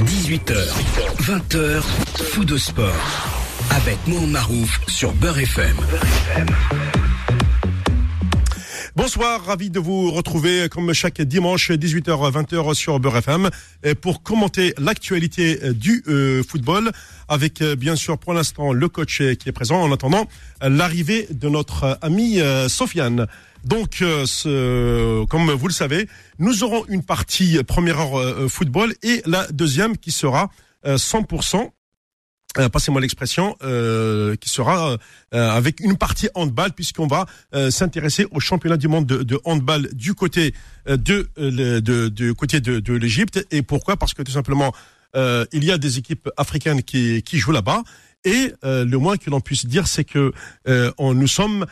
18h, 20h, fou de sport. Avec Mohamed Marouf sur Beurre FM. Bonsoir, ravi de vous retrouver comme chaque dimanche 18h-20h sur Beurre FM pour commenter l'actualité du euh, football avec euh, bien sûr pour l'instant le coach qui est présent en attendant l'arrivée de notre ami euh, Sofiane. Donc, ce, comme vous le savez, nous aurons une partie première heure football et la deuxième qui sera 100% euh, passez-moi l'expression, euh, qui sera euh, avec une partie handball puisqu'on va s'intéresser au championnat du monde de, de handball du côté de, de, de côté de, de l'Égypte. Et pourquoi? Parce que tout simplement, il y a des équipes africaines qui, qui jouent là-bas. Et le moins que l'on puisse dire, c'est que on, nous sommes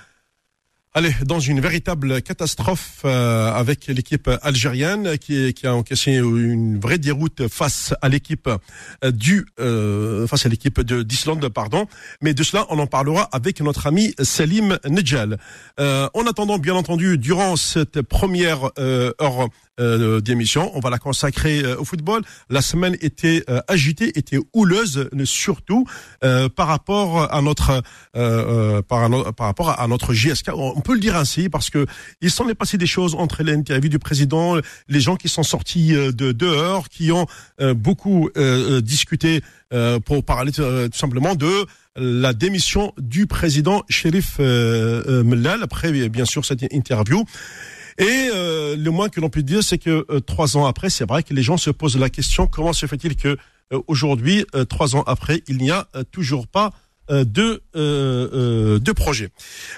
Allez, dans une véritable catastrophe euh, avec l'équipe algérienne qui, qui, a encaissé une vraie déroute face à l'équipe euh, du euh, face à l'équipe d'Islande, pardon. Mais de cela, on en parlera avec notre ami Salim Nedjal. en attendant, bien entendu, durant cette première heure euh, d'émission. On va la consacrer euh, au football. La semaine était euh, agitée, était houleuse, surtout par rapport à notre par, par, rapport à notre JSK. On peut le dire ainsi parce que il s'en est passé des choses entre l'interview du président, les gens qui sont sortis de dehors, qui ont beaucoup discuté pour parler tout simplement de la démission du président Shérif Mellal après bien sûr cette interview. Et euh, le moins que l'on puisse dire, c'est que euh, trois ans après, c'est vrai que les gens se posent la question comment se fait-il que euh, aujourd'hui, trois ans après, il n'y a toujours pas de de projet.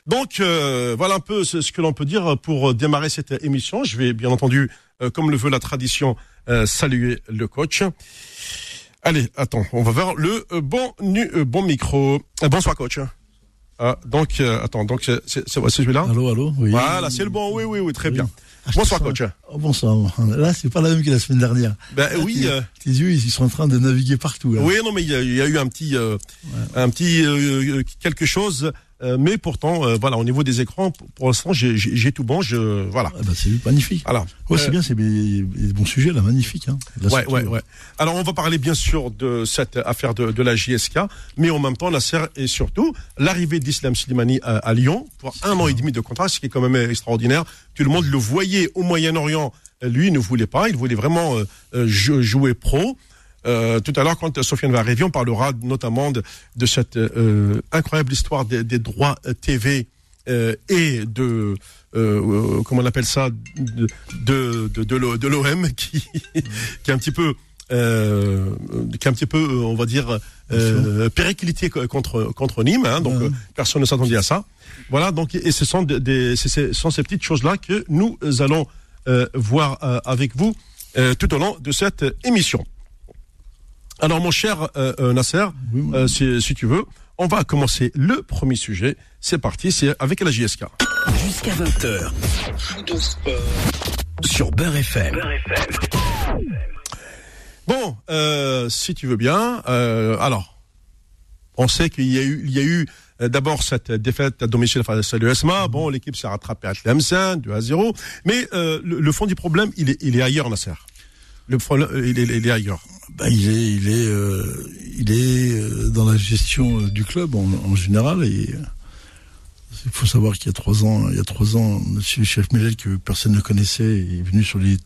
Donc voilà un peu ce, que l'on peut dire pour démarrer cette émission. Je vais bien entendu, comme le veut la tradition, saluer le coach. Allez, attends, on va voir le bon nu, bon micro. bonsoir coach. Ah, donc, euh, attends, donc c'est celui-là Allô, allô, oui. Voilà, c'est le bon, oui, oui, oui, très bien. Ah, bonsoir, coach. Oh, bonsoir. Là, c'est pas la même que la semaine dernière. Ben oui. Tes, euh... tes, yeux, ils sont en train de naviguer partout. Là. Oui, non, mais il y, y, a eu un petit, euh, un petit euh, quelque chose euh, mais pourtant, euh, voilà, au niveau des écrans, pour, l'instant, j'ai tout bon. Je voilà. Ah bah, c'est magnifique. Alors, ouais, c'est euh, bien, c'est des bons sujets là, magnifique. Hein, ouais, ouais, ouais. Alors, on va parler bien sûr de cette affaire de, de la JSK, mais en même temps, la serre et surtout l'arrivée d'Islam Slimani à, à, Lyon pour un an et demi de contrat, ce qui est quand même extraordinaire. Tout le monde le voyait au Moyen-Orient. Lui, il ne voulait pas. Il voulait vraiment jouer pro. Euh, tout à l'heure, quand Sofiane va arriver, on parlera notamment de, de cette euh, incroyable histoire des, des droits TV euh, et de euh, comment on appelle ça de de, de, de l'OM qui qui est un petit peu euh, qui est un petit peu, on va dire, euh, périclité contre contre Nîmes. Hein, donc personne ne s'attendait à ça. Voilà. Donc et ce sont des, ce sont ces petites choses là que nous allons voir avec vous tout au long de cette émission. Alors, mon cher euh, euh Nasser, euh, si, si, tu veux, on va commencer le premier sujet. C'est parti, c'est avec la JSK. Jusqu'à 20h. Sur Beurre FM. Bon, euh, si tu veux bien, euh, alors, on sait qu'il y a eu, il y a eu euh, d'abord cette défaite à domicile face à l'USMA. Bon, l'équipe s'est rattrapée à Tlemcen, 2 à 0. Mais le, le, fond du problème, il est, il est ailleurs, Nasser. Le problème, il est, il est ailleurs. Bah, il est, il est, euh, il est euh, dans la gestion euh, du club en, général. Il faut savoir qu'il y a trois ans, il y a trois ans, Monsieur Chef Mellel que personne ne connaissait est venu sur les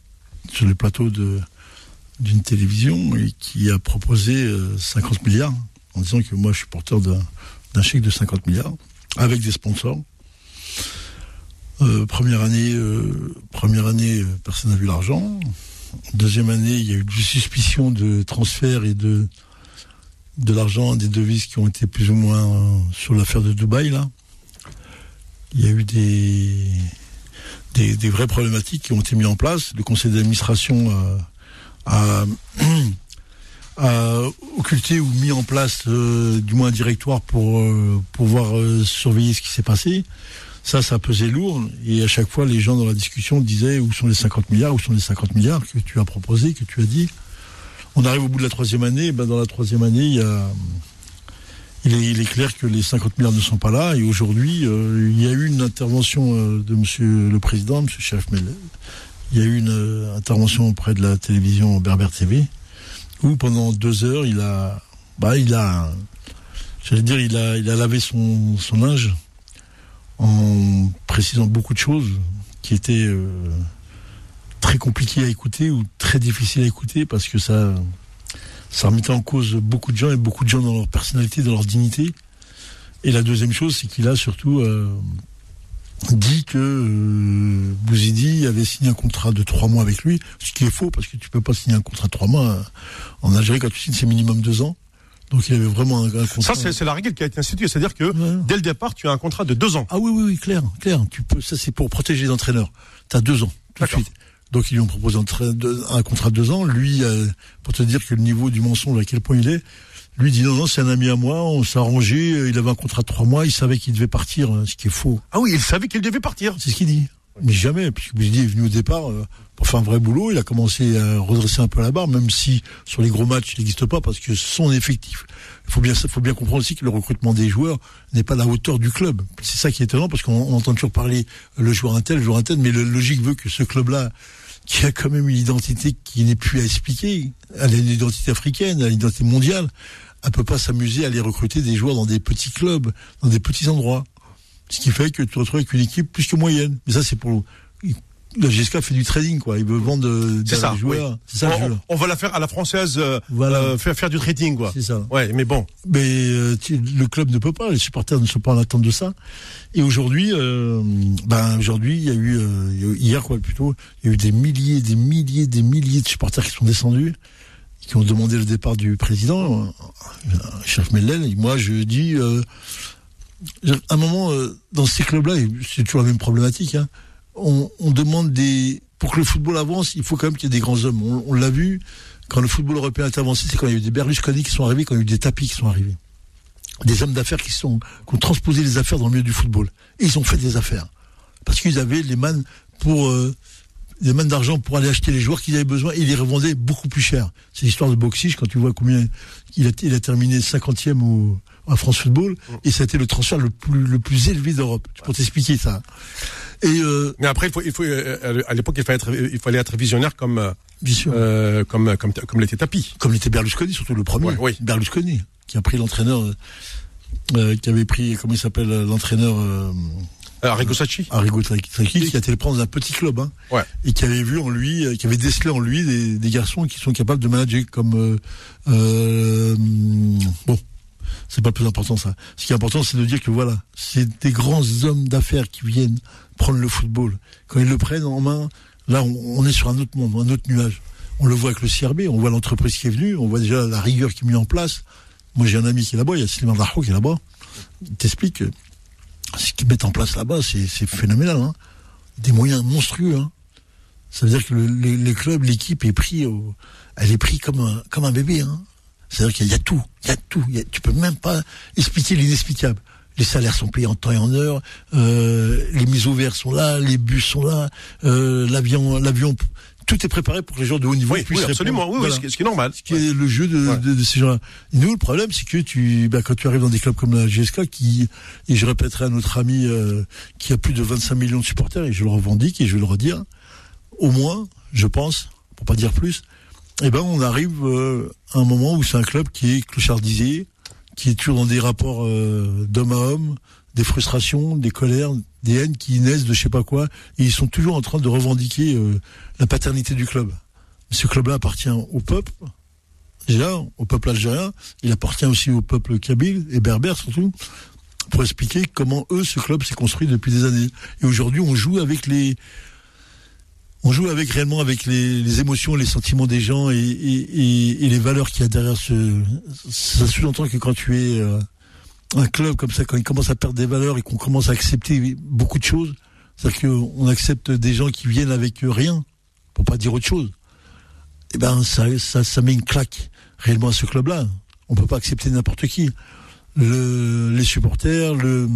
sur les plateaux d'une télévision et qui a proposé 50 milliards en disant que moi je suis porteur d'un chèque de 50 milliards avec des sponsors. Euh, première année, euh, première année, personne n'a vu l'argent. Deuxième année, il y a eu des suspicions de transfert et de, l'argent, des devises qui ont été plus ou moins sur l'affaire de Dubaï. Il y a eu des, vraies problématiques qui ont été mises en place. Le conseil d'administration a, a, occulté ou mis en place, euh, du moins un directoire pour euh, pouvoir euh, surveiller ce qui s'est passé. Ça, ça pesait lourd. Et à chaque fois, les gens dans la discussion disaient où sont les 50 milliards, où sont les 50 milliards que tu as proposé, que tu as dit? On arrive au bout de la troisième année. Ben dans la troisième année, il, y a, il, est, clair que les 50 milliards ne sont pas là. Et aujourd'hui, euh, il y a eu une intervention euh, de Monsieur le Président, Monsieur Chef Mellet. Il y a eu une euh, intervention auprès de la télévision Berber TV. où pendant deux heures, il a, bah, il a, j'allais dire, il a, il a lavé son, son linge en précisant beaucoup de choses qui étaient euh, très compliquées à écouter ou très difficiles à écouter parce que ça, ça remettait en cause beaucoup de gens et beaucoup de gens dans leur personnalité, dans leur dignité. Et la deuxième chose, c'est qu'il a surtout euh, dit que euh, Bouzidi avait signé un contrat de trois mois avec lui, ce qui est faux parce que tu peux pas signer un contrat de trois mois en Algérie quand tu signes c'est minimum deux ans. Donc il avait vraiment un, un contrat. Ça, c'est la règle qui a été instituée. C'est-à-dire que Ouais. dès le départ, tu as un contrat de deux ans. Ah oui, oui, oui, clair, clair. Tu peux, ça c'est pour protéger les entraîneurs. Tu as deux ans, tout de suite. Donc ils lui ont proposé un, contrat de deux ans. Lui, euh, pour te dire que le niveau du mensonge, à quel point il est, lui dit non, non, c'est un ami à moi, on s'est arrangé, euh, il avait un contrat de trois mois, il savait qu'il devait partir, hein, ce qui est faux. Ah oui, il savait qu'il devait partir. C'est ce qu'il dit. Mais jamais, puisque Bouzidi est venu au départ euh, pour faire un vrai boulot, il a commencé à redresser un peu la barre, même si sur les gros matchs il n'existe pas, parce que son effectif. Il faut bien, faut bien comprendre aussi que le recrutement des joueurs n'est pas à la hauteur du club. C'est ça qui est étonnant, parce qu'on on entend toujours parler le joueur tel, le joueur tel, mais le logique veut que ce club-là, qui a quand même une identité qui n'est plus à expliquer, elle a une identité africaine, elle a une identité mondiale, elle peut pas s'amuser à aller recruter des joueurs dans des petits clubs, dans des petits endroits. Ce qui fait que tu te retrouves avec une équipe plus que moyenne. Mais ça, c'est pour. La GSK fait du trading, quoi. Il veut vendre euh, des joueurs. oui. C'est ça, le on, jeu. on va la faire à la française, euh, Voilà. euh, faire, faire du trading, quoi. C'est ça. Ouais, mais bon. Mais euh, tu- le club ne peut pas, les supporters ne sont pas en attente de ça. Et aujourd'hui, ben aujourd'hui, il y a eu hier quoi plutôt, il y a eu des milliers, des milliers, des milliers de supporters qui sont descendus, qui ont demandé le départ du président, chef Mellel. Et moi, je dis, à un moment euh, dans ces clubs-là, c'est toujours la même problématique. Hein, on, demande des pour que le football avance, il faut quand même qu'il y ait des grands hommes. On, l'a vu quand le football européen est avancé, c'est quand il y a eu des Berlusconi qui sont arrivés, quand il y a eu des tapis qui sont arrivés des hommes d'affaires qui sont qui ont transposé les affaires dans le milieu du football. Et ils ont fait des affaires parce qu'ils avaient les mannes pour euh, d'argent pour aller acheter les joueurs qu'ils avaient besoin et ils les revendaient beaucoup plus cher. C'est l'histoire de Boxich quand tu vois combien il a, il a terminé 50e au à France Football et ça a été le transfert le plus le plus élevé d'Europe. Je peux t'expliquer ça. Et euh, Mais après, il faut, il faut, euh, à l'époque, il fallait être, il fallait être visionnaire comme, euh, bien sûr, euh, comme, comme, comme l'était Tapi. comme l'était Berlusconi, surtout le premier. Ouais, oui. Berlusconi, qui a pris l'entraîneur, euh, qui avait pris, comment il s'appelle, l'entraîneur Arrigo Sacchi. Arrigo Sacchi, qui a été le prendre d'un petit club, hein, Ouais. et qui avait vu en lui, qui avait décelé en lui des, des garçons qui sont capables de manager comme bon. C'est pas le plus important ça. Ce qui est important, c'est de dire que voilà, c'est des grands hommes d'affaires qui viennent prendre le football. Quand ils le prennent en main, là, on, est sur un autre monde, un autre nuage. On le voit avec le CRB, on voit l'entreprise qui est venue, on voit déjà la rigueur qui est mise en place. Moi, j'ai un ami qui est là-bas, il y a Slimane Darho qui est là-bas. Il t'explique que ce qu'ils mettent en place là-bas, c'est phénoménal. Hein. Des moyens monstrueux. Hein. Ça veut dire que le, le- club, l'équipe est pris, au- elle est pris comme un, comme un bébé. Hein. C'est-à-dire qu'il y a tout, il y a tout. il y a- tu peux même pas expliquer l'inexplicable. Les salaires sont payés en temps et en heure, euh, les mises au vert sont là, les bus sont là, euh, l'avion, l'avion, tout est préparé pour que les gens de haut niveau Oui, puissent oui, absolument. répondre. Oui, oui, Voilà ce, qui, ce qui est normal. ce qui est le jeu de, Ouais. de, de ces gens-là. Nous, le problème, c'est que tu, bah, quand tu arrives dans des clubs comme la GSK, qui, et je répéterai à notre ami euh, qui a plus de 25 millions de supporters, et je le revendique et je vais le redire, au moins, je pense, pour pas dire plus, eh ben, on arrive euh, à un moment où c'est un club qui est clochardisé, qui est toujours dans des rapports euh, d'homme à homme, des frustrations, des colères, des haines qui naissent de je sais pas quoi, ils sont toujours en train de revendiquer euh, la paternité du club. Ce club-là appartient au peuple, déjà au peuple algérien, il appartient aussi au peuple kabyle et berbère surtout, pour expliquer comment eux, ce club s'est construit depuis des années. Et aujourd'hui, on joue avec les, on joue avec réellement avec les, émotions, les sentiments des gens et, et, et, et les valeurs qu'il y a derrière ce. Ça sous-entend que quand tu es euh, un club comme ça, quand il commence à perdre des valeurs et qu'on commence à accepter beaucoup de choses, c'est-à-dire qu'on accepte des gens qui viennent avec rien, pour pas dire autre chose, eh ben ça, ça, met une claque réellement à ce club-là. On peut pas accepter n'importe qui. Le, les supporters, le,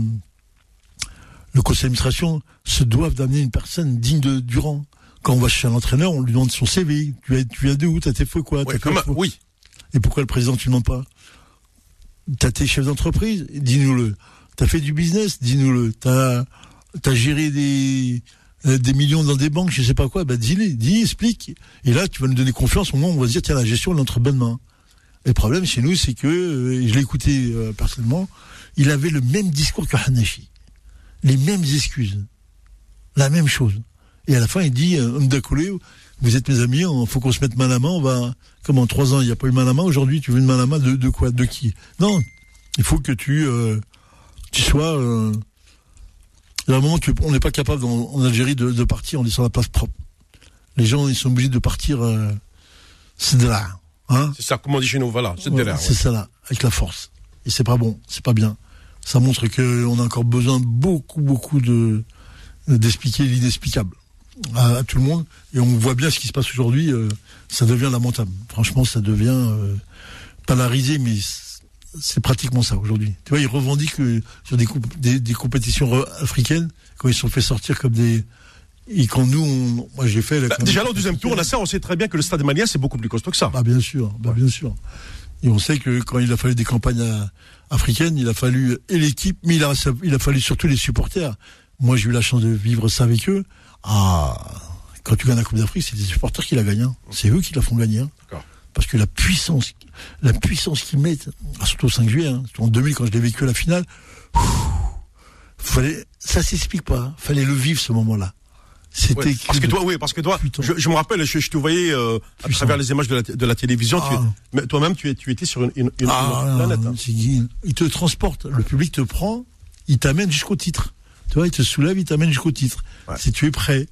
le conseil d'administration se doivent d'amener une personne digne de, du rang. Quand on va chez un entraîneur, on lui demande son CV. Tu as, tu as de où? T'as tes feux quoi? Ouais, oui. Et pourquoi le président tu ne demandes pas? T'as tes chefs d'entreprise? Dis-nous-le. T'as fait du business? Dis-nous-le. T'as as géré des euh, des millions dans des banques, je sais pas quoi, bah dis-les, dis, explique. Et là, tu vas nous donner confiance, au moment où on va se dire, tiens, la gestion est entre bonnes mains. Et le problème chez nous, c'est que, euh, je l'ai écouté euh, personnellement, il avait le même discours que Hanafi. Les mêmes excuses. La même chose. Et à la fin, il dit, euh, Mdakoulé, vous êtes mes amis, il faut qu'on se mette main à la main, on va, comme en trois ans, il n'y a pas eu main à la main, aujourd'hui, tu veux une main à la main de, de quoi? De qui? Non. Il faut que tu, euh, tu sois, euh, a un moment, tu, on n'est pas capable en, en Algérie de, de partir en laissant la place propre. Les gens, ils sont obligés de partir, euh, c'est de là. Hein? C'est ça, comme on dit chez nous, voilà, c'est de Ouais, l'air. C'est ça là, avec la force. Et c'est pas bon, c'est pas bien. Ça montre que on a encore besoin de beaucoup, beaucoup de d'expliquer l'inexplicable à, à tout le monde. Et on voit bien ce qui se passe aujourd'hui. euh, ça devient lamentable. Franchement, ça devient euh, pas la risée, mais c'est pratiquement ça aujourd'hui. Tu vois, ils revendiquent euh, sur des, coup- des, des compétitions africaines quand ils sont fait sortir comme des et quand nous, on- moi j'ai fait. la- Bah, déjà, au deuxième tour, on a ça, on sait très bien que le stade Mania, c'est beaucoup plus costaud que ça. bah bien sûr, bah bien sûr. Et on sait que quand il a fallu des campagnes euh, africaines, il a fallu et l'équipe, mais il a, il a fallu surtout les supporters. Moi, j'ai eu la chance de vivre ça avec eux. Ah, quand tu gagnes la Coupe d'Afrique, c'est des supporters qui la gagnent. hein. C'est eux qui la font gagner. hein. Parce que la puissance, la puissance qu'ils mettent, ah, surtout au 5 juillet, hein, en 2000 quand je l'ai vécu à la finale, ouf, fallait, ça s'explique pas. Fallait le vivre ce moment-là. C'était Ouais, parce que de- toi, oui, parce que toi, je, je me rappelle, je, je te voyais euh, à travers les images de la, de la télévision. Ah. mais toi-même, tu, étais sur une, une, une- Ah, planète. hein. il te transporte. Le public te prend, il t'amène jusqu'au titre. Tu vois, il te soulève, il t'amène jusqu'au titre. Ouais. Si tu es prêt.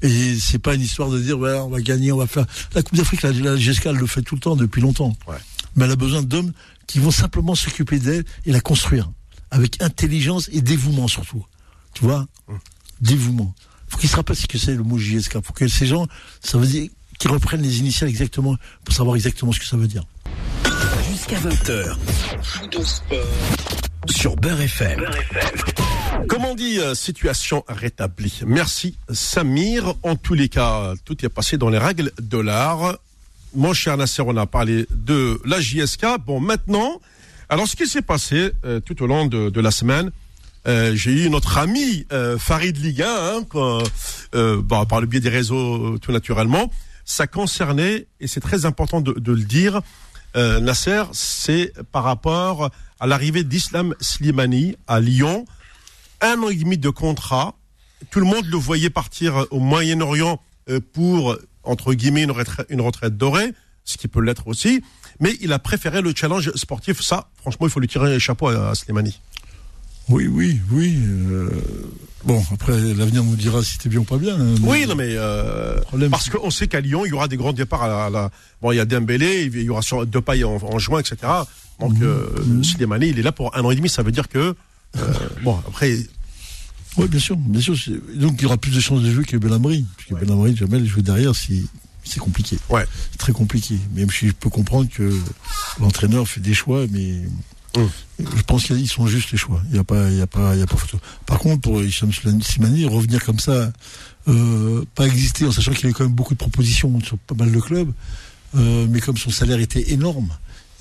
Et c'est pas une histoire de dire, voilà, on va gagner, on va faire. La Coupe d'Afrique, la, la GSK, elle le fait tout le temps, depuis longtemps. Ouais. Mais elle a besoin d'hommes qui vont simplement s'occuper d'elle et la construire. Avec intelligence et dévouement surtout. Tu vois? Hum. Dévouement. Faut qu'ils se rappellent ce que c'est le mot JSK. Faut que ces gens, ça veut dire qu'ils reprennent les initiales exactement, pour savoir exactement ce que ça veut dire. Jusqu'à 20h. Sur Beurre FM. Comme on dit, euh, situation rétablie. Merci Samir. En tous les cas, tout est passé dans les règles de l'art. Mon cher Nasser, on a parlé de la JSK. Bon, maintenant, alors ce qui s'est passé euh, tout au long de, la semaine, euh, j'ai eu notre ami Farid Liga, hein, bah, par le biais des réseaux, tout naturellement. Ça concernait, et c'est très important de, le dire, Nasser, c'est par rapport à l'arrivée d'Islam Slimani à Lyon. Un an et demi de contrat. Tout le monde le voyait partir au Moyen-Orient euh, pour, entre guillemets, une retraite, une retraite dorée, ce qui peut l'être aussi. Mais il a préféré le challenge sportif. Ça, franchement, il faut lui tirer un chapeau à, à Slimani. Oui, oui, oui. euh, Bon, après, l'avenir nous dira si c'était bien ou pas bien. hein, mais- Oui, non, mais euh, Problème, parce qu'on sait qu'à Lyon, il y aura des grands départs. À la, à la- bon, il y a Dembélé, il y aura Depay en, en juin, etc. Donc, euh, Slimani, il est là pour un an et demi. Ça veut dire que euh, bon, après, Oui, bien sûr, bien sûr. Donc, il y aura plus de chances de jouer que Belhamri. Parce que Belhamri, jamais le jouer derrière, c'est c'est compliqué. ouais. C'est très compliqué. Même si je peux comprendre que l'entraîneur fait des choix, mais Hum. je pense qu'ils sont justes les choix. Il n'y a pas, il y a pas, il y a pas photo. Par contre, pour Hicham Slimani, revenir comme ça, euh, pas exister, en sachant qu'il y avait quand même beaucoup de propositions sur pas mal de clubs, euh, mais comme son salaire était énorme,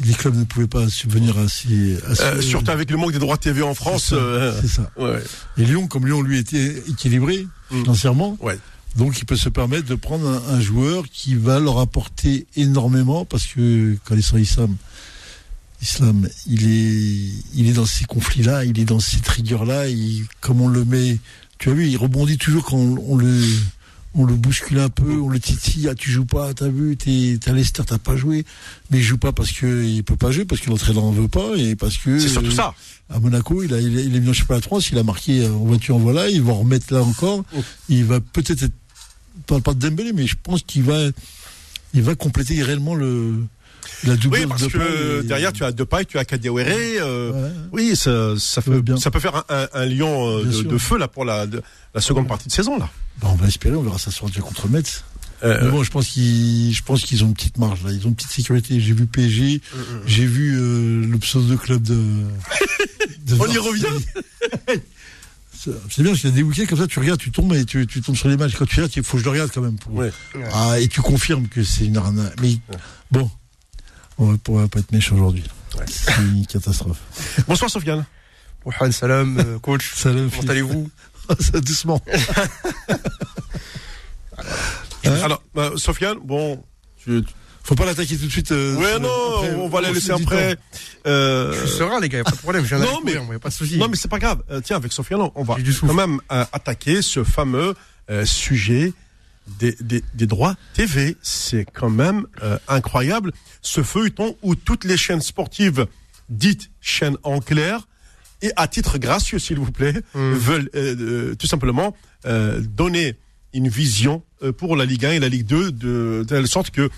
les clubs ne pouvaient pas subvenir à ces, à ces- Euh, surtout avec le manque des droits TV en France. C'est ça, euh, c'est ça. ouais. Et Lyon, comme Lyon lui était équilibré Mm. financièrement, Ouais. donc il peut se permettre de prendre un, un joueur qui va leur apporter énormément parce que quand ils sont Islam, Islam, il est, il est dans ces conflits-là, il est dans cette rigueur-là, il- comme on le met, tu as vu, il rebondit toujours quand on, on le, on le bouscule un peu, on le titille, ah, tu joues pas, t'as vu, t'es, t'as Leicester, t'as pas joué, mais il joue pas parce que il peut pas jouer, parce que l'entraîneur en veut pas, et parce que. C'est surtout ça. À Monaco, il, a, il, est- venu en championnat de France, il a marqué euh, en voiture en voilà, il va en remettre là encore. Oh. Il va peut-être être, parle pas de Dembélé, mais je pense qu'il va, il va compléter réellement le, la Oui, parce que derrière, tu as Depay, tu as Kadewere. euh, Ouais. Oui, ça, ça, va peut, bien. ça peut faire un, un, un lion euh, de, feu là pour la, de- la seconde partie de saison là. Bah, on va espérer, on verra ça soir déjà contre Metz. Euh, Mais bon, je pense qu'ils, je pense qu'ils ont une petite marge là, ils ont une petite sécurité. J'ai vu PSG, j'ai vu euh, le pseudo club de. de On y revient C'est bien parce qu'il y a des week-ends comme ça, tu regardes, tu tombes et tu, tu tombes sur les matchs. Quand tu regardes, il faut que je le regarde quand même. Pour... Ouais. Ah, et tu confirmes que c'est une arnaque. Mais bon, on on va pas être méchant aujourd'hui. C'est une catastrophe. Bonsoir Sofiane. Mohamed Salam, euh, coach. Salut, Comment allez-vous doucement. Alors, euh, Sofiane, bon, tu, faut pas l'attaquer tout de suite. Euh, ouais, non, on va la laisser après. Euh... Je serai les gars, y a pas de problème. Je non, mais, y a pas de souci. Non, mais c'est pas grave. Euh, tiens, avec Sofiane, on va quand même euh, attaquer ce fameux euh, sujet des, des, des, droits TV. C'est quand même incroyable. Ce feuilleton où toutes les chaînes sportives dites chaînes en clair et à titre gracieux, s'il vous plaît, mmh. veulent tout simplement donner une vision pour la Ligue 1 et la Ligue 2 de, de telle sorte que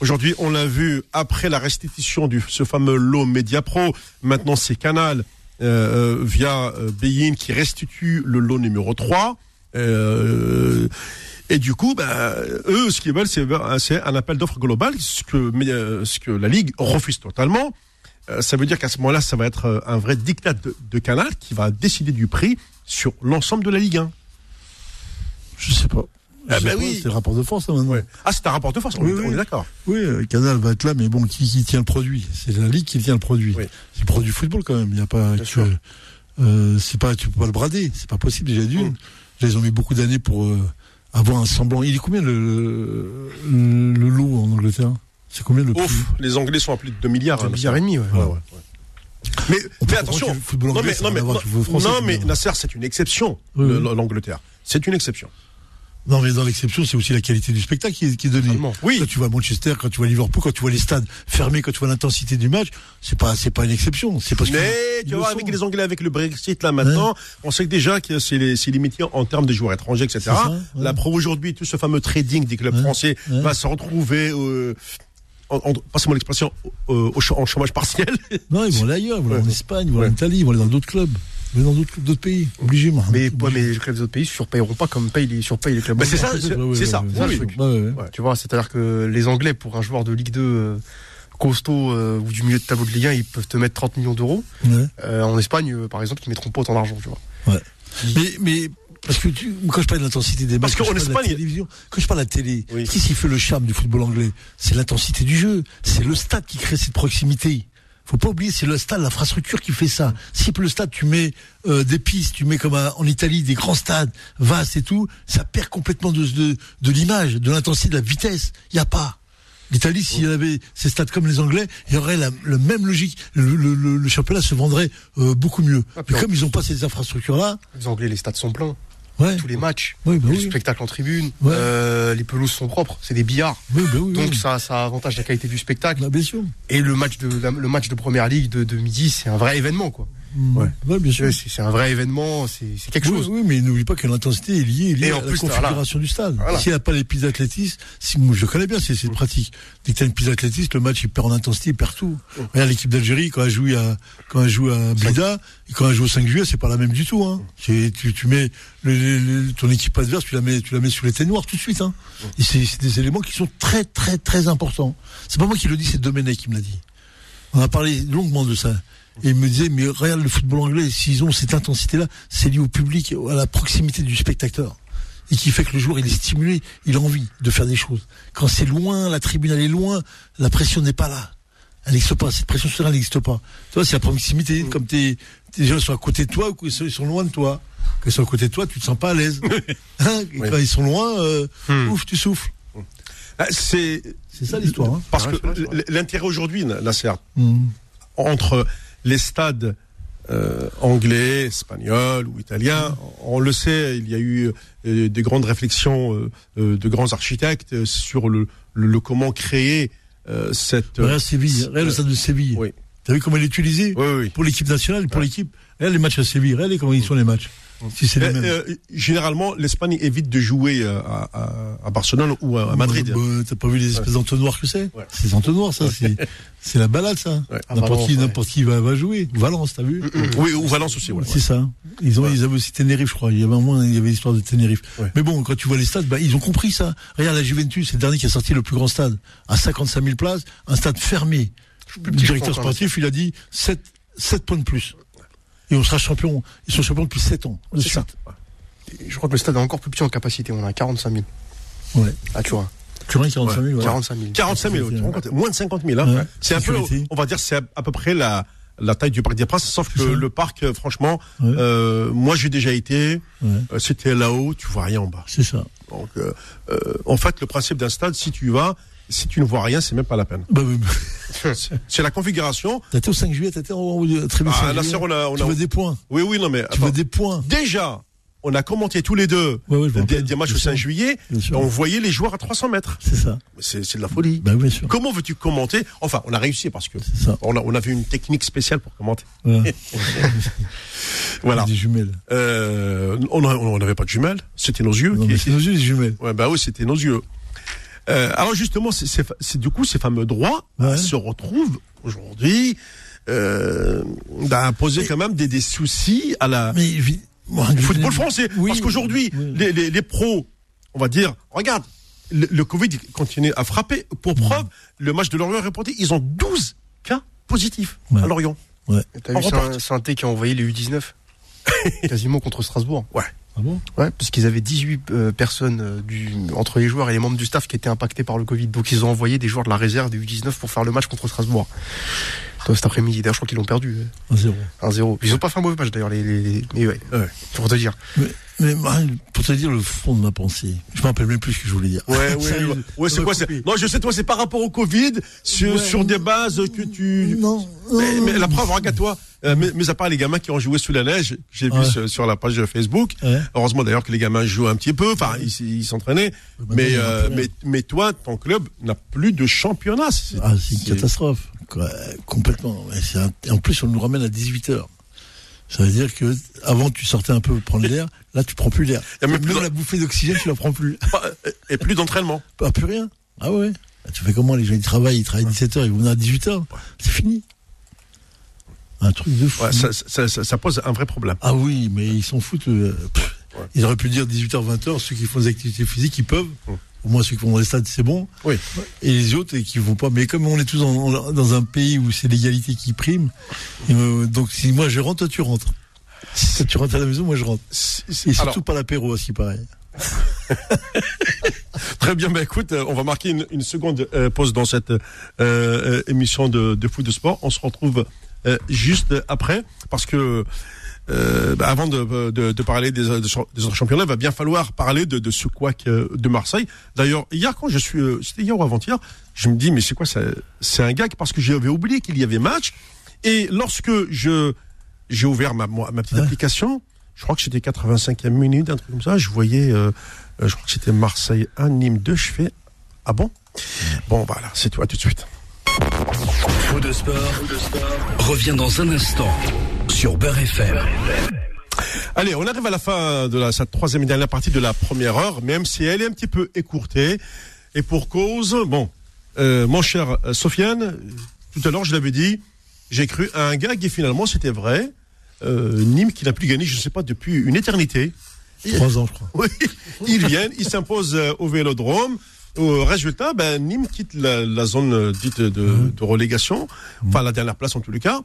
Aujourd'hui, on l'a vu après la restitution du ce fameux lot Media Pro. Maintenant, c'est Canal euh, via euh, Bein qui restitue le lot numéro 3. Euh, et du coup, bah, eux, ce qu'ils veulent, c'est un appel d'offres global, ce que, euh, ce que la Ligue refuse totalement. Euh, ça veut dire qu'à ce moment-là, ça va être un vrai dictat de, de, Canal qui va décider du prix sur l'ensemble de la Ligue 1. Je sais pas. Ah bah oui. C'est le rapport de force, maintenant. Ah, c'est un rapport de force, on, est d'accord. Oui, euh, Canal va être là, mais bon, qui, qui tient le produit? C'est la Ligue qui tient le produit. C'est le produit football, quand même. Il n'y a pas que, euh, c'est pas, tu peux pas le brader. C'est pas possible, déjà d'une. Mm. Ils ont mis beaucoup d'années pour euh, avoir un semblant. Il est combien le, le, lot en Angleterre? C'est combien le prix? Ouf, les Anglais sont à plus de 2 milliards. 2 hein, milliards et demi, ouais. ouais, ouais. Mais, mais attention, non mais, non mais, non, mais Nasser, c'est une exception, l'Angleterre. C'est une exception. Non, mais dans l'exception, c'est aussi la qualité du spectacle qui est, qui est donnée. Oui. Quand tu vois Manchester, quand tu vois Liverpool, quand tu vois les stades fermés, quand tu vois l'intensité du match, c'est pas, c'est pas une exception. C'est parce mais tu vois, avec les Anglais, avec le Brexit là maintenant, on sait déjà que c'est limité en termes de joueurs étrangers, etc. La pro aujourd'hui, tout ce fameux trading des clubs français va se retrouver. Euh, passez-moi l'expression, euh, en chômage partiel. Non, ils vont aller ailleurs, ils vont aller en Espagne, ils vont aller en Italie, ils vont aller dans d'autres clubs. Mais dans d'autres pays, obligé, moi. Mais, mais les clubs d'autres pays surpayeront pas comme paye les, surpayent les clubs. Bah c'est ça, c'est ça. Tu vois, c'est-à-dire que les Anglais, pour un joueur de Ligue 2 euh, costaud euh, ou du milieu de tableau de Ligue 1, ils peuvent te mettre 30 millions d'euros. Euh, en Espagne, par exemple, ils mettront pas autant d'argent, tu vois. Ouais. Mais, mais parce que tu, quand je parle de l'intensité des matchs, parce qu'en Espagne, quand je parle de la télé, qu'est-ce qui fait le charme du football anglais? C'est l'intensité du jeu, c'est le stade qui crée cette proximité faut pas oublier, c'est le stade, l'infrastructure qui fait ça. Si le stade, tu mets euh, des pistes, tu mets comme en Italie des grands stades vastes et tout, ça perd complètement de, de, de l'image, de l'intensité, de la vitesse. Il y a pas. L'Italie, s'il y avait ces stades comme les Anglais, il y aurait la, même logique. Le, le, le, championnat se vendrait euh, beaucoup mieux. Ah, Mais comme ils n'ont pas ces infrastructures-là, les Anglais, les stades sont pleins tous les matchs, oui, bah les spectacles en tribune, euh, les pelouses sont propres, c'est des billards. Bah Donc ça, ça avantage la qualité du spectacle. Bah, bien sûr. Et le match de le match de première ligue de, de midi, c'est un vrai événement quoi. Mm. Ouais. bien sûr. C'est un vrai événement, c'est quelque chose. Oui, mais n'oublie pas que l'intensité est liée, liée à la configuration du stade. S'il n'y a pas les pistes d'athlétisme, si, je connais bien, c'est une pratique. Dès que tu as une piste d'athlétisme, le match il perd en intensité, il perd tout. Mm. Regarde l'équipe d'Algérie quand elle joue à quand elle joue à Blida, et quand elle joue au 5 juillet, c'est pas la même du tout. Hein. Tu, tu mets le, ton équipe adverse, tu la mets, tu la mets sous les noir tout de suite. Hein. Et c'est des éléments qui sont très très très importants. C'est pas moi qui le dis, c'est Domenech qui me l'a dit. On a parlé longuement de ça. Et il me disait, mais regarde le football anglais, s'ils ont cette intensité-là, c'est lié au public, à la proximité du spectateur. Et qui fait que le joueur, il est stimulé, il a envie de faire des choses. Quand c'est loin, la tribune, elle est loin, la pression n'est pas là. Elle n'existe pas, cette pression sur elle n'existe pas. Tu vois, c'est la proximité, comme tes, tes gens sont à côté de toi ou qu'ils sont loin de toi. Quand ils sont à côté de toi, tu te sens pas à l'aise. Hein, quand ils sont loin, euh, hmm. ouf, tu souffles. Ah, c'est c'est ça l'histoire. Hein. Parce que l'intérêt aujourd'hui, là, c'est hmm. entre les stades euh, anglais, espagnols ou italiens. On le sait, il y a eu euh, des grandes réflexions euh, de grands architectes sur le, le, comment créer cette. Regarde Séville, regarde le stade de Séville. Oui. T'as vu comment il est utilisé oui, oui. pour l'équipe nationale, pour l'équipe. Regarde les matchs à Séville, regarde comment ils sont les matchs. Si c'est euh, généralement, l'Espagne évite de jouer euh, à, à, à Barcelone ou à, Madrid. Bah, T'as pas vu les espèces ouais. d'entonnoirs que c'est ouais. C'est des entonnoirs, ça. C'est la balade, ça. Ouais. N'importe qui, n'importe qui va, va jouer. Valence, t'as vu Oui, ou Valence aussi. Ouais, c'est ça. Ils ont, ils avaient aussi Tenerife, je crois. Il y avait un moment, il y avait l'histoire de Tenerife. Mais bon, quand tu vois les stades, bah, ils ont compris ça. Regarde la Juventus, c'est le dernier qui a sorti le plus grand stade à 55 000 places, un stade fermé. Le directeur sportif, il a dit 7, 7 points de plus et on sera champion. Ils sont champions depuis 7 ans. C'est ça. Je crois que le stade est encore plus petit en capacité. On a 45 000. Ouais. À Turin. Turin, 45 000. Ouais. 45 000. 45 000. Moins de 50 000. Hein. C'est un peu, on va dire, c'est à, peu près la, la taille du Parc des Princes, sauf que le parc, euh, franchement, euh, moi j'ai déjà été, euh, c'était là-haut, tu vois rien en bas. C'est ça. Donc, en fait, le principe d'un stade, si tu y vas, si tu ne vois rien, c'est même pas la peine. Bah, c'est la configuration. T'étais au 5 juillet, t'étais au très ah, là, on a, on tu veux des points. Oui, oui, non mais. Tu veux des points. Déjà, on a commenté tous les deux des, matchs au 5 juillet. on voyait les joueurs à 300 mètres. C'est ça. C'est de la folie. Bah, bien sûr. Comment veux-tu commenter? Enfin, on a réussi parce que on a, on avait une technique spéciale pour commenter. voilà. Des jumelles. Euh, on n'avait pas de jumelles. C'était nos yeux. C'était nos yeux les jumelles. Ouais, bah oui, c'était nos yeux. Euh, alors justement, c'est du coup ces fameux droits se retrouvent aujourd'hui euh, d'imposer quand même des, des soucis à la. Mais du football français. Parce qu'aujourd'hui, les, les, les, pros, on va dire, regarde, le, Covid continue à frapper. Pour preuve, le match de Lorient est reporté. Ils ont 12 cas positifs à Lorient. Ouais. T'as vu Saint-Thé qui a envoyé les U19 quasiment contre Strasbourg. Ouais. Ah bon? Ouais, parce qu'ils avaient 18 euh, personnes euh, du, entre les joueurs et les membres du staff qui étaient impactés par le Covid. Donc ils ont envoyé des joueurs de la réserve des U19 pour faire le match contre Strasbourg. cet après-midi, d'ailleurs, je crois qu'ils l'ont perdu. 1-0. 1-0. Ils ont pas fait un mauvais match d'ailleurs, les, les, les... Mais ouais, ouais. pour te dire. Mais, mais pour te dire le fond de ma pensée, je me rappelle même plus ce que je voulais dire. Ouais, ouais, ouais, c'est quoi Non, je sais, toi, c'est par rapport au Covid, sur, sur des bases que tu. Non. Mais, mais la preuve, regarde-toi. Euh, mais, à part les gamins qui ont joué sous la neige, j'ai vu sur, la page Facebook. Heureusement d'ailleurs que les gamins jouent un petit peu, enfin ils s'entraînaient. Mais, euh, mais, mais toi, ton club n'a plus de championnat. Ah, c'est une catastrophe, complètement. en plus, on nous ramène à 18 h ça veut dire que avant tu sortais un peu prendre l'air, là tu prends plus l'air. Même plus la bouffée d'oxygène, tu la prends plus. Et plus d'entraînement. Pas plus rien. Ah ouais. Tu fais comment les gens ils travaillent, ils travaillent 17 h ils vont venir à 18 h C'est fini. Un truc de fou. ça, pose un vrai problème. Ah oui, mais ils s'en foutent. Euh, ils auraient pu dire 18h, 20h, ceux qui font des activités physiques, ils peuvent. Hum. Au moins ceux qui vont dans les stades, c'est bon. Oui. Et les autres qui vont pas. Mais comme on est tous dans, un pays où c'est l'égalité qui prime, euh, donc si moi je rentre, toi tu rentres. Si tu rentres à la maison, moi je rentre. Et surtout pas l'apéro, aussi pareil. Très bien, ben écoute, euh, on va marquer une, seconde pause dans cette émission de, de foot de sport. On se retrouve euh, juste après, parce que euh, bah, avant de, de, de, parler des, des, autres championnats, il va bien falloir parler de, de ce couac euh, de Marseille. D'ailleurs, hier quand je suis, c'était hier ou avant-hier, je me dis mais c'est quoi ça C'est un gag parce que j'avais oublié qu'il y avait match. Et lorsque je j'ai ouvert ma, ma petite application, je crois que c'était 85e minute, un truc comme ça. Je voyais, euh, je crois que c'était Marseille 1, Nîmes 2. Je fais ah bon? Bon voilà, c'est toi tout de suite. Faux de sport, revient dans un instant sur Beurre FM. Allez, on arrive à la fin de la, cette troisième et dernière partie de la première heure, même si elle est un petit peu écourtée. Et pour cause, bon, euh, mon cher euh, Sofiane, tout à l'heure je l'avais dit, j'ai cru à un gag et finalement c'était vrai. Euh, Nîmes qui n'a plus gagné, je ne sais pas, depuis une éternité. Trois ans, je crois. Oui, ils viennent, ils s'imposent au Vélodrome. Au résultat, ben, Nîmes quitte la, zone euh, dite de, mmh. de, relégation, mmh. enfin la dernière place en tous les cas.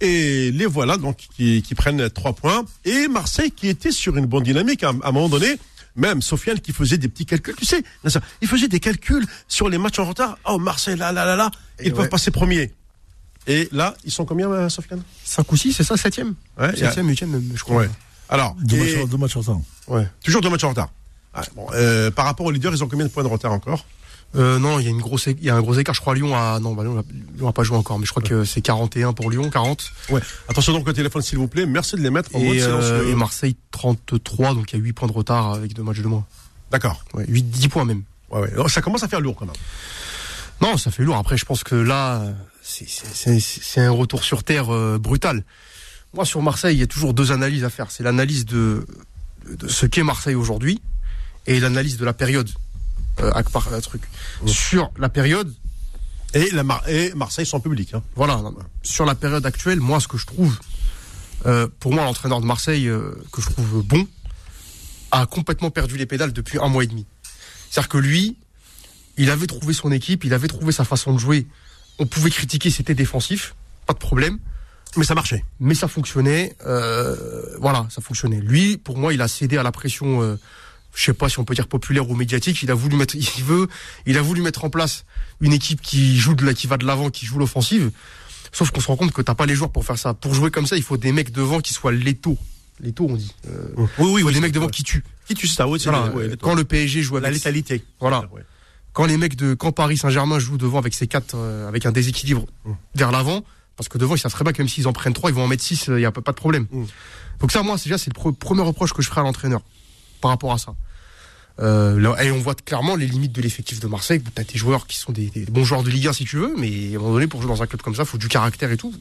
Et les voilà donc qui, qui, prennent trois points. Et Marseille qui était sur une bonne dynamique à, un moment donné. Même Sofiane qui faisait des petits calculs, tu sais, il faisait des calculs sur les matchs en retard. Oh Marseille, là, là, là, là, ils peuvent passer premiers. Et là, ils sont combien, euh, Sofiane? 5 ou 6, c'est ça, 7ème ouais, 7ème, 8ème, je crois. Ouais. Alors, deux, matchs, deux matchs en retard. Ouais. Toujours deux matchs en retard. Euh, par rapport aux leaders, ils ont combien de points de retard encore euh, non, il y a une grosse, il y a un gros écart. Je crois Lyon a, non, bah, Lyon, a, pas joué encore, mais je crois que c'est 41 pour Lyon, 40. Ouais. Attention donc au téléphone, s'il vous plaît. Merci de les mettre en et, mode euh, et Marseille 33, donc il y a 8 points de retard avec deux matchs de moins. D'accord. Ouais, 8, 10 points même. Ouais, ouais. ça commence à faire lourd quand même. Non, ça fait lourd. Après, je pense que là, c'est un retour sur terre euh, brutal. Moi, sur Marseille, il y a toujours deux analyses à faire. C'est l'analyse de, de ce qu'est Marseille aujourd'hui et l'analyse de la période. Euh, un truc. Sur la période. Et, la et Marseille sans public. Hein. Voilà. Sur la période actuelle, moi, ce que je trouve, euh, pour moi, l'entraîneur de Marseille, euh, que je trouve bon, a complètement perdu les pédales depuis un mois et demi. C'est-à-dire que lui, il avait trouvé son équipe, il avait trouvé sa façon de jouer. On pouvait critiquer, c'était défensif, pas de problème. Mais ça marchait. Mais ça fonctionnait. Euh, voilà, ça fonctionnait. Lui, pour moi, il a cédé à la pression euh, je sais pas si on peut dire populaire ou médiatique, il a voulu mettre, il veut, il a voulu mettre en place une équipe qui joue de la, qui va de l'avant, qui joue l'offensive. Sauf qu'on se rend compte que t'as pas les joueurs pour faire ça. Pour jouer comme ça, il faut des mecs devant qui soient létaux. Létaux, on dit. Euh, Oui, oui, il faut oui. des mecs devant qui tuent. Qui tu sais ça Oui, Voilà. ouais, quand le PSG joue la avec létalité. Voilà. Ouais. quand les mecs de quand Paris Saint-Germain jouent devant avec ces quatre euh, avec un déséquilibre Mm. vers l'avant parce que devant ils savent très bien que même s'ils en prennent trois ils vont en mettre six il y a pas de problème Mm. donc ça moi c'est déjà c'est le pre- premier reproche que je ferai à l'entraîneur par rapport à ça euh, là, et on voit clairement les limites de l'effectif de Marseille t'as des joueurs qui sont des, des bons joueurs de Ligue 1 si tu veux mais à un moment donné pour jouer dans un club comme ça faut du caractère et tout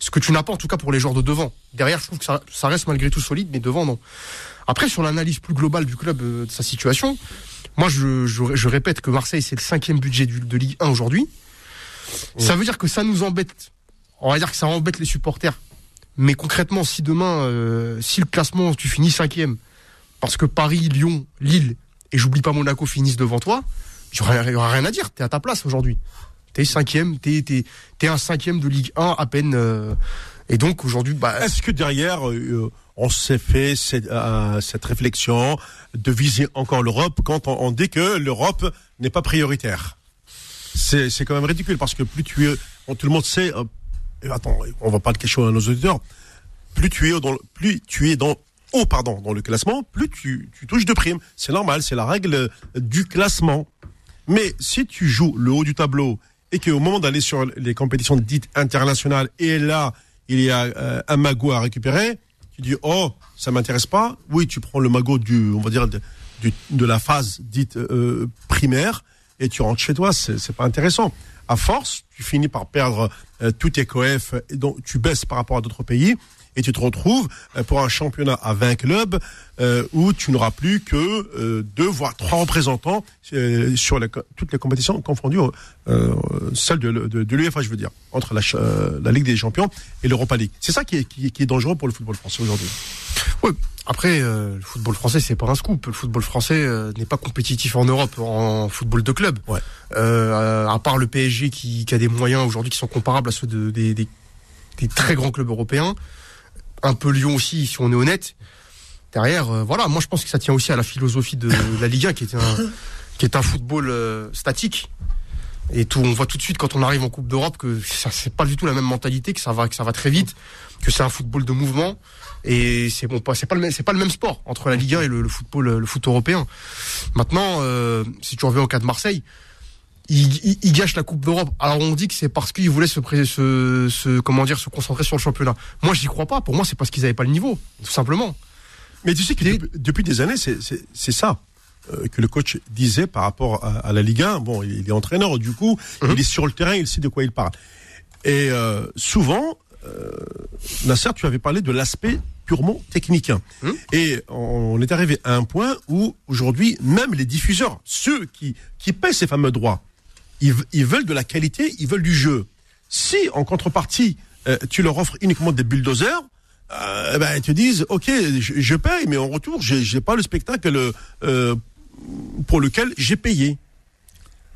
ce que tu n'as pas en tout cas pour les joueurs de devant derrière je trouve que ça, ça reste malgré tout solide mais devant non après sur l'analyse plus globale du club euh, de sa situation moi, je, je, je répète que Marseille, c'est le cinquième budget du- de Ligue 1 aujourd'hui. Ça veut dire que ça nous embête. On va dire que ça embête les supporters. Mais concrètement, si demain, euh, si le classement, tu finis cinquième, parce que Paris, Lyon, Lille, et j'oublie pas Monaco finissent devant toi, il y aura, rien à dire. T'es à ta place aujourd'hui. T'es cinquième, t'es, t'es, t'es un cinquième de Ligue 1 à peine. euh, et donc aujourd'hui, bah, Est-ce que derrière, euh, on s'est fait cette, euh, cette réflexion de viser encore l'Europe quand on, on dit que l'Europe n'est pas prioritaire? C'est quand même ridicule parce que plus tu es, tout le monde sait. attends, on va pas le cacher à nos auditeurs. Plus tu es plus tu es dans haut, pardon, dans le classement, plus tu, tu touches de primes. C'est normal, c'est la règle euh, du classement. Mais si tu joues le haut du tableau et qu'au moment d'aller sur les compétitions dites internationales, et là, il y a euh, un magot à récupérer, tu dis, oh, ça m'intéresse pas. Oui, tu prends le magot du, on va dire, de, de la phase dite euh, primaire et tu rentres chez toi. C'est pas intéressant. À force, tu finis par perdre euh, tous tes coef et donc tu baisses par rapport à d'autres pays et tu te retrouves euh, pour un championnat à 20 clubs euh, où tu n'auras plus que euh, deux voire trois représentants euh, sur la toutes les compétitions confondues, celles de, de, de l'UEFA, je veux dire, entre la, Ligue des Champions et l'Europa League. C'est ça qui est, qui, est- qui est dangereux pour le football français aujourd'hui. Ouais. Après, le football français, c'est pas un scoop. Le football français n'est pas compétitif en Europe en football de club. Ouais. À part le PSG qui, qui a des moyens aujourd'hui qui sont comparables à ceux de, des, des, des très grands clubs européens. Un peu Lyon aussi, si on est honnête. Derrière, euh, voilà, moi je pense que ça tient aussi à la philosophie de la Ligue 1 qui est un, qui est un football euh, statique. Et tout, on voit tout de suite quand on arrive en Coupe d'Europe que ça c'est pas du tout la même mentalité, que ça va, que ça va très vite, que c'est un football de mouvement. Et c'est bon, pas, c'est pas le même, c'est pas le même sport entre la Ligue 1 et le, le football, le foot européen. Maintenant, euh, si tu reviens au cas de Marseille, il, il, il gâche la Coupe d'Europe. Alors on dit que c'est parce qu'il voulait se, pré- se, se, comment dire, se concentrer sur le championnat. Moi, j'y crois pas. Pour moi, c'est parce qu'ils avaient pas le niveau, tout simplement. Mais tu sais que depuis, depuis des années, c'est- ça euh, que le coach disait par rapport à, à la Ligue 1. Bon, il est entraîneur, du coup, Mhm. il est sur le terrain, il sait de quoi il parle. Et euh, souvent, euh, Nasser, tu avais parlé de l'aspect purement technique. Mhm. Et on est arrivé à un point où aujourd'hui, même les diffuseurs, ceux qui, qui paient ces fameux droits, ils, veulent de la qualité, ils veulent du jeu. Si en contrepartie, euh, tu leur offres uniquement des bulldozers, euh, ben, ils te disent, ok, je, je paye, mais en retour, j'ai j'ai pas le spectacle euh, pour lequel j'ai payé.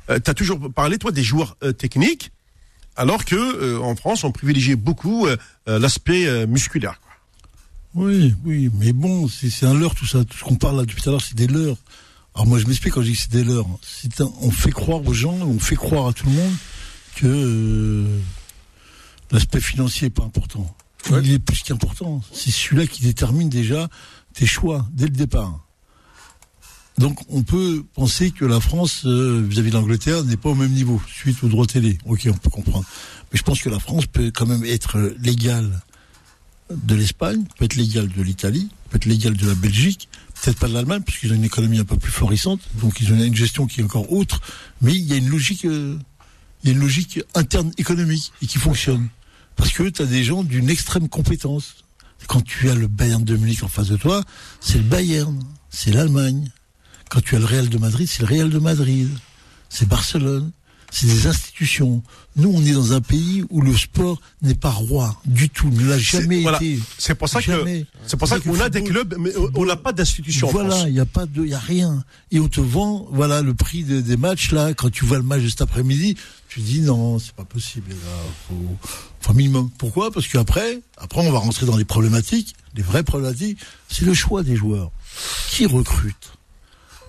Euh, tu as toujours parlé, toi, des joueurs techniques, alors que en France, on privilégie beaucoup l'aspect musculaire. Oui, oui, mais bon, c'est un leurre tout ça. Tout ce qu'on parle là depuis tout à l'heure, c'est des leurres. Alors moi, je m'explique quand je dis que c'est des un- on fait croire aux gens, on fait croire à tout le monde que euh, l'aspect financier est pas important. Ouais. Il est plus qu'important. C'est celui-là qui détermine déjà tes choix dès le départ. Donc on peut penser que la France euh, vis-à-vis de l'Angleterre n'est pas au même niveau suite aux droits télé. Ok, on peut comprendre. Mais je pense que la France peut quand même être légale de l'Espagne, peut être légale de l'Italie, peut être légale de la Belgique, peut-être pas de l'Allemagne, puisqu'ils ont une économie un peu plus florissante, donc ils ont une gestion qui est encore autre, mais il y a une logique, euh, il y a une logique interne économique et qui fonctionne. Parce que tu as des gens d'une extrême compétence. Quand tu as le Bayern de Munich en face de toi, c'est le Bayern, c'est l'Allemagne. Quand tu as le Real de Madrid, c'est le Real de Madrid, c'est Barcelone, c'est des institutions. Nous, on est dans un pays où le sport n'est pas roi du tout, ne l'a jamais voilà. été. C'est pour ça que Jamais. c'est pour ça que qu'on a des clubs, mais on- on n'a pas d'institution Voilà, il n'y a pas de, il y a rien. Et on te vend, voilà, le prix de- des matchs là. Quand tu vois le match de cet après-midi, tu dis non, c'est pas possible. Faut, un minimum. Pourquoi? Parce qu'après, après, on va rentrer dans les problématiques. Les vraies problématiques, c'est le choix des joueurs. Qui recrute?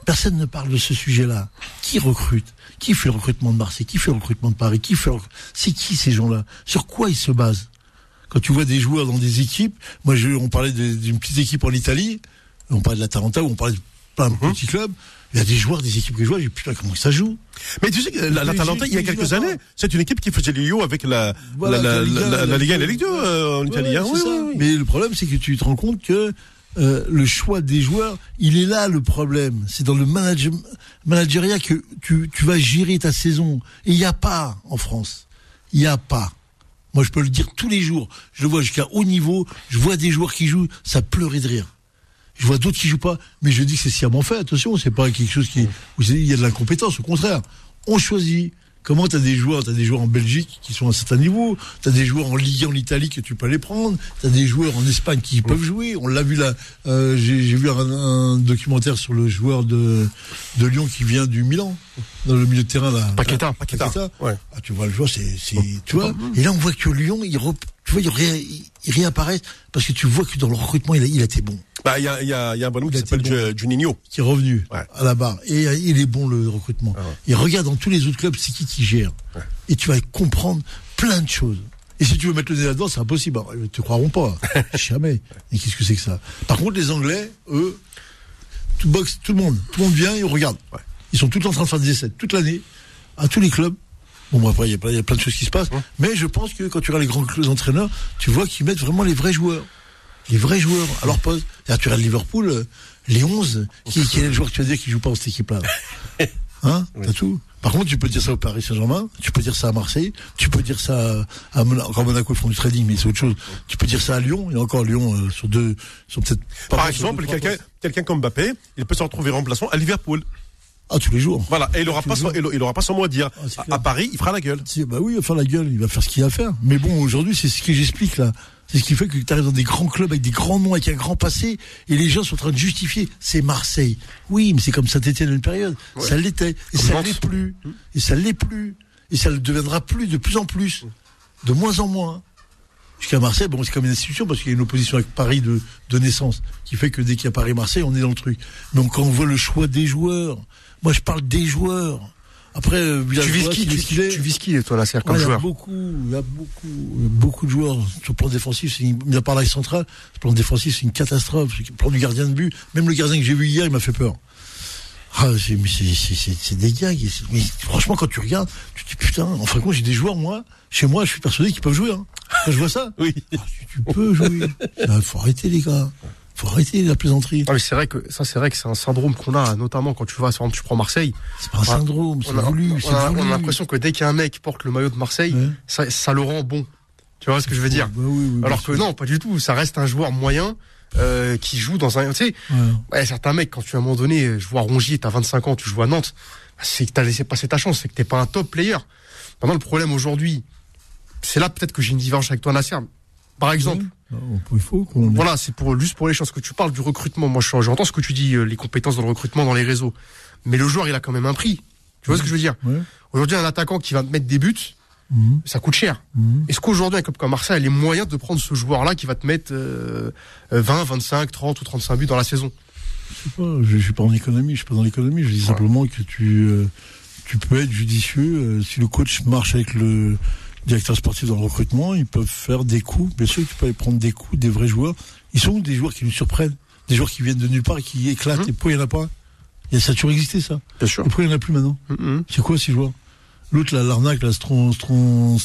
Personne ne parle de ce sujet-là. Qui recrute Qui fait le recrutement de Marseille Qui fait le recrutement de Paris Qui fait le... C'est qui ces gens-là Sur quoi ils se basent Quand tu vois des joueurs dans des équipes, moi je, on parlait d'une petite équipe en Italie, on parlait de la Taranta, on parlait de plein de petits clubs. Il y a des joueurs des équipes que je vois, j'ai putain comment ça joue Mais tu sais que la, la Talenta, il y a quelques années, c'est une équipe qui faisait les yo avec la, Voilà, la, la, la Liga, la, et la Ligue 2 euh, en Italie. hein. Oui, oui, oui. Mais le problème, c'est que tu te rends compte que euh, le choix des joueurs, il est là le problème. C'est dans le manage managériat que tu, vas gérer ta saison. Et il n'y a pas en France. Il n'y a pas. Moi, je peux le dire tous les jours. Je le vois jusqu'à haut niveau. Je vois des joueurs qui jouent, ça pleurait de rire. Je vois d'autres qui jouent pas, mais je dis que c'est sciemment fait. Attention, c'est pas quelque chose qui il y a de l'incompétence. Au contraire, on choisit. Comment t'as des joueurs, t'as des joueurs en Belgique qui sont à un certain niveau, t'as des joueurs en Ligue 1 en Italie que tu peux les prendre, t'as des joueurs en Espagne qui peuvent jouer. On l'a vu là, euh, j'ai vu un, un documentaire sur le joueur de de Lyon qui vient du Milan dans le milieu de terrain là. Paqueta. Paqueta. Ouais. Ah, tu vois le joueur, c'est, c'est, tu vois. Et là, on voit que Lyon, il, re- tu vois, il, ré- il réapparaît parce que tu vois que dans le recrutement, il a, il a été bon, Bah, il y a, y a, y a un bonhomme qui s'appelle bon. Juninho. qui est revenu Ouais. à la barre. Et euh, il est bon le recrutement. Ah ouais. Et regarde dans tous les autres clubs, c'est qui qui gère. Et tu vas comprendre plein de choses. Et si tu veux mettre le nez là-dedans, c'est impossible. Alors, Ils te croiront pas. Jamais. Et qu'est-ce que c'est que ça? Par contre, les Anglais, eux, tout boxe, tout le monde, tout le monde vient et on regarde. Ouais. Ils sont tout le temps en train de faire des essais, toute l'année, à tous les clubs. Bon, bon, après, il y, a plein- il y a plein de choses qui se passent. Mais je pense que quand tu regardes les grands clubs entraîneurs, tu vois qu'ils mettent vraiment les vrais joueurs. Les vrais joueurs à leur poste. Tu regardes Liverpool, euh, les 11, qui, quel est le joueur que tu vas dire qui joue pas dans cette équipe-là Hein T'as tout. Par contre, tu peux dire ça au Paris Saint-Germain, tu peux dire ça à Marseille, tu peux dire ça à Monaco. Encore Monaco, ils font du trading, mais c'est autre chose. Tu peux dire ça à Lyon, et encore Lyon, euh, sur deux, sur peut-être Par exemple, quelqu'un comme Mbappé, il peut se retrouver remplaçant à Liverpool. Ah, tous les jours. Voilà. Et il aura Tous pas son, il aura pas son mot à dire. Ah, à, à Paris, il fera la gueule. Si, bah oui, il va faire la gueule, il va faire ce qu'il a à faire. Mais bon, aujourd'hui, c'est ce que j'explique là. C'est ce qui fait que tu arrives dans des grands clubs avec des grands noms, avec un grand passé, et les gens sont en train de justifier. C'est Marseille. Oui, mais c'est comme Saint-Etienne à une période. Ça l'était. Et ça Nantes. l'est plus. Et ça l'est plus. Et ça le deviendra plus de plus en plus. De moins en moins. Jusqu'à Marseille, bon, c'est comme une institution parce qu'il y a une opposition avec Paris de, de naissance qui fait que dès qu'il y a Paris-Marseille, on est dans le truc. Donc quand on voit le choix des joueurs, moi je parle des joueurs. Après, euh, Tu vises qui il tu, tu vises qui, toi, Nasser, comme Ouais, il y a joueur beaucoup, il y a beaucoup, beaucoup de joueurs sur le plan défensif. C'est une, mis à part l'axe central, sur le plan défensif, c'est une catastrophe. Le plan du gardien de but, même le gardien que j'ai vu hier, il m'a fait peur. Ah, c'est, mais c'est, c'est, c'est, c'est des gags. C'est- Mais franchement, quand tu regardes, tu te dis putain, en fin de compte, j'ai des joueurs, moi, chez moi, je suis persuadé qu'ils peuvent jouer. Hein. Quand je vois ça, Oui. ah, tu, tu peux jouer. Ah, faut arrêter, les gars. Faut arrêter la plaisanterie. Ah, mais c'est vrai que ça, c'est vrai que c'est un syndrome qu'on a, notamment quand tu vas, par exemple, tu prends Marseille. C'est pas un syndrome, c'est voulu. on a- l'impression que dès qu'un mec porte le maillot de Marseille, Ouais. ça, ça le rend bon. Tu vois ce que je veux dire Bah oui, oui, Alors que non, pas du tout. Ça reste un joueur moyen euh, qui joue dans un. Tu sais, Ouais. ouais, certains mecs, quand tu à un moment donné, je vois Rongier, t'as 25 ans, tu joues à Nantes, bah, c'est que t'as laissé passer ta chance, c'est que t'es pas un top player. Maintenant, le problème aujourd'hui, c'est là peut-être que j'ai une divergence avec toi, Nasser. Par exemple, Il faut qu'on. voilà, c'est pour juste pour les choses que tu parles du recrutement. Moi, je- j'entends ce que tu dis, euh, les compétences dans le recrutement, dans les réseaux. Mais le joueur, il a quand même un prix. Tu vois ce que je veux dire Ouais. Aujourd'hui, un attaquant qui va te mettre des buts, Mhm. ça coûte cher. Mhm. Est-ce qu'aujourd'hui, un club comme Marseille a les moyens de prendre ce joueur-là qui va te mettre euh, euh, 20, 25, 30 ou 35 buts dans la saison? Je sais pas, je, je suis pas en économie, je suis pas dans l'économie, je dis simplement que tu euh, tu peux être judicieux euh, si le coach marche avec le directeur sportif dans le recrutement, ils peuvent faire des coups, bien sûr peux aller prendre des coups des vrais joueurs. Ils sont où des joueurs qui nous surprennent, des joueurs qui viennent de nulle part et qui éclatent Mhm. et pourquoi il y en a pas Il y a ça a toujours existé ça. Bien sûr. Et pourquoi il y en a plus maintenant Mhm. C'est quoi ces joueurs L'autre là, l'arnaque là, Stron, Stron,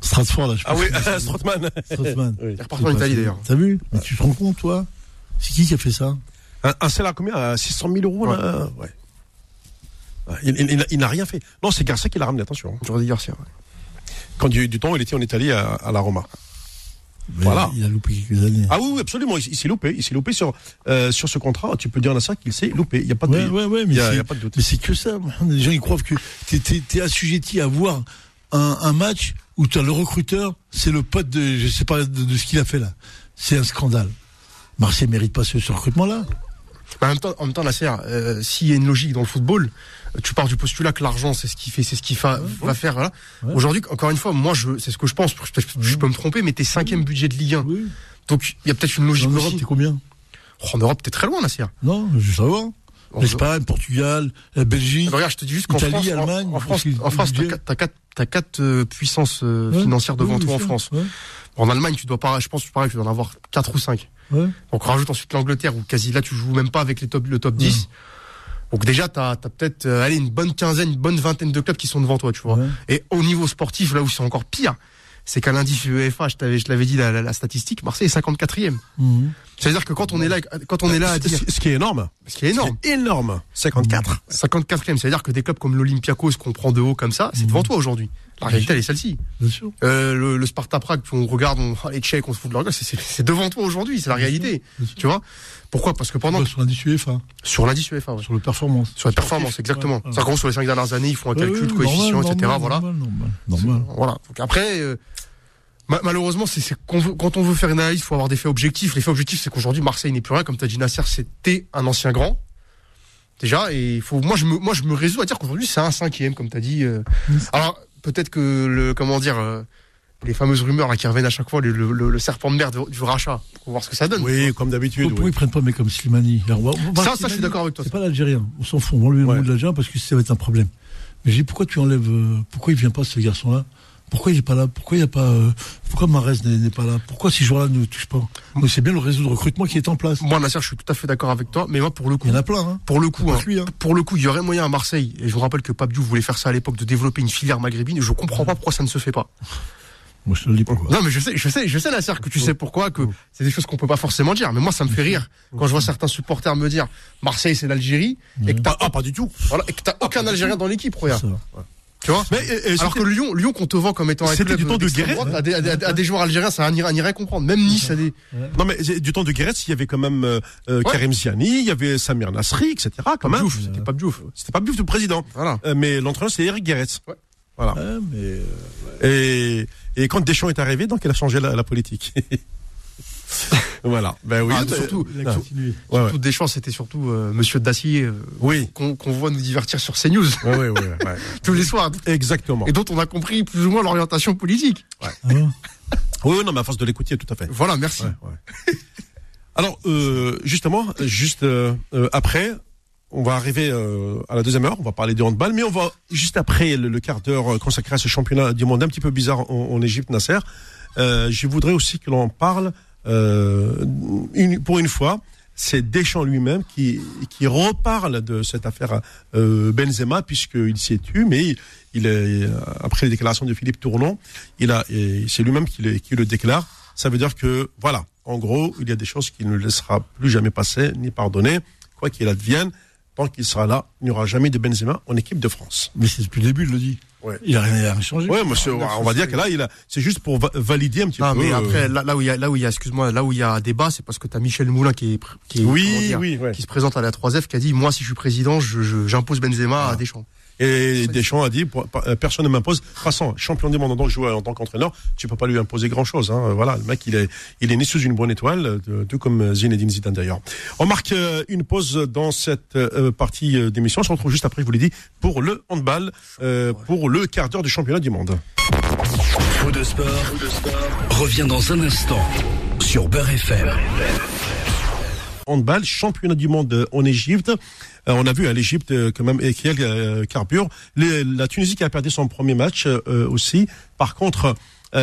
Stratford là, je Ah oui, s'appelle. Strootman. Strootman. Oui. Il repart en Italie d'ailleurs. T'as vu Mais tu te rends compte toi C'est qui qui a fait ça Un, un salaire à combien À 600 000 euros là Ouais. Ouais, Il, il- il n'a- il n'a rien fait. Non, c'est Garcia qui l'a ramené, attention. Jordi Garcia. ouais. Quand du, du temps, il était en Italie à, à la Roma. Mais Voilà. Il a loupé quelques années. Ah oui, oui, absolument. Il, il s'est loupé. Il s'est loupé sur, euh, sur ce contrat. Tu peux dire à ça qu'il s'est loupé. Il n'y a pas de, Ouais, ouais, ouais, mais y c'est- y que ça. Les gens ils croient que t'es, t'es assujetti à voir un, un match où t'as le recruteur, c'est le pote de, je sais pas, de, de ce qu'il a fait là. C'est un scandale. Marseille mérite pas ce, ce recrutement-là. Mais en même temps, en même temps, Nasser, euh, s'il y a une logique dans le football, euh, tu pars du postulat que l'argent, c'est ce qui fait, c'est ce qui fa- va faire. Voilà. Ouais. Aujourd'hui, encore une fois, moi, je, c'est ce que je pense. Je, peux me tromper, mais t'es cinquième budget de Ligue 1. Oui. Donc, il y a peut-être une logique En Europe, t'es combien Oh, en Europe, t'es très loin, Nasser. Non, je veux savoir. L'Espagne, Portugal, la Belgique. regarde, je te dis juste qu'en France, en- Allemagne, en, France, en France, t'as quatre- t'as quatre, euh, puissances euh, Ouais. financières devant Oui, toi en sûr. France. Ouais. En Allemagne, tu dois pas, je pense, pareil, tu dois en avoir quatre ou cinq. Ouais. Donc rajoute ensuite l'Angleterre où quasi là tu joues même pas avec les top, le top 10. Donc déjà t'as as, peut-être euh, allez, une bonne quinzaine, une bonne vingtaine de clubs qui sont devant toi, tu vois. Ouais. Et au niveau sportif, là où c'est encore pire, c'est qu'à l'indice UEFA, je t'avais je l'avais dit la, la- la statistique, Marseille est 54e. Mhm. C'est-à-dire que quand on est là quand on est là à dire Ce ce qui est énorme. ce qui est énorme. Ce qui est énorme. 54. 54e, c'est-à-dire que des clubs comme l'Olympiakos qu'on prend de haut comme ça, c'est devant toi aujourd'hui. La réalité elle est celle-ci. Bien sûr. Euh, le, le Sparta Prague, on regarde, on, les Tchèques, on se fout de leur gueule, c'est- devant toi aujourd'hui, c'est la réalité. Sûr. Tu vois? Pourquoi? Parce que pendant Pendant sur l'indice UEFA, sur l'indice UEFA, ouais. sur le performance. sur la performance, exactement. Ouais, ouais. Gros sur les cinq dernières années, ils font un calcul de coefficient, normal, etc. normal, voilà. Normal, normal. Voilà. Donc après, euh, ma- malheureusement, c'est quand on veut faire une analyse, il faut avoir des faits objectifs. Les faits objectifs, c'est qu'aujourd'hui, Marseille n'est plus rien. Comme tu as dit, Nasser, c'était un ancien grand. Déjà, et il faut, moi, je me, moi, je me résous à dire qu'aujourd'hui, c'est un cinquième, comme tu as dit. euh. Alors, peut-être que le, comment dire, euh, les fameuses rumeurs là, qui reviennent à chaque fois, le, le- le- le serpent de mer du, du rachat. Faut voir ce que ça donne. Oui, comme d'habitude. Pourquoi oui. ils prennent pas mec comme Slimani Alors, on va- on va- Ça, ça, je suis d'accord avec toi. C'est pas l'Algérien, on s'en fout, on va enlever Ouais. le mot de l'Algérien parce que ça va être un problème. Mais j'ai dit pourquoi tu enlèves, euh, pourquoi il vient pas ce garçon-là? Pourquoi il est pas là? Pourquoi il y a pas, euh, pourquoi Marez n'est pas là? Pourquoi ces joueurs-là ne touchent pas? Donc c'est bien le réseau de recrutement qui est en place. Moi, Nasser, je suis tout à fait d'accord avec toi. Mais moi, pour le coup, Il y en a plein, hein. pour le coup, Pas hein, lui, hein. pour le coup, il y aurait moyen à Marseille, et je vous rappelle que Pape Diouf voulait faire ça à l'époque, de développer une filière maghrébine, et je comprends pas pourquoi ça ne se fait pas. Moi je te le dis pourquoi. Non, mais je sais, je sais, je sais, la sœur, que tu sais pourquoi, que c'est des choses qu'on peut pas forcément dire, mais moi, ça me fait rire quand je vois certains supporters me dire Marseille, c'est l'Algérie, et que t'as, Ah, pas du tout. voilà, et que t'as aucun Algérien dans l'équipe, regarde. Tu vois? Mais, euh, euh, Alors que Lyon, Lyon qu'on te vend comme étant un C'était club du temps de Guéret, à des, à des- à des joueurs algériens, ça n'irait n'irait comprendre. Même Nice, a des, Non, mais du temps de Guéret, il y avait quand même euh, euh, Ouais. Karim Ziani, il y avait Samir Nasri, etc. Quand même. C'était pas Diouf. C'était pas Buf le président. Voilà. Euh, mais l'entraîneur, c'est Eric Guéret. Ouais. Voilà. Ouais, mais euh, Et, et quand Deschamps est arrivé, donc il a changé la, la politique. voilà. Ben oui. Ah, mais- surtout. Ouais, ouais. Surtout Deschamps, c'était surtout euh, Monsieur Dacier euh, Oui. qu'on voit nous divertir sur CNews Ouais, ouais, ouais, ouais. tous les soirs Exactement. et dont on a compris plus ou moins l'orientation politique. Ah bon? Oui, oui, non, mais à force de l'écouter, tout à fait. Voilà, merci. Ouais, ouais. Alors, euh, justement, juste euh, euh, après, on va arriver euh, à la deuxième heure, on va parler du handball, mais on va juste après le, le quart d'heure consacré à ce championnat du monde un petit peu bizarre en, en Égypte, Nasser. Euh, je voudrais aussi que l'on parle euh, une, pour une fois. C'est Deschamps lui-même qui, qui reparle de cette affaire euh, Benzema puisqu'il s'y est tué, mais il, est, après les déclarations de Philippe Tournon, il a, c'est lui-même qui le, qui le déclare. Ça veut dire que, voilà, en gros, il y a des choses qu'il ne laissera plus jamais passer ni pardonner, quoi qu'il advienne. Tant qu'il sera là, il n'y aura jamais de Benzema en équipe de France. Mais c'est depuis le début, il le dit. Ouais. Il a rien, il a rien changé. Ouais, monsieur, on va dire que là, il a, c'est juste pour va- valider un petit Non, peu. mais euh, après, là, là où il y a, là où il y a, excuse-moi, là où il y a débat, c'est parce que t'as Michel Moulin qui est, qui est, comment oui, dire, oui, ouais. qui se présente à la 3F, qui a dit, moi, si je suis président, je, je- j'impose Benzema à Deschamps. Et Deschamps a dit, euh, personne ne m'impose. Façon, champion du monde en tant que joueur, en tant qu'entraîneur, tu peux pas lui imposer grand chose. Hein. Voilà, le mec, il est, il est né sous une bonne étoile, euh, tout comme Zinedine Zidane d'ailleurs. On marque euh, une pause dans cette euh, partie euh, d'émission. On se retrouve juste après, je vous l'ai dit, pour le handball, euh, pour le quart d'heure du championnat du monde. Faux de sport, revient dans un instant sur Beurre FM. handball, championnat du monde euh, en Égypte. Euh, on a vu à l'Égypte euh, quand même et qui elle, euh, carbure. Les- la Tunisie qui a perdu son premier match aussi. Par contre,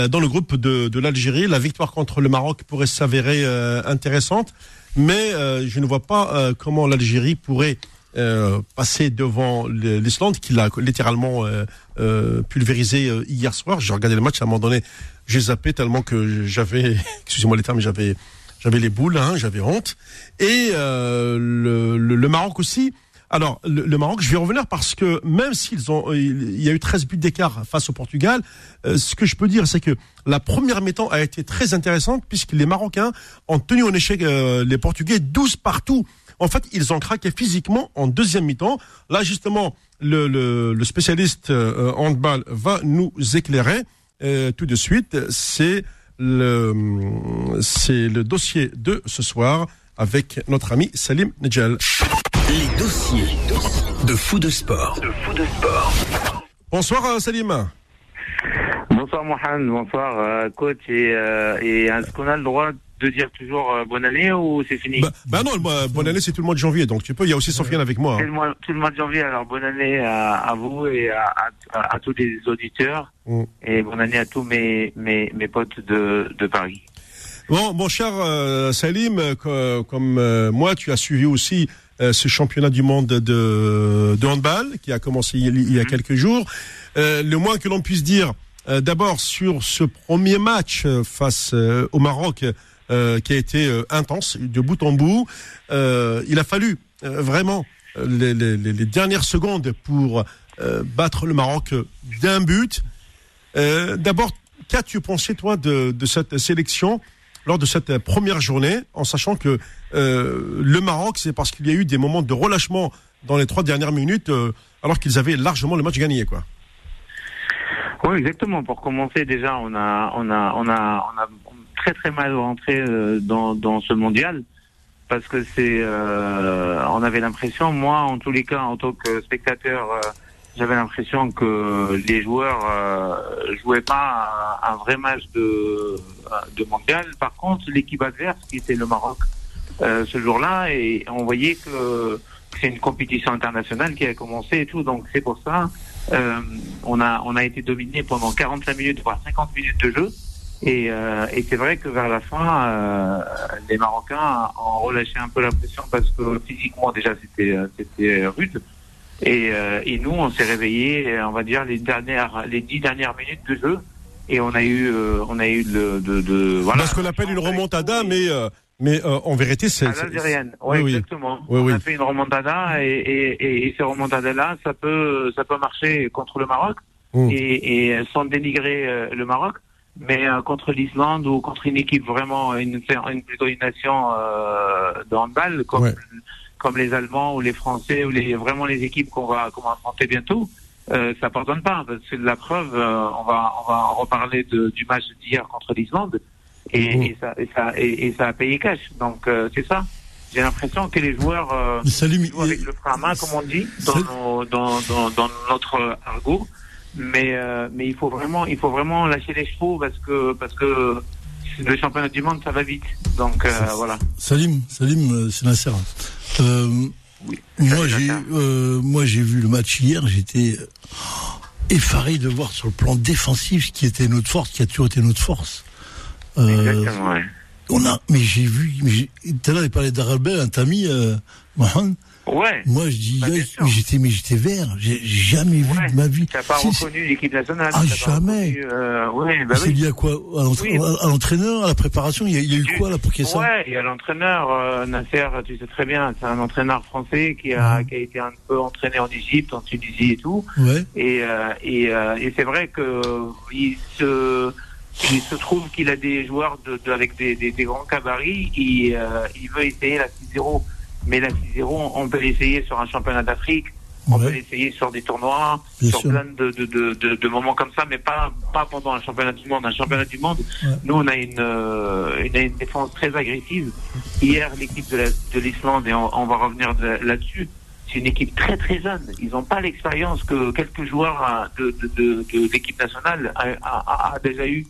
dans le groupe de, de l'Algérie, la victoire contre le Maroc pourrait s'avérer intéressante, mais je ne vois pas comment l'Algérie pourrait euh, passer devant l'Islande, qui l'a littéralement euh, euh, pulvérisé hier soir. J'ai regardé le match à un moment donné, j'ai zappé tellement que j'avais, excusez-moi les termes, j'avais j'avais les boules, hein, j'avais honte. Et euh, le, le, le Maroc aussi. Alors, le, le Maroc, je vais revenir parce que même s'ils ont, il y a eu 13 buts d'écart face au Portugal, euh, ce que je peux dire, c'est que la première mi-temps a été très intéressante puisque les Marocains ont tenu en échec euh, les Portugais 12 partout. En fait, ils ont craqué physiquement en deuxième mi-temps. Là, justement, le, le, le spécialiste euh, handball va nous éclairer euh, tout de suite. C'est c'est le dossier de ce soir avec notre ami Salim Nedjel. Les dossiers de Fou de sport. Bonsoir euh, Salim. Bonsoir Mohamed, bonsoir euh, coach, et, euh, et est-ce qu'on a le droit de dire toujours euh, bonne année ou c'est fini? Bah, bah non, bonne année, c'est tout le mois de janvier, donc tu peux. Il y a aussi Sofiane avec moi. C'est hein. le mois, tout le mois de janvier, alors bonne année à, à vous et à, à, à tous les auditeurs. Mm. Et bonne année à tous mes, mes, mes potes de, de Paris. Bon, mon cher euh, Salim, euh, co- comme euh, moi, tu as suivi aussi ce championnat du monde de, de handball qui a commencé il, il y a quelques jours. Le moins que l'on puisse dire, euh, d'abord sur ce premier match euh, face euh, au Maroc, qui a été intense de bout en bout, il a fallu vraiment les, dernières secondes pour battre le Maroc d'un but. D'abord, qu'as-tu pensé toi de, de cette sélection lors de cette première journée, en sachant que le Maroc, c'est parce qu'il y a eu des moments de relâchement dans les trois dernières minutes, alors qu'ils avaient largement le match gagné, quoi? Oui, exactement. Pour commencer, déjà, on a, on a, on a, on a très très mal rentré euh, dans, dans ce mondial parce que c'est, euh, on avait l'impression, moi, en tous les cas, en tant que spectateur, euh, j'avais l'impression que les joueurs euh, jouaient pas un, un vrai match de, de mondial. Par contre, l'équipe adverse, qui était le Maroc, euh, ce jour-là, et on voyait que c'est une compétition internationale qui a commencé et tout. Donc c'est pour ça. Euh, on a on a été dominé pendant 45 minutes voire 50 minutes de jeu. Et, euh, et c'est vrai que vers la fin euh, les Marocains ont relâché un peu la pression parce que physiquement déjà c'était euh, c'était rude. Et, euh, et nous on s'est réveillé on va dire les dernières les dix dernières minutes de jeu. Et on a eu euh, on a eu le de, de voilà. Parce qu'on appelle une remontada, mais mais euh, en vérité, c'est l'algérienne, Oui, oui. exactement. Oui, on oui. a fait une remontada et, et, et, et ces remontadas-là, ça peut, ça peut marcher contre le Maroc Mm. et, et sans dénigrer euh, le Maroc, mais euh, contre l'Islande ou contre une équipe vraiment, une, une plutôt une nation euh, de handball comme Ouais. comme les Allemands ou les Français ou les vraiment les équipes qu'on va qu'on va affronter bientôt. Euh, ça pardonne pas. parce que C'est de la preuve. euh, on va on va reparler de, du match d'hier contre l'Islande et, et ça et ça et, et ça a payé cash. Donc euh, c'est ça. J'ai l'impression que les joueurs euh, jouent avec le frein à main, comme on dit dans, nos- dans, dans, dans notre argot. Mais euh, mais il faut vraiment il faut vraiment lâcher les chevaux parce que parce que le championnat du monde ça va vite. Donc euh, voilà. Salim, Salim, euh, c'est Nasser. Euh, Oui. moi, j'ai, euh, moi, j'ai vu le match hier. J'étais effaré de voir sur le plan défensif ce qui était notre force, qui a toujours été notre force. Euh, Exactement. Ouais. on a, mais j'ai vu, tout à l'heure, il parlait d'Arabel, un ami, euh, Mohamed. Ouais. Moi, je dis, Bah, j'étais, mais j'étais vert. J'ai jamais vu de ma vie. Tu n'as pas reconnu l'équipe nationale. Ah, t'as jamais. reconnu, euh, ouais, bah c'est oui. lié à quoi? À l'entra- Oui. à l'entraîneur, à la préparation? Il y a, il y a eu quoi là pour qu'il y ait ça? Ouais, il y a l'entraîneur euh, Nasser, tu sais très bien, c'est un entraîneur français qui a, Mhm. qui a été un peu entraîné en Égypte, en Tunisie et tout. Ouais. Et, euh, et, euh, et c'est vrai que il se, il se trouve qu'il a des joueurs de, de- avec des, des, des grands cabarets. Il, euh, il veut essayer la 6-0. Mais la 6-0, on peut l'essayer sur un championnat d'Afrique. On peut l'essayer sur des tournois, Bien sur sûr. plein de, de, de, de, de moments comme ça, mais pas, pas pendant un championnat du monde. Un championnat du monde, Ouais. nous, on a une, euh, une, une défense très agressive. Hier, l'équipe de la- de l'Islande, et on, on va revenir de- là-dessus, c'est une équipe très très jeune. Ils n'ont pas l'expérience que quelques joueurs euh, de, de, de, de l'équipe nationale a- a déjà eu.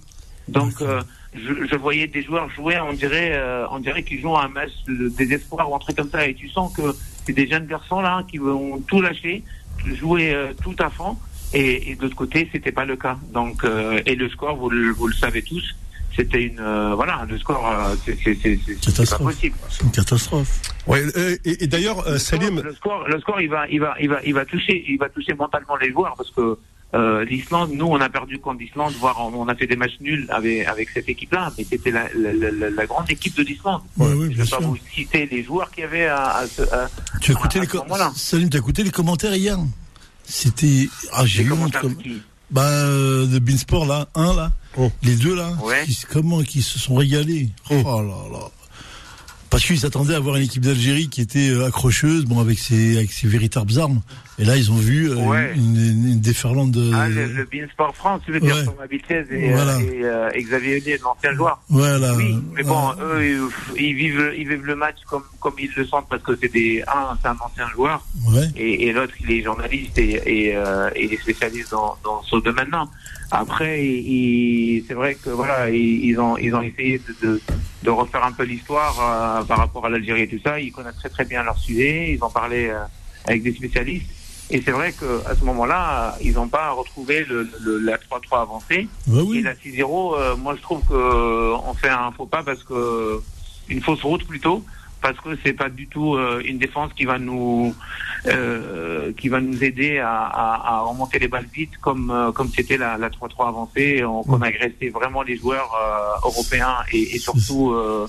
Donc, euh, je, je voyais des joueurs jouer, on dirait, euh, on dirait qu'ils jouent à un match de désespoir ou un truc comme ça. Et tu sens que c'est des jeunes garçons là qui vont tout lâcher, jouer euh, tout à fond. Et, et de l'autre côté, c'était pas le cas. Donc, euh, et le score, vous le, vous le savez tous, c'était une, euh, voilà, le score, euh, c'est c'est c'est c'est- c'est pas Catastrophe. possible. C'est une catastrophe. Ouais, euh, et, et d'ailleurs, euh, Le score- Salim, le score, le score, il va, il va, il va, il va toucher, il va toucher mentalement les joueurs parce que euh, l'Islande, nous, on a perdu contre l'Islande, voire on, on a fait des matchs nuls avec avec cette équipe-là, mais c'était la, la, la, la grande équipe de l'Islande. Ouais, oui, Je bien vais pas vous citer les joueurs qu'il y avait à, à, ce- à- Tu as écouté à les ce co- moment-là. Salim, t'as écouté les commentaires hier C'était ah j'ai eu honte commentaires comme bah euh, de Beansport là, un là, Oh. les deux là, Ouais. qui, comment qui se sont régalés. Oh. Oh là là. Parce qu'ils s'attendaient à voir une équipe d'Algérie qui était euh, accrocheuse, bon, avec ses, avec ses véritables armes. Et là, ils ont vu euh, Ouais. une, une, une déferlante de. Ah, le, le Beansport France, tu veux dire Ouais. Et, Voilà. euh, et, euh, Xavier Hennier, l'ancien joueur. Voilà. Oui, mais bon, Voilà. eux, ils, vivent, ils vivent le match comme, comme ils le sentent parce que c'est des, un, c'est un ancien joueur Ouais. et, et l'autre, il est journaliste et, et, euh, et spécialiste dans, dans ce domaine-là. Après, c'est vrai que voilà, ils, ils ont, ils ont essayé de, de, de refaire un peu l'histoire euh, par rapport à l'Algérie et tout ça. Ils connaissent très très bien leur sujet. Ils ont parlé euh, avec des spécialistes. Et c'est vrai qu'à ce moment-là, ils n'ont pas retrouvé le, le- la 3-3 avancée. Ouais, Et oui. la 6-0, euh, moi je trouve que euh, on fait un faux pas parce que une fausse route plutôt parce que c'est pas du tout euh, une défense qui va nous euh, qui va nous aider à, à, à remonter les balles vite comme euh, comme c'était la, la 3-3 avancée on, qu'on agressait vraiment les joueurs euh, européens et, et surtout euh,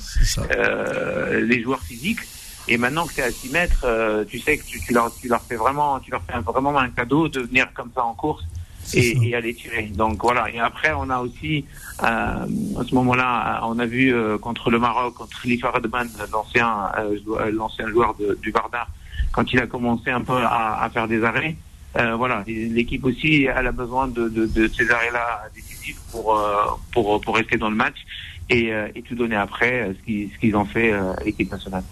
euh, les joueurs physiques. Et maintenant que c'est à 6 mètres, euh, tu sais que tu, tu, leur, tu leur fais vraiment, tu leur fais un- vraiment un cadeau de venir comme ça en course et, et aller tirer. Donc voilà. Et après, on a aussi, à ce moment-là, on a vu euh, contre le Maroc, contre Khalifa Redman, l'ancien, euh, euh, l'ancien joueur du Varda, quand il a commencé un peu à, à faire des arrêts. Euh, voilà, l'équipe aussi, elle a besoin de, de, de ces arrêts-là décisifs pour, euh, pour, pour rester dans le match et, euh, et tout donner après euh, ce qu'ils ce ont fait euh, à l'équipe nationale.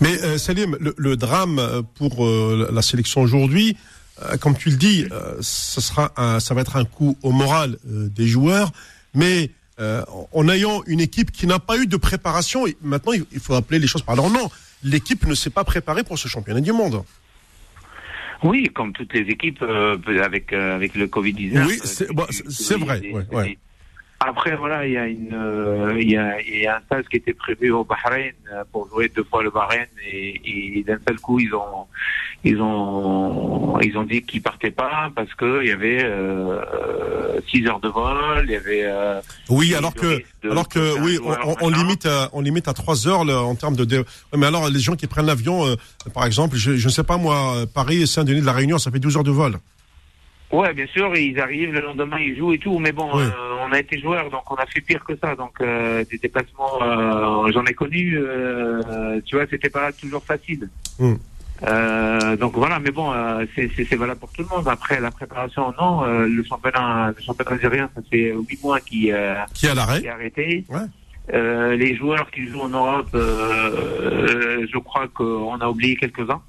Mais euh, Salim, le, le drame euh, pour euh, la sélection aujourd'hui, euh, comme tu le dis, euh, ça sera un, ça va être un coup au moral euh, des joueurs, mais euh, en ayant une équipe qui n'a pas eu de préparation, et maintenant il faut appeler les choses par leur nom. L'équipe ne s'est pas préparée pour ce championnat du monde. Oui, comme toutes les équipes euh, avec euh, avec le Covid 19. Oui, c'est- bon, c'est- c'est vrai, ouais, ouais. Après voilà, il y a une euh, il y a, il y a un stage qui était prévu au Bahreïn euh, pour jouer deux fois le Bahreïn et, et d'un seul coup ils ont ils ont ils ont dit qu'ils partaient pas parce que il y avait euh, six heures de vol, il y avait euh, Oui, alors que, de- alors que, oui, on, on- limite, à, on limite à trois heures là, en termes de. dé- Mais alors, les gens qui prennent l'avion, euh, par exemple, je, je ne sais pas moi, euh, Paris, Saint-Denis de la Réunion, ça fait 12 heures de vol. Ouais, bien sûr, ils arrivent, le lendemain ils jouent et tout, mais bon, Ouais. euh, on a été joueurs, donc on a fait pire que ça, donc euh, des déplacements, euh, j'en ai connu, euh, tu vois, c'était pas toujours facile. Mm. Euh, donc voilà, mais bon, euh, c'est valable pour tout le monde. Après la préparation, non, euh, le championnat, le championnat algérien, ça fait huit mois qui euh, Qui à l'arrêt arrêté. Ouais. Euh, les joueurs qui jouent en Europe, euh, je crois qu'on a oublié quelques-uns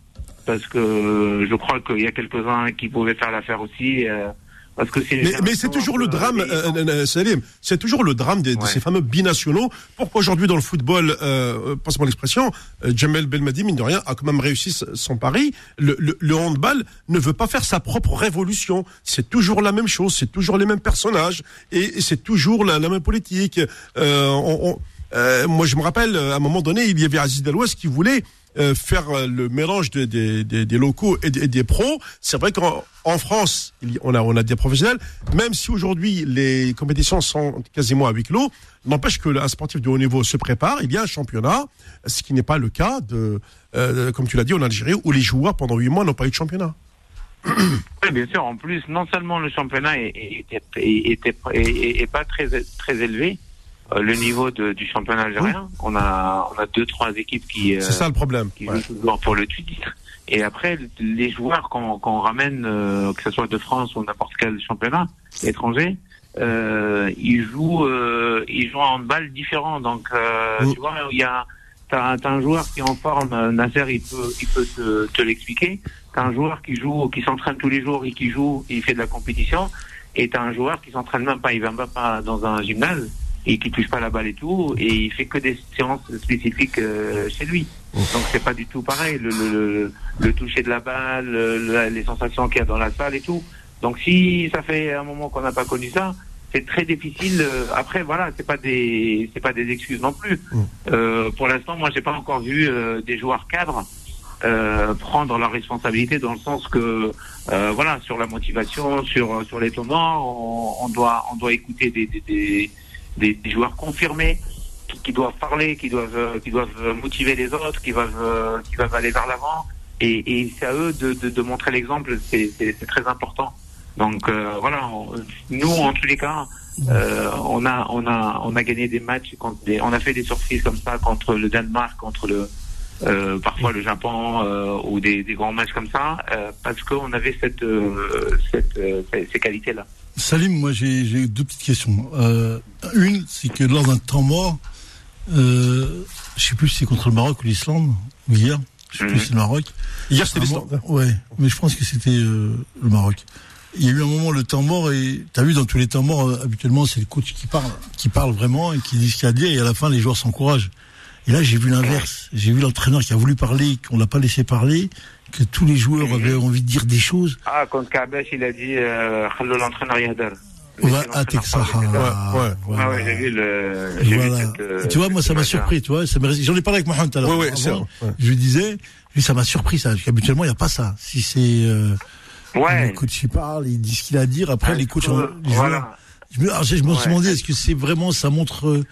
parce que je crois qu'il y a quelques-uns qui pouvaient faire l'affaire aussi. euh, parce que c'est Mais, mais c'est génération toujours un le drame, euh, euh, Salim, c'est toujours le drame des- de ces fameux binationaux. Pourquoi aujourd'hui dans le football, euh, passe-moi l'expression, euh, Jamel Belmadi, mine de rien, a quand même réussi son pari. Le, le, le handball ne veut pas faire sa propre révolution. C'est toujours la même chose, c'est toujours les mêmes personnages et, et c'est toujours la, la même politique. Euh, on- on- euh, moi, je me rappelle, à un moment donné, il y avait Aziz Dalouas qui voulait euh, faire euh, le mélange des, des, locaux et des, pros. C'est vrai qu'en en France, on a, on a des professionnels, même si aujourd'hui les compétitions sont quasiment à huis clos, n'empêche que un sportif de haut niveau se prépare, il y a un championnat, ce qui n'est pas le cas de, euh, comme tu l'as dit, en Algérie, où les joueurs pendant huit mois n'ont pas eu de championnat. Oui, bien sûr. En plus, non seulement le championnat est pas très très élevé, euh, le niveau de, du championnat algérien, on a on a deux trois équipes qui euh, C'est ça le problème. qui Ouais. toujours pour le titre. Et après, les joueurs qu'on qu'on ramène, euh, que ce soit de France ou n'importe quel championnat étranger, euh, ils jouent, euh, ils jouent en handball différent. Donc, euh, Mm. tu vois, il y a, t'as, t'as un joueur qui est en forme, Nasser, il peut, il peut te, te l'expliquer. T'as un joueur qui joue, qui s'entraîne tous les jours et qui joue, et il fait de la compétition. Et t'as un joueur qui s'entraîne même pas, il va même pas dans un gymnase et qui touche pas la balle et tout, et il fait que des séances spécifiques euh, chez lui. Donc c'est pas du tout pareil, le, le, le, toucher de la balle, le- les sensations qu'il y a dans la salle et tout. Donc si ça fait un moment qu'on n'a pas connu ça, c'est très difficile. euh, Après voilà, c'est pas des c'est pas des excuses non plus. Euh, pour l'instant, moi j'ai pas encore vu euh, des joueurs cadres euh, prendre leurs responsabilités dans le sens que euh, voilà sur la motivation, sur sur les on, on doit on doit écouter des des, des, des- joueurs confirmés qui, doivent parler, qui doivent euh, qui doivent motiver les autres, qui doivent euh, qui doivent aller vers l'avant. Et, c'est à eux de, de, montrer l'exemple. C'est très important. Donc euh, voilà, nous en tous les cas, Euh, on a on a on a gagné des matchs contre des, on a fait des surprises comme ça contre le Danemark, contre le euh, parfois le Japon euh, ou des, grands matchs comme ça euh, parce qu'on avait cette euh, cette euh, ces qualités là. Salim, moi j'ai deux petites questions. Euh, une, c'est que lors d'un temps mort, euh, je sais plus si c'est contre le Maroc ou l'Islande, ou hier, je sais plus Mhm. si c'est le Maroc. Hier, c'était l'Islande. Ouais, mais je pense que c'était euh, le Maroc. Il y a eu un moment le temps mort et t'as vu dans tous les temps morts euh, habituellement c'est le coach qui parle, qui parle vraiment et qui dit ce qu'il a à dire et à la fin les joueurs s'encouragent. Et là j'ai vu l'inverse, j'ai vu l'entraîneur qui a voulu parler, qu'on l'a pas laissé parler, que tous les joueurs avaient envie de dire des choses. Ah, quand Kabash, il a dit euh, l'entraîneur Yadar. Ouais, ah, ouais, ouais, ouais. Ah j'ai vu le. Voilà. Vu cette, euh, tu vois, moi, ça m'a surpris, tu vois. J'en ai parlé avec Mohamed tout à l'heure. Ouais, ouais, avant, vrai. Je lui disais, lui, ça m'a surpris, ça. Parce Habituellement, il n'y a pas ça. Si c'est. Euh, ouais. Les coachs, ils parlent, ils disent ce qu'il a à dire. Après, ah, les coachs. Voilà. Je me, je me suis demandé, est-ce que c'est vraiment. Ça montre. Euh,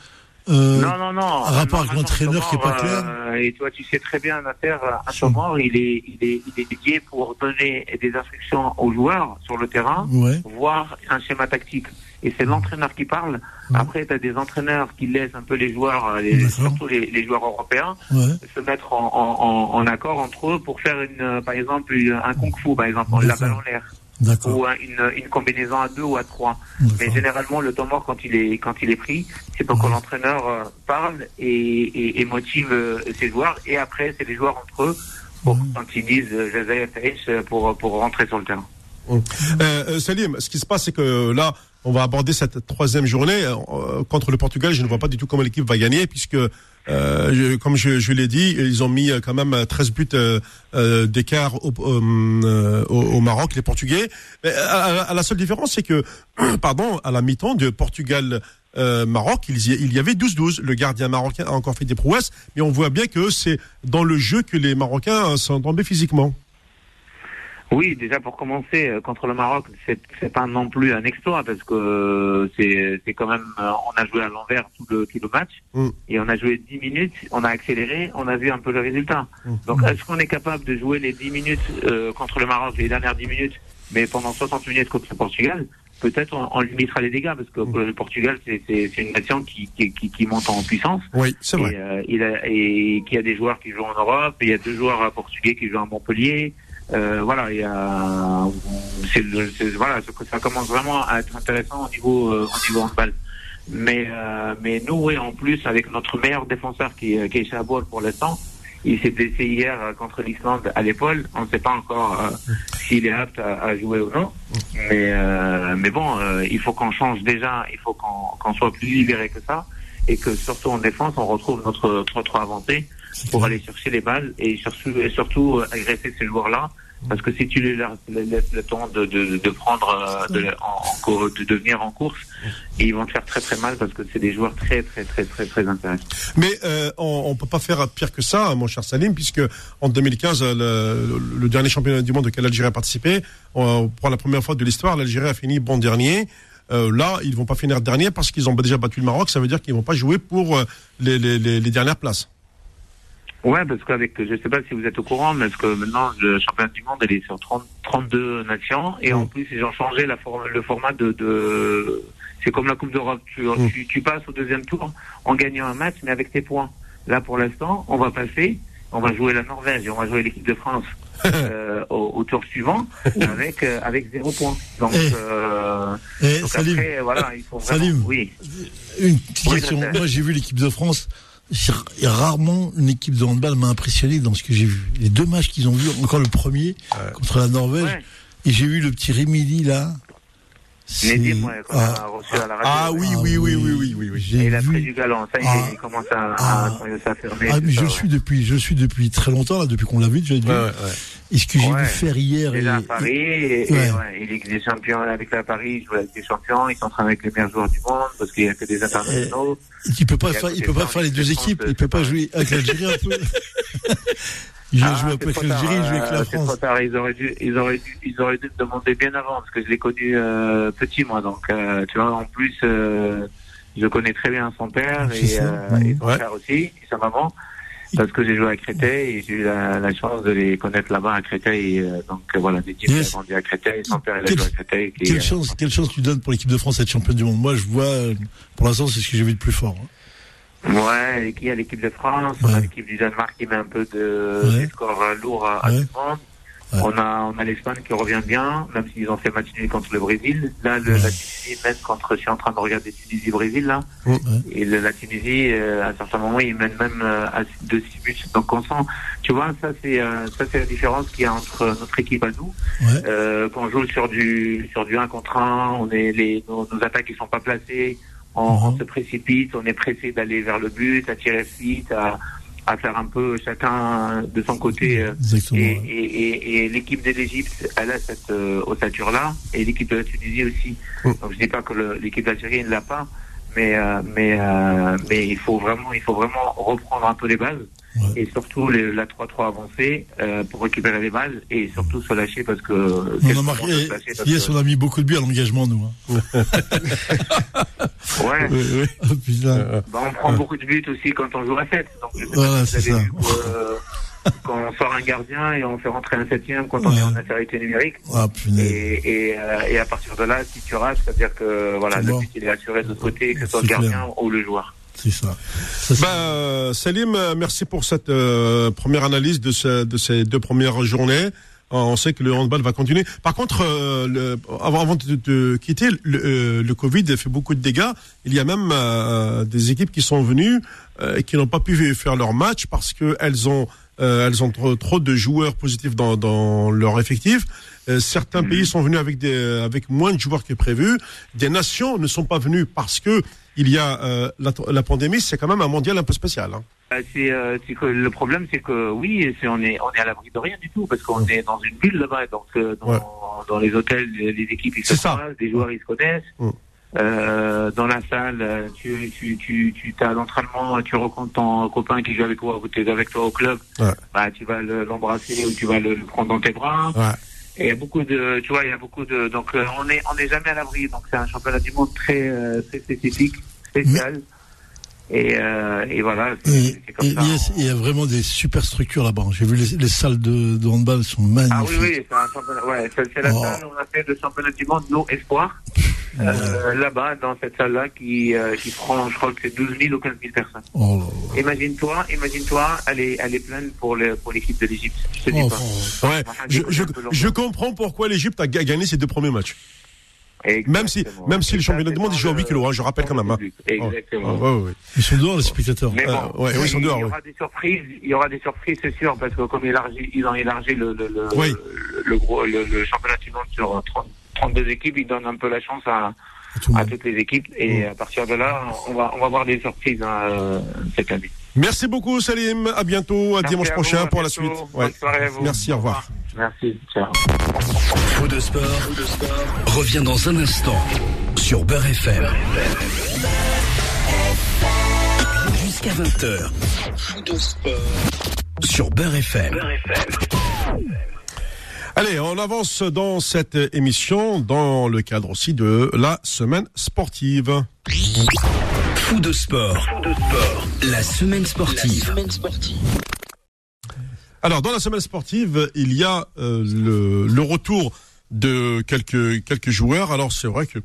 euh, Non, non, non. un rapport avec l'entraîneur qui est pas Thomas, clair. euh, et toi, tu sais très bien, Nasser, un Tomor, il est, il est, il est dédié pour donner des instructions aux joueurs sur le terrain, ouais, voire un schéma tactique. Et c'est l'entraîneur qui parle. Après, tu as des entraîneurs qui laissent un peu les joueurs, euh, les- surtout les, les joueurs européens, ouais, se mettre en, en, en, en accord entre eux pour faire une, euh, par exemple, un kung-fu, par exemple, la balle en l'air, ou un- une, une combinaison à deux ou à trois. Mais généralement, le temps mort, quand il est, quand il est pris, c'est pour que l'entraîneur euh, parle et, et, et motive euh, ses joueurs. Et après, c'est les joueurs entre eux pour, Mhm. quand ils disent euh, Joseph H pour, pour rentrer sur le terrain. Euh, euh, Salim, ce qui se passe, c'est que là, on va aborder cette troisième journée euh, contre le Portugal. Je ne vois pas du tout comment l'équipe va gagner, puisque, euh, comme je, l'ai dit, ils ont mis euh, quand même 13 buts d'écart au, Maroc, les Portugais. À, la seule différence, c'est que, pardon, à la mi-temps de Portugal. Maroc, il y, avait 12-12. Le gardien marocain a encore fait des prouesses, mais on voit bien que c'est dans le jeu que les Marocains sont tombés physiquement. Oui, déjà pour commencer, euh, contre le Maroc, c'est c'est pas non plus un exploit parce que euh, c'est c'est quand même, euh, on a joué à l'envers tout le tout le match Mm. et on a joué 10 minutes, on a accéléré, on a vu un peu le résultat. Mm. Donc est-ce qu'on est capable de jouer les 10 minutes euh, contre le Maroc, les dernières 10 minutes, mais pendant 60 minutes contre le Portugal Peut-être on, on limitera les dégâts parce que Mm. le Portugal c'est c'est c'est une nation qui, qui qui qui monte en puissance. Oui, c'est vrai. Et, euh, il a, et qui a des joueurs qui jouent en Europe, et il y a deux joueurs portugais qui jouent à Montpellier. Euh, voilà, il y a, c'est c'est- voilà, ça, commence vraiment à être intéressant au niveau, euh, au niveau handball. Mais, euh, mais nous, oui, en plus, avec notre meilleur défenseur qui, est- qui est Chabour pour l'instant, il s'est blessé hier euh, contre l'Islande à l'épaule. On ne sait pas encore euh, s'il est apte à, à jouer ou non. Mais, euh, mais bon, euh, il faut qu'on change déjà, il faut qu'on qu'on soit plus libéré que ça. Et que surtout en défense, on retrouve notre 3-3 avancé pour aller chercher les balles et surtout, et surtout euh, agresser ces joueurs-là. Parce que si tu les laisses le temps de, de, de prendre, euh, de, en, de devenir en course, ils vont te faire très très mal parce que c'est des joueurs très très très très très intéressants. Mais euh, on, on peut pas faire pire que ça, mon cher Salim, puisque en 2015, le, dernier championnat du monde auquel l'Algérie a participé, on- pour la première fois de l'histoire, l'Algérie a fini bon dernier. Euh, là, ils vont pas finir dernier parce qu'ils ont déjà battu le Maroc. Ça veut dire qu'ils vont pas jouer pour les, les, les, les dernières places. Ouais, parce qu'avec, je sais pas si vous êtes au courant, mais parce que maintenant le championnat du monde, il est sur 30, 32 nations, et en Mm. plus ils ont changé la for- le format de, de c'est comme la Coupe d'Europe, tu, Mm. tu, tu passes au deuxième tour en gagnant un match, mais avec tes points. Là, pour l'instant, on va passer, on va jouer la Norvège et on va jouer l'équipe de France euh, au, au tour suivant avec euh, avec zéro point. Donc, Eh. euh, Eh, donc Salim, après, voilà, il faut vraiment, Salim. oui. une petite question. Moi, j'ai vu l'équipe de France. Rarement une équipe de handball m'a impressionné dans ce que j'ai vu. Les deux matchs qu'ils ont vus, encore le premier contre la Norvège, Ouais. et j'ai vu le petit Rémi Lee, là. Nedim, ouais, qu'on ah, a reçu à la radio. Ah oui, oui, oui, oui, oui, oui. J'ai il a pris du galon. Ça, il, Ah. il commence à, Ah. à, s'affirmer. Ah, mais je suis depuis, je suis depuis très longtemps là, depuis qu'on l'a vu. ouais. Et ce que j'ai vu faire hier, et, Déjà à Paris, et, et Ligue des Champions avec la Paris, il joue avec des champions, ils sont en train avec les meilleurs joueurs du monde, parce qu'il n'y a que des internationaux. et il peut pas faire, il peut pas faire on les est deux équipes. Il peut pas jouer avec l'Algérie un peu. A Ah, joué avec l'Algérie, il tard, joue avec la euh, C'est trop France. tard, ils auraient dû, ils auraient dû, ils auraient dû me demander bien avant, parce que je l'ai connu euh, petit moi, donc euh, tu vois, en plus, euh, je connais très bien son père C'est et, ça, euh, et son Ouais. frère aussi, et sa maman. parce que j'ai joué à Créteil et j'ai eu la, la chance de les connaître là-bas à Créteil. Et, euh, donc euh, voilà, des types Yes. ont grandi à Créteil, son père il a joué à Créteil. qui, Quelle euh, chance, quelle chance tu donnes pour l'équipe de France d'être championne du monde Moi, je vois, euh, pour l'instant, c'est ce que j'ai vu de plus fort. hein. Ouais, il y a l'équipe de France, on a l'équipe du Danemark qui met un peu de Ouais. des scores euh, lourds à, Ouais. tout le monde. On a on a l'Espagne qui revient bien, même s'ils ont fait match nul contre le Brésil. Là, le, la Tunisie mène contre. Je suis en train de regarder Tunisie-Brésil là. Et le- la Tunisie, euh, à un certain moment, ils mènent même euh, à de 6 buts. Donc on sent, tu vois, ça c'est euh, ça c'est la différence qu'il y a entre notre équipe à nous. Euh, quand on joue sur du sur du 1 contre 1, on est les nos, nos attaques ils sont pas placées, on, on Mhm. se précipite, on est pressé d'aller vers le but, à tirer vite, à, à faire un peu chacun de son côté. euh, Exactement. et, et, et, et l'équipe de l'Égypte, elle a cette euh, ossature-là, et l'équipe de la Tunisie aussi. Mm. Donc je dis pas que l'équipe d'Algérie ne l'a pas, mais euh, mais euh, mais il faut vraiment il faut vraiment reprendre un peu les bases Ouais. et surtout les, la 3-3 avancée euh, pour récupérer les bases et surtout se lâcher parce que On a marqué, yes, que- on a mis beaucoup de buts à l'engagement, nous. Hein. ouais. Oui, oui. Euh, Bah, on prend beaucoup de buts aussi quand on joue à 7. Donc, Voilà, c'est ça. vu euh, quand on sort un gardien et on fait rentrer un septième quand on est en infériorité numérique. Ah. Et, et, euh, et à partir de là, si tu rates, c'est-à-dire que voilà, le but il est assuré de l'autre côté, que ce soit le gardien clair. ou le joueur. C'est ça. ça Ben, euh, Salim, euh, merci pour cette euh, première analyse de, ce- de ces deux premières journées. On sait que le handball va continuer. Par contre, avant, de, de quitter, le, le Covid fait beaucoup de dégâts. Il y a même des équipes qui sont venues et qui n'ont pas pu faire leur match parce que elles ont elles ont trop, de joueurs positifs dans leur effectif. Euh, certains pays sont venus avec des avec moins de joueurs que prévu. Des nations ne sont pas venues parce que il y a euh, la, la pandémie. C'est quand même un mondial un peu spécial. Hein. Euh, C'est euh, que le problème, c'est que oui, c'est on est on est à l'abri de rien du tout parce qu'on est dans une bulle là-bas. Donc euh, dans, Ouais. dans les hôtels, les, équipes ils se C'est ça. croisent, les joueurs ils se connaissent. Mm. Euh, dans la salle, euh, tu tu tu tu as l'entraînement, tu rencontres ton copain qui joue avec toi, ou tu es avec toi au club. Ouais. Bah, tu vas le- l'embrasser ou tu vas le, le prendre dans tes bras. Ouais. Et il y a beaucoup de, tu vois, il y a beaucoup de, donc euh, on est, on n'est jamais à l'abri. Donc c'est un championnat du monde très, euh, très spécifique, spécial. Et, euh, et voilà, c'est Et, c'est comme et ça. yes, il y a vraiment des super structures là-bas. J'ai vu les, les salles de, de handball sont magnifiques. Ah oui, oui, c'est. Ouais, la Oh. salle où on a fait le championnat du monde, nos espoirs. Euh, là-bas, dans cette salle-là, qui, euh, qui prend, je crois que c'est 12 000 ou 15 000 personnes. Oh. Imagine-toi, imagine-toi, elle est, elle est pleine pour le, pour l'équipe de l'Égypte. Je Oh. Ouais. Je, je, je comprends pourquoi l'Égypte a ga- gagné ses deux premiers matchs. Même si, même si le championnat du monde il joue en le- 8 kilos, hein, je rappelle quand même. Hein. Exactement. Oh, ouais, ouais, ouais. Ils sont dehors, les spectateurs. Mais bon, Euh, ouais, oui, ils sont il dehors, y aura des surprises, il y aura des surprises, c'est sûr, parce que comme élargi, ils ont élargi le, le, le, Oui. le, le gros, le, le championnat du monde sur 30, 32 équipes, ils donnent un peu la chance à, À tout à toutes les équipes, et à partir de là, on va, on va voir des surprises hein, euh, cette année. Merci beaucoup Salim, à bientôt, à Merci dimanche à prochain vous, à pour la bientôt. suite. Bonne soirée à vous. Merci, au revoir. Merci, ciao. Faux de sport, revient dans un instant sur Beurre FM. Jusqu'à 20h. Faux de sport sur Beurre FM. Allez, on avance dans cette émission dans le cadre aussi de la semaine sportive. Fou de sport, la semaine sportive. Alors, dans la semaine sportive, il y a euh, le, le retour de quelques quelques joueurs. Alors, c'est vrai que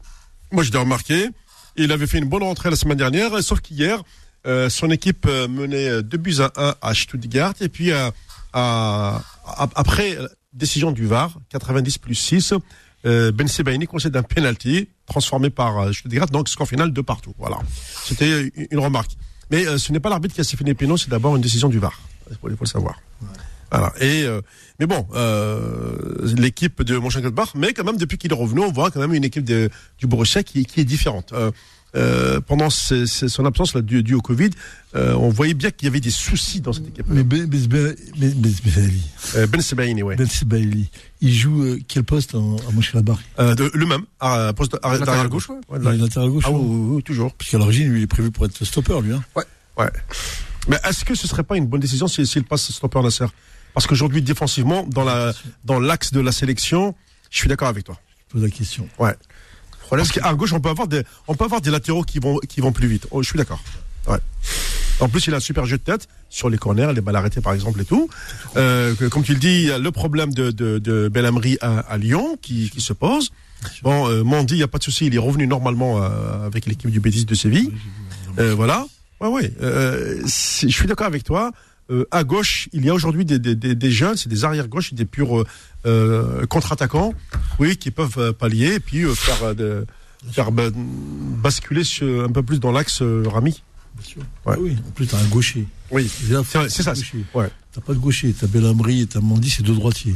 moi, je l'ai remarqué. Il avait fait une bonne rentrée la semaine dernière, sauf qu'hier, euh, son équipe euh, menait 2 buts à 1 à Stuttgart. Et puis, euh, à- à- après décision du VAR, 90 plus 6, euh, Ben Sebaini concède un penalty transformé par euh, Stuttgart, donc score final de partout. Voilà. C'était une- remarque. Mais euh, ce n'est pas l'arbitre qui a sifflé les pénaux, c'est d'abord une décision du VAR. Il faut, le savoir. Voilà. Et euh, mais bon, euh, l'équipe de Mönchengladbach, mais quand même depuis qu'il est revenu, on voit quand même une équipe de, du Borussia qui, qui est différente. Euh, euh, pendant ses- ses- son absence là, due, due au Covid, euh, on voyait bien qu'il y avait des soucis dans cette équipe. Mais Ben Ben- Ben- Ben- Ben- Ben- Euh, ben Sebaini, ouais. Ben Sebaili, il joue euh, quel poste en- à Mönchengladbach? Euh, de- le même, à poste à- d'arrière gauche, ouais. Ouais, latéral gauche ah oui, oui, oui, toujours. Parce qu'à l'origine, lui, il est prévu pour être stopper, lui. Hein. Ouais. Mais est-ce que ce serait pas une bonne décision s'il s'il passe stopper Nasser? Parce qu'aujourd'hui, défensivement, dans la dans l'axe de la sélection, je suis d'accord avec toi. Je pose la question. Ouais. Parce qu'à gauche, on peut avoir des, on peut avoir des latéraux qui vont, qui vont plus vite. Oh, je suis d'accord. Ouais. En plus, il a un super jeu de tête sur les corners, les balles arrêtées par exemple et tout. Euh, que- comme tu le dis, il y a le problème de, de, de Belhamri à, à Lyon qui, qui se pose. Bon, euh, Mandy, il n'y a pas de souci, il est revenu normalement euh, avec l'équipe du Bétis de Séville. Euh, voilà. Ouais, ouais. Euh, je suis d'accord avec toi. Euh, à gauche, il y a aujourd'hui des, des, des, des jeunes, c'est des arrière gauche, des purs euh, euh, contre-attaquants, oui, qui peuvent euh, pallier et puis euh, faire, de- faire ba- basculer sur- un peu plus dans l'axe euh, Rami. Bien sûr. Ouais. Oui, en plus, t'as un gaucher. Oui, c'est ça. Ouais. T'as pas de gaucher, t'as Belhamri et t'as Mandy, c'est deux droitiers.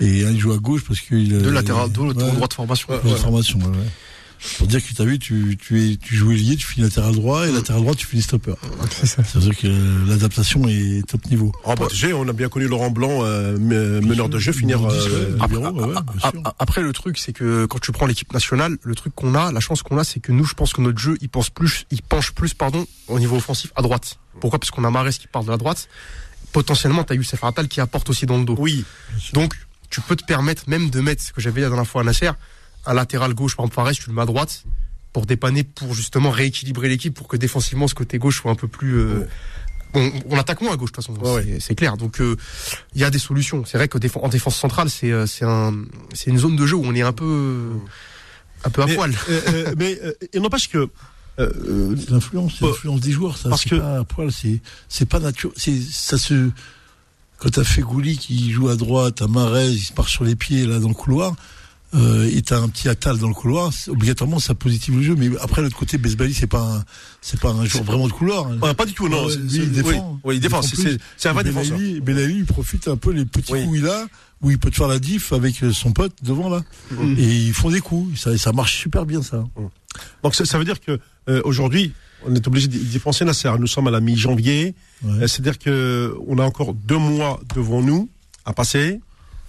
Et un il joue à gauche parce qu'il. Deux latérales, deux ouais, droits de formation. de formation, ouais, ouais. Pour dire que tu as vu, tu, tu, es, tu joues ailier, tu finis latéral droit, et latéral droit, tu finis stopper. C'est ça. C'est-à-dire que euh, l'adaptation est top niveau. Ah bah, tu sais, on a bien connu Laurent Blanc, euh, me- meneur de jeu, finir. Euh, libéraux, Après, ouais, après, le truc, c'est que quand tu prends l'équipe nationale, le truc qu'on a, la chance qu'on a, c'est que nous, je pense que notre jeu, il pense plus, il penche plus, pardon, au niveau offensif à droite. Pourquoi? Parce qu'on a Marès qui part de la droite. Potentiellement, t'as Youssef Attal qui apporte aussi dans le dos. oui, Donc, tu peux te permettre même de mettre, ce que j'avais dit la dernière fois à Nasser, un latéral gauche, par exemple Fares, tu le mets à droite, pour dépanner, pour justement rééquilibrer l'équipe, pour que défensivement, ce côté gauche soit un peu plus... euh, on, on attaque moins à gauche, de toute façon, Ouais, c'est- c'est clair. Donc, euh, il y a des solutions. C'est vrai qu'en défense, en défense centrale, c'est euh, c'est un, c'est une zone de jeu où on est un peu, un peu à Mais- poil. euh, euh, mais euh, il n'empêche que. euh, C'est l'influence, Euh, des joueurs, ça. parce C'est que- pas à poil, c'est, c'est pas naturel. C'est, ça se, quand t'as fait Gouli qui joue à droite, t'as Marez, il se marche sur les pieds, là, dans le couloir, euh, et t'as un petit Attal dans le couloir, obligatoirement, ça positive le jeu. Mais après, l'autre côté, Besbali, c'est pas c'est pas un joueur vraiment de couloir. hein. ouais, pas du tout, non. Ouais, lui, il défend. Oui, oui, il défend. C'est- un vrai défenseur. Belaïli, il profite un peu les petits Oui. coups il a, où il peut te faire la diff avec son pote devant là. Mhm. Et ils font des coups. Ça, ça marche super bien, ça. Donc ça, ça veut dire que euh, aujourd'hui, on est obligé d'y penser, Nasser. Nous sommes à la mi-janvier. Ouais. Euh, C'est-à-dire que on a encore deux mois devant nous à passer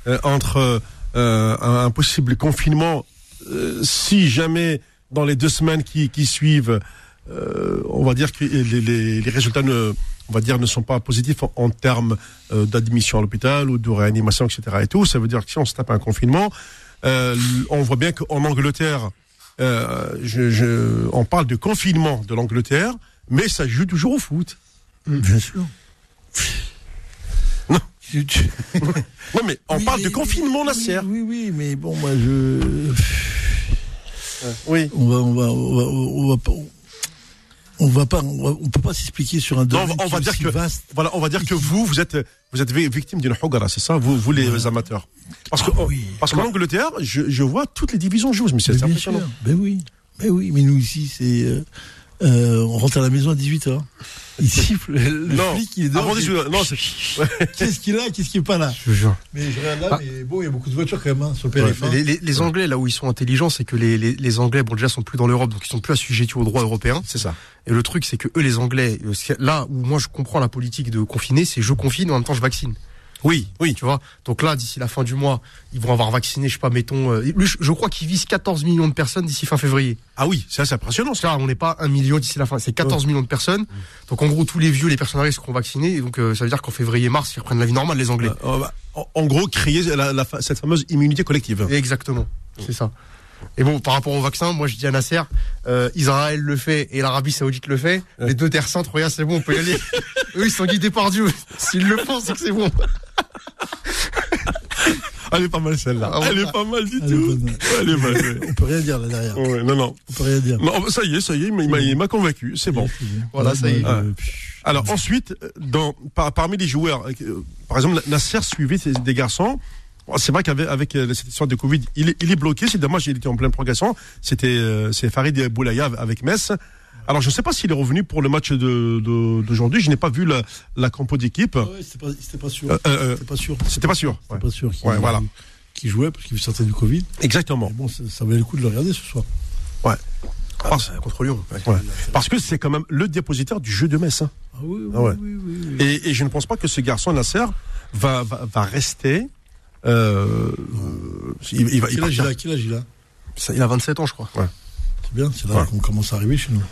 euh, entre euh, un, possible confinement. euh, si jamais dans les deux semaines qui, suivent, euh, on va dire que les, résultats ne, on va dire, ne sont pas positifs en, termes d'admission à l'hôpital ou de réanimation, etc. Et tout, ça veut dire que si on se tape un confinement, on voit bien qu'en Angleterre, on parle de confinement de l'Angleterre, mais ça joue toujours au foot. Bien sûr. Tu- tu- Non, mais on Oui, parle mais- de confinement, oui, Nasser. Oui, oui, mais bon, moi, je. Oui. On va, on va, on va, on va. On va pas, on, peut pas s'expliquer sur un Non, domaine on va- qui dire que- vaste. Voilà, on va dire que vous, vous êtes, vous êtes vi- victime d'une hogara, c'est ça, vous, vous les amateurs. Parce que, Ah oui. parce qu'en Angleterre, je, je vois toutes les divisions jouer, mais c'est impressionnant. sûr. Ben oui. Ben oui, mais nous ici, c'est. euh, euh, on rentre à la maison à 18h. Il siffle, le Non, flic, il est dehors. avant il fait, 18 non, c'est, Qu'est-ce qu'il a, qu'est-ce qui est pas là Je jure. Mais je regarde là, Ah. mais bon, il y a beaucoup de voitures quand même hein, sur le périph'. hein. Les, les- les Anglais, là où ils sont intelligents, c'est que les, les, les Anglais, bon, déjà, sont plus dans l'Europe, donc ils sont plus assujettis au droit européen. c'est ça. Et le truc, c'est que eux, les Anglais, euh, là où moi je comprends la politique de confiner, c'est je confine, en même temps je vaccine. Oui, oui. Tu vois Donc là, d'ici la fin du mois, ils vont avoir vacciné, je sais pas, mettons. euh, je, crois qu'ils visent 14 millions de personnes d'ici fin février. Ah oui, c'est assez impressionnant, ça. là, on n'est pas un million d'ici la fin, c'est 14 millions de personnes. Donc en gros, tous les vieux, les personnes à risque seront vaccinés. Et donc euh, ça veut dire qu'en février-mars, ils reprennent la vie normale, les Anglais. Euh, on va- en, gros, créer la, la cette fameuse immunité collective. Exactement, c'est ça. Et bon, par rapport au vaccin, moi je dis à Nasser, euh, Israël le fait et l'Arabie Saoudite le fait. Les deux terres saintes, regarde, c'est bon, on peut y aller. Eux, ils sont guidés par Dieu. S'ils le font, c'est que c'est bon. Elle est pas mal celle-là. Ah, Elle est pas mal du tout. Elle est mal. On peut rien dire là derrière. Ouais, non, non. On peut rien dire. Non, ça y est, ça y est, il m'a- convaincu, c'est bon. Voilà, ça y est. Euh, Ouais. Alors ensuite, dans, par- parmi les joueurs, euh, par exemple, Nasser suivait des garçons. Bon, C'est vrai qu'avec avec, euh, cette histoire de Covid, il est, il est bloqué. C'est dommage, il était en pleine progression. C'était euh, c'est Farid Boulaya avec Metz. Alors je ne sais pas s'il est revenu pour le match de- de- d'aujourd'hui. Je n'ai pas vu la, la compo d'équipe. Ouais, c'était pas, pas sûr. Euh, euh, euh, C'était pas sûr. C'était pas sûr. C'était Ouais. pas sûr qu'il Ouais, voilà. qu'il jouait parce qu'il sortait du Covid. Exactement. Mais bon, ça, ça valait le coup de le regarder ce soir. Parce, Ah, contre Lyon. ouais. ouais. Parce que c'est quand même le dépositaire du jeu de Metz. hein. Ah oui, oui, Ah ouais. oui, oui, oui. Et, et je ne pense pas que ce garçon Nasser va, va, va rester. Euh, il, il va, il Quel âge il a Quel âge il a? Ça, il a 27 ans, je crois. C'est bien, c'est là Ouais. qu'on commence à arriver chez nous.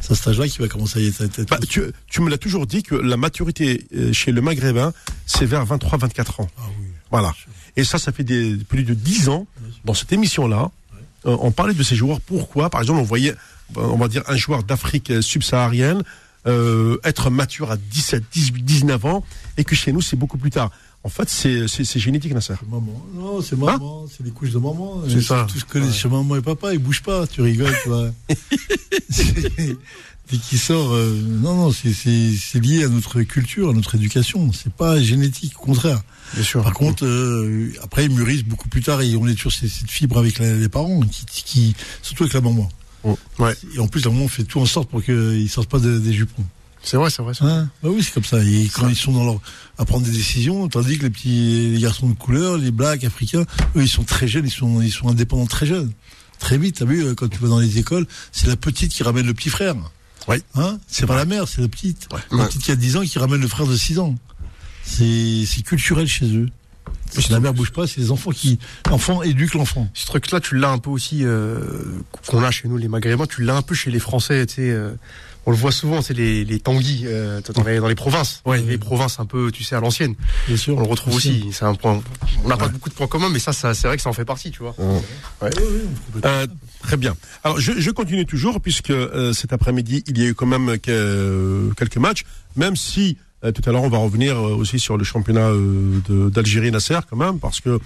C'est à cet âge-là qu'il va commencer à y être. Bah, tu, tu me l'as toujours dit que la maturité euh, chez le Maghrébin, c'est vers 23-24 ans. Ah oui. Voilà. Et ça, ça fait des, plus de 10 ans, dans cette émission-là, euh, on parlait de ces joueurs. Pourquoi? Par exemple, on voyait, on va dire, un joueur d'Afrique subsaharienne euh, être mature à 17, 18, 19 ans, et que chez nous, c'est beaucoup plus tard. En fait, c'est génétique, Nasser. Maman. Non, c'est maman, c'est les couches de maman. C'est ça. Tout ce que chez maman et papa, ils bougent pas, tu rigoles, tu vois. Dès qu'il sort, euh, non, non, c'est- lié à notre culture, à notre éducation. C'est pas génétique, au contraire. Bien sûr. Par contre, euh, après, ils mûrissent beaucoup plus tard et on est toujours ces- cette fibre avec la- les parents, qui, qui, surtout avec la maman. Ouais. Et en plus, la maman fait tout en sorte pour qu'ils sortent pas de- des jupons. C'est vrai, c'est vrai. c'est vrai. Hein bah oui, c'est comme ça. Et quand ils sont dans leur à prendre des décisions, tandis que les petits les garçons de couleur, les blacks africains, eux, ils sont très jeunes, ils sont ils sont indépendants très jeunes. Très vite, t'as vu, euh, quand tu vas dans les écoles, c'est la petite qui ramène le petit frère. Oui. Hein c'est pas la mère, c'est la petite. La Ouais. petite qui a 10 ans qui ramène le frère de 6 ans. C'est c'est culturel chez eux. Si la mère bouge pas, c'est les enfants qui l'enfant éduque l'enfant. Ce truc-là, tu l'as un peu aussi, euh, qu'on a chez nous, les Maghrébins, tu l'as un peu chez les Français, tu sais. euh, on le voit souvent, c'est les, les tanguis euh, dans, les, dans les provinces. Ouais. Les provinces un peu, tu sais, à l'ancienne. Bien sûr. On le retrouve aussi. C'est un point. On n'a pas beaucoup de points communs, mais ça, ça c'est vrai que ça en fait partie, tu vois. Euh, très bien. Alors, je, je continue toujours, puisque euh, cet après-midi, il y a eu quand même que- quelques matchs, même si euh, tout à l'heure, on va revenir euh, aussi sur le championnat euh, d'Algérie Nasser, quand même, parce que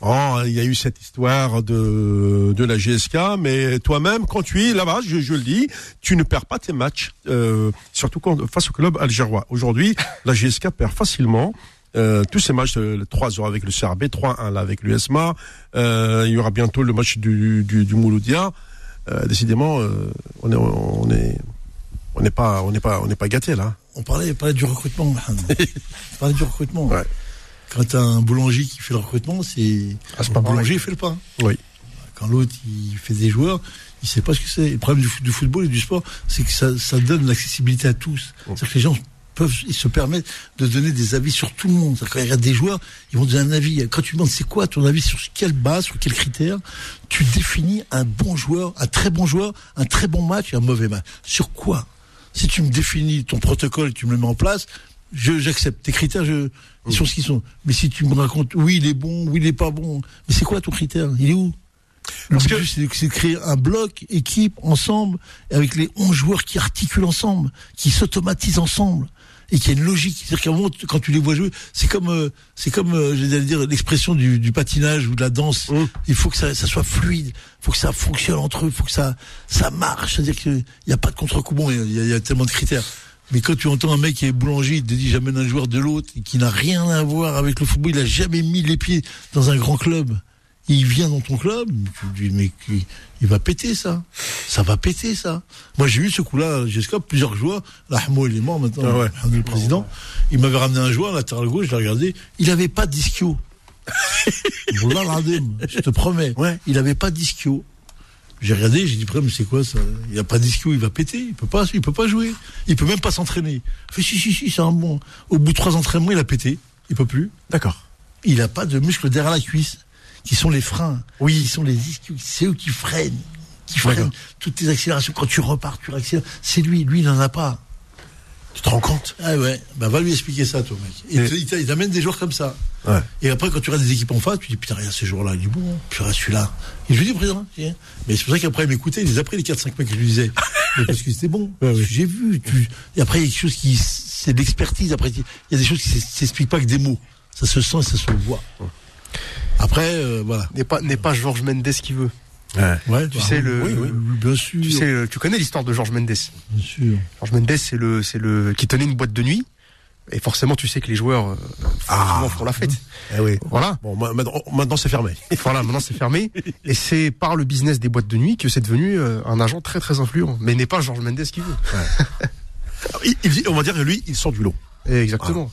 oh, il y a eu cette histoire de, de la GSK, mais toi-même, quand tu es là-bas, je, je le dis, tu ne perds pas tes matchs, euh, surtout quand, face au club algérois. Aujourd'hui, la GSK perd facilement. Euh, tous ces matchs, euh, 3 heures avec le CRB, 3-1 là avec l'USMA, euh, il y aura bientôt le match du, du, du Mouloudia. Euh, décidément, euh, on est, on est, on n'est pas, on n'est pas, on n'est pas gâté là. On parlait, on parlait du recrutement. On parlait du recrutement. Ouais. Quand t'as un boulanger qui fait le recrutement, c'est Ah, pareil. boulanger fait le pain. Oui. Quand l'autre il fait des joueurs, il sait pas ce que c'est. Le problème du, foot- du football et du sport, c'est que ça, ça donne l'accessibilité à tous. C'est-à-dire que les gens peuvent, ils se permettent de donner des avis sur tout le monde. Quand ils regardent des joueurs, ils vont donner un avis. Quand tu demandes c'est quoi ton avis sur quelle base, sur quels critères, tu définis un bon joueur, un très bon joueur, un très bon match et un mauvais match. Sur quoi? Si tu me définis ton protocole et tu me le mets en place, j'accepte tes critères, je sont ce qu'ils sont. Mais si tu me racontes oui il est bon, oui il est pas bon, mais c'est quoi ton critère? Il est où? Le Parce but, que- c'est de- créer un bloc, équipe, ensemble, avec les 11 joueurs qui articulent ensemble, qui s'automatisent ensemble, et qui a une logique. C'est-à-dire qu'à un moment, quand tu les vois jouer, c'est comme, euh, c'est comme, euh, j'allais dire, l'expression du, du patinage ou de la danse. Mmh. Il faut que ça, ça soit fluide, il faut que ça fonctionne entre eux, il faut que ça, ça marche. C'est-à-dire qu'il n'y a pas de contre-coup. Bon, il y, a- il y a tellement de critères. Mais quand tu entends un mec qui est boulanger, il te dit j'amène un joueur de l'autre, et qui n'a rien à voir avec le football, il a jamais mis les pieds dans un grand club. Il vient dans ton club, tu dis mais il va péter ça, ça va péter ça. Moi j'ai eu ce coup-là, j'ai plusieurs joueurs. Là, Hamo il est mort maintenant, Ah ouais. Le président. Il m'avait ramené un joueur latéral gauche, je l'ai regardé, il avait pas d'ischio. Je te promets, Ouais. il avait pas d'ischio. J'ai regardé, j'ai dit, mais c'est quoi ça? Il a pas d'ischio, il va péter, il peut pas, il peut pas jouer, il peut même pas s'entraîner. Fait si si si, c'est un bon. Au bout de trois entraînements, il a pété, il peut plus. D'accord. Il a pas de muscles derrière la cuisse, qui sont les freins, Oui. qui sont les ischios, c'est eux qui freinent, qui freinent toutes tes accélérations. Quand tu repars, tu réaccélères. C'est lui, lui, il n'en a pas. Tu te rends compte? Ah ouais, bah va lui expliquer ça, toi, mec. Et Et- il t'a- il t'amène des joueurs comme ça. Ouais. Et après, quand tu regardes des équipes en face, tu dis, putain, regarde ces joueurs-là, il est bon, puis regarde celui-là. Et je lui dis, président, tiens. mais c'est pour ça qu'après, il m'écoutait, il les a pris, les 4-5 mecs que je lui disais. Mais parce que c'était bon. Ouais, ouais. J'ai vu. Tu... Et après, il y a quelque chose qui, c'est de l'expertise. Après, il y a des choses qui s'es- s'expliquent pas avec des mots. Ça se sent et ça se voit. Après, euh, voilà. N'est pas, n'est pas Georges Mendes qui veut. Ouais. Tu sais, le- oui, oui, bien sûr. Tu sais, tu connais l'histoire de Georges Mendes. bien sûr. Georges Mendes, c'est le, c'est le, qui tenait une boîte de nuit. Et forcément, tu sais que les joueurs, euh, Ah. font la fête. Eh oui. Voilà. Bon, ma- maintenant, maintenant, c'est fermé. Voilà, maintenant c'est fermé. Et c'est par le business des boîtes de nuit que c'est devenu euh, un agent très très influent. Mais n'est pas Georges Mendes qui veut. On va dire que lui, il sort du lot. Et exactement.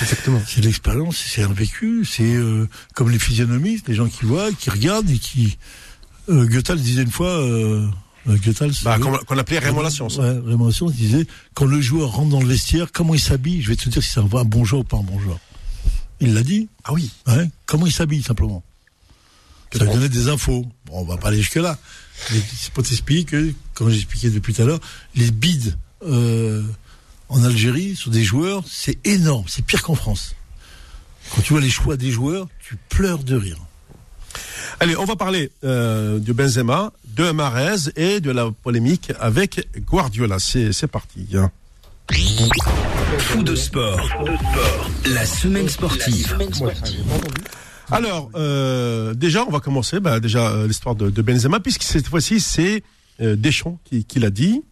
Exactement. C'est de l'expérience, c'est un vécu, c'est euh, comme les physionomistes, les gens qui voient, qui regardent et qui. Euh, Goethals disait une fois. Euh, euh, Goethals, Bah, qu'on qu'on appelait Raymond La Science. Ouais, Raymond Lasscience disait quand le joueur rentre dans le vestiaire, comment il s'habille? Je vais te dire si c'est un, un bon joueur ou pas un bon joueur. Il l'a dit. Ah oui. Ouais. Comment il s'habille simplement? Ça lui donnait des infos. Bon, on va pas aller jusque là. Mais c'est pour t'expliquer que, comme j'expliquais depuis tout à l'heure, les bides euh, en Algérie sur des joueurs, c'est énorme. C'est pire qu'en France. Quand tu vois les choix des joueurs, tu pleures de rire. Allez, on va parler euh, de Benzema, de Marez et de la polémique avec Guardiola. C'est parti. hein. Fou de sport. La semaine sportive. Alors, euh, déjà, on va commencer. Bah, déjà, euh, l'histoire de, de Benzema, puisque cette fois-ci, c'est euh, Deschamps qui, qui l'a dit.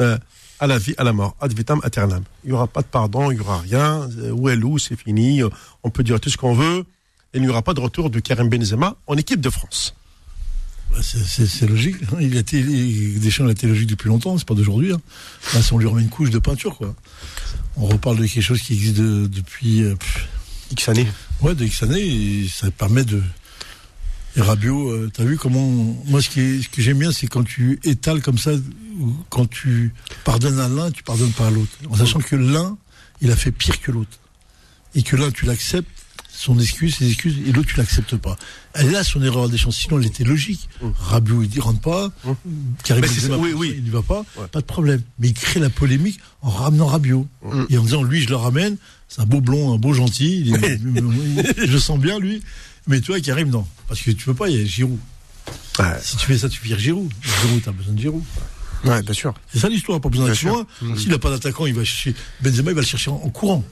Euh, à la vie, à la mort, ad vitam aeternam. Il n'y aura pas de pardon, il n'y aura rien. Où est l'où, c'est fini. On peut dire tout ce qu'on veut. Il n'y aura pas de retour de Karim Benzema en équipe de France. Bah, c'est- logique. hein. Il a été, Deschamps a été logique depuis longtemps, c'est pas d'aujourd'hui. Hein. Là, si on lui remet une couche de peinture, quoi. On reparle de quelque chose qui existe de- depuis euh, X années. ouais, de X années, et ça permet de. Et Rabiot, euh, t'as vu comment. Moi, ce, qui est- ce que j'aime bien, c'est quand tu étales comme ça, ou quand tu pardonnes à l'un, tu pardonnes pas à l'autre. En sachant que l'un, il a fait pire que l'autre. Et que l'un, tu l'acceptes, son excuse, ses excuses, et l'autre, tu l'acceptes pas. Elle là, son erreur des chances. Sinon, elle était logique. Rabiot, il ne rentre pas. Karim Benzema, oui, oui. ça, il n'y va pas. Ouais. Pas de problème. Mais il crée la polémique en ramenant Rabiot. Et en disant, lui, je le ramène. C'est un beau blond, un beau gentil. il est- je sens bien, lui. Mais toi, Karim, non. Parce que tu peux pas, il y a Giroud. Ouais. Si tu fais ça, tu vires Giroud. Giroud, t'as besoin de Giroud. Ouais, bien sûr. C'est ça l'histoire, pas besoin sûr. loin. S'il n'a pas d'attaquant, il va chercher. Benzema, il va le chercher en, en courant.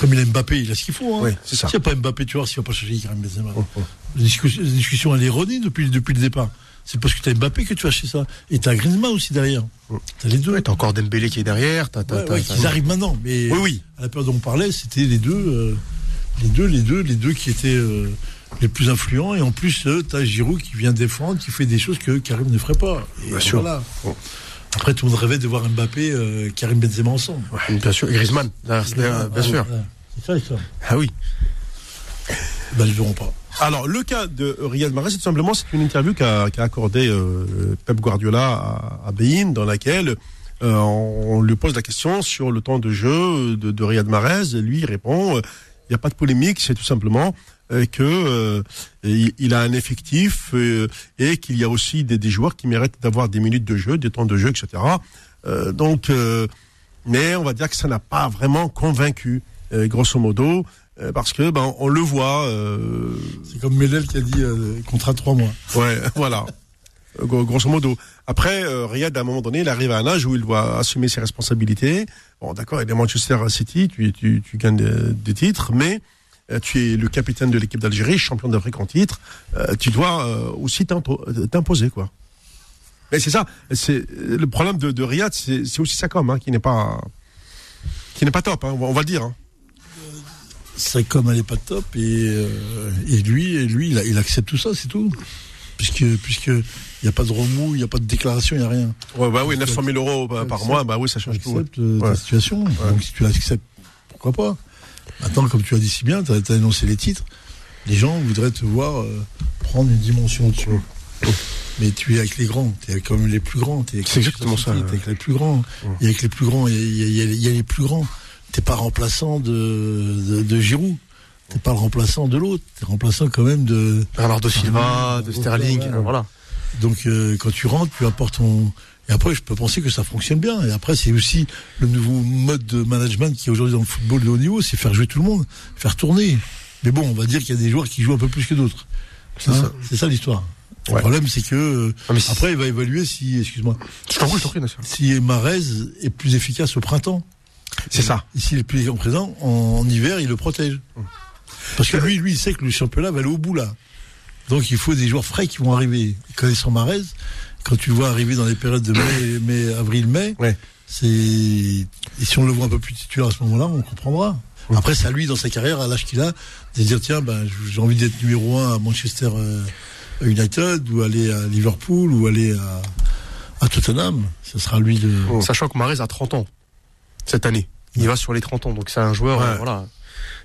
Comme il a Mbappé, il a ce qu'il faut. Hein. Oui, c'est ça. S'il n'y a pas Mbappé, tu vois, s'il va pas chercher Karim Benzema. La discussion, la discussion, elle est erronée depuis, depuis le départ. C'est parce que t'as Mbappé que tu vas chercher ça. Et t'as Griezmann aussi derrière. T'as les deux. Ouais, t'as encore Dembélé qui est derrière. T'as, t'as, Ouais, t'as- ouais, t'as- qu'ils arrivent maintenant. Mais Oui, oui. à la période dont on parlait, c'était les deux, euh, les deux, les deux, les deux qui étaient euh, les plus influents. Et en plus, euh, t'as Giroud qui vient défendre, qui fait des choses que Karim ne ferait pas. Et Bien sûr. voilà. Après, tout le monde rêvait de voir Mbappé, euh, Karim Benzema ensemble. Bien sûr. Griezmann, derrière, bien Ah, sûr. ouais. C'est ça, ça. Ah oui. Ben, ils ne verront pas. Alors, le cas de Riyad Mahrez, c'est tout simplement, c'est une interview qu'a qu'a accordé euh, Pep Guardiola à, à Bein, dans laquelle euh, on lui pose la question sur le temps de jeu de, de Riyad Mahrez. Et lui, il répond, euh, il n'y a pas de polémique, c'est tout simplement euh, que euh, il, il a un effectif euh, et qu'il y a aussi des, des joueurs qui méritent d'avoir des minutes de jeu, des temps de jeu, etc. Euh, donc, euh, mais on va dire que ça n'a pas vraiment convaincu, euh, grosso modo, euh, parce que ben on le voit. euh, C'est comme Medel qui a dit euh, contrat de trois mois. Ouais, voilà. Gros- Grosso modo. Après, euh, Riyad, à un moment donné, il arrive à un âge où il doit assumer ses responsabilités. Bon, d'accord, il est Manchester City, tu, gagnes des, titres, mais euh, tu es le capitaine de l'équipe d'Algérie, champion d'Afrique en titre. euh, tu dois aussi t'impo- t'imposer, quoi. Mais c'est ça. C'est le problème de, de Riyad, c'est aussi sa com, hein, qui n'est pas qui n'est pas top. Hein, on va- le dire. Hein. Sa com, elle est pas top. Et, lui, lui il, il accepte tout ça, c'est tout. Puisque, puisque il n'y a pas de remous, il n'y a pas de déclaration, il n'y a rien. Ouais, bah oui, 900 000 euros par par mois, bah oui, ça Tu change tout. euh, Ouais. ta situation. Donc si tu l'acceptes, pourquoi pas Maintenant, comme tu as dit si bien, tu as, annoncé les titres, les gens voudraient te voir euh, prendre une dimension au-dessus. Mais tu es avec les grands, tu es comme les plus grands. t'es C'est exactement ça, Tu es avec les plus grands. Et avec les plus grands, il y a, y y y les plus grands. Tu pas remplaçant de, de, de Giroud. Tu pas le remplaçant de l'autre. Tu es remplaçant quand même de. Bernardo Silva, de Sterling. Voilà. Donc euh, quand tu rentres, tu apportes ton. Et après, je peux penser que ça fonctionne bien. Et après, c'est aussi le nouveau mode de management qui est aujourd'hui dans le football de haut niveau, c'est faire jouer tout le monde, faire tourner. Mais bon, on va dire qu'il y a des joueurs qui jouent un peu plus que d'autres. C'est Hein ça. Ça l'histoire. Le Ouais. problème, c'est que euh, Ah, mais après, il va évaluer si, excuse-moi, si Marez est plus efficace au printemps. C'est ça. Et s'il est plus en présent, en, en hiver, il le protège. Parce que lui, lui, il sait que le championnat va aller au bout là. Donc il faut des joueurs frais qui vont arriver. Connaissant Marez, quand tu le vois arriver dans les périodes de mai, mai avril, mai, Ouais. c'est et si on le voit un peu plus titulaire à ce moment-là, on comprendra. Après, c'est à lui dans sa carrière, à l'âge qu'il a, de dire tiens, ben j'ai envie d'être numéro un à Manchester euh, United ou aller à Liverpool ou aller à, à Tottenham. Ce sera à lui de. Sachant que Marez a 30 ans cette année. Il va sur les 30 ans. Donc c'est un joueur, Ouais. euh, voilà.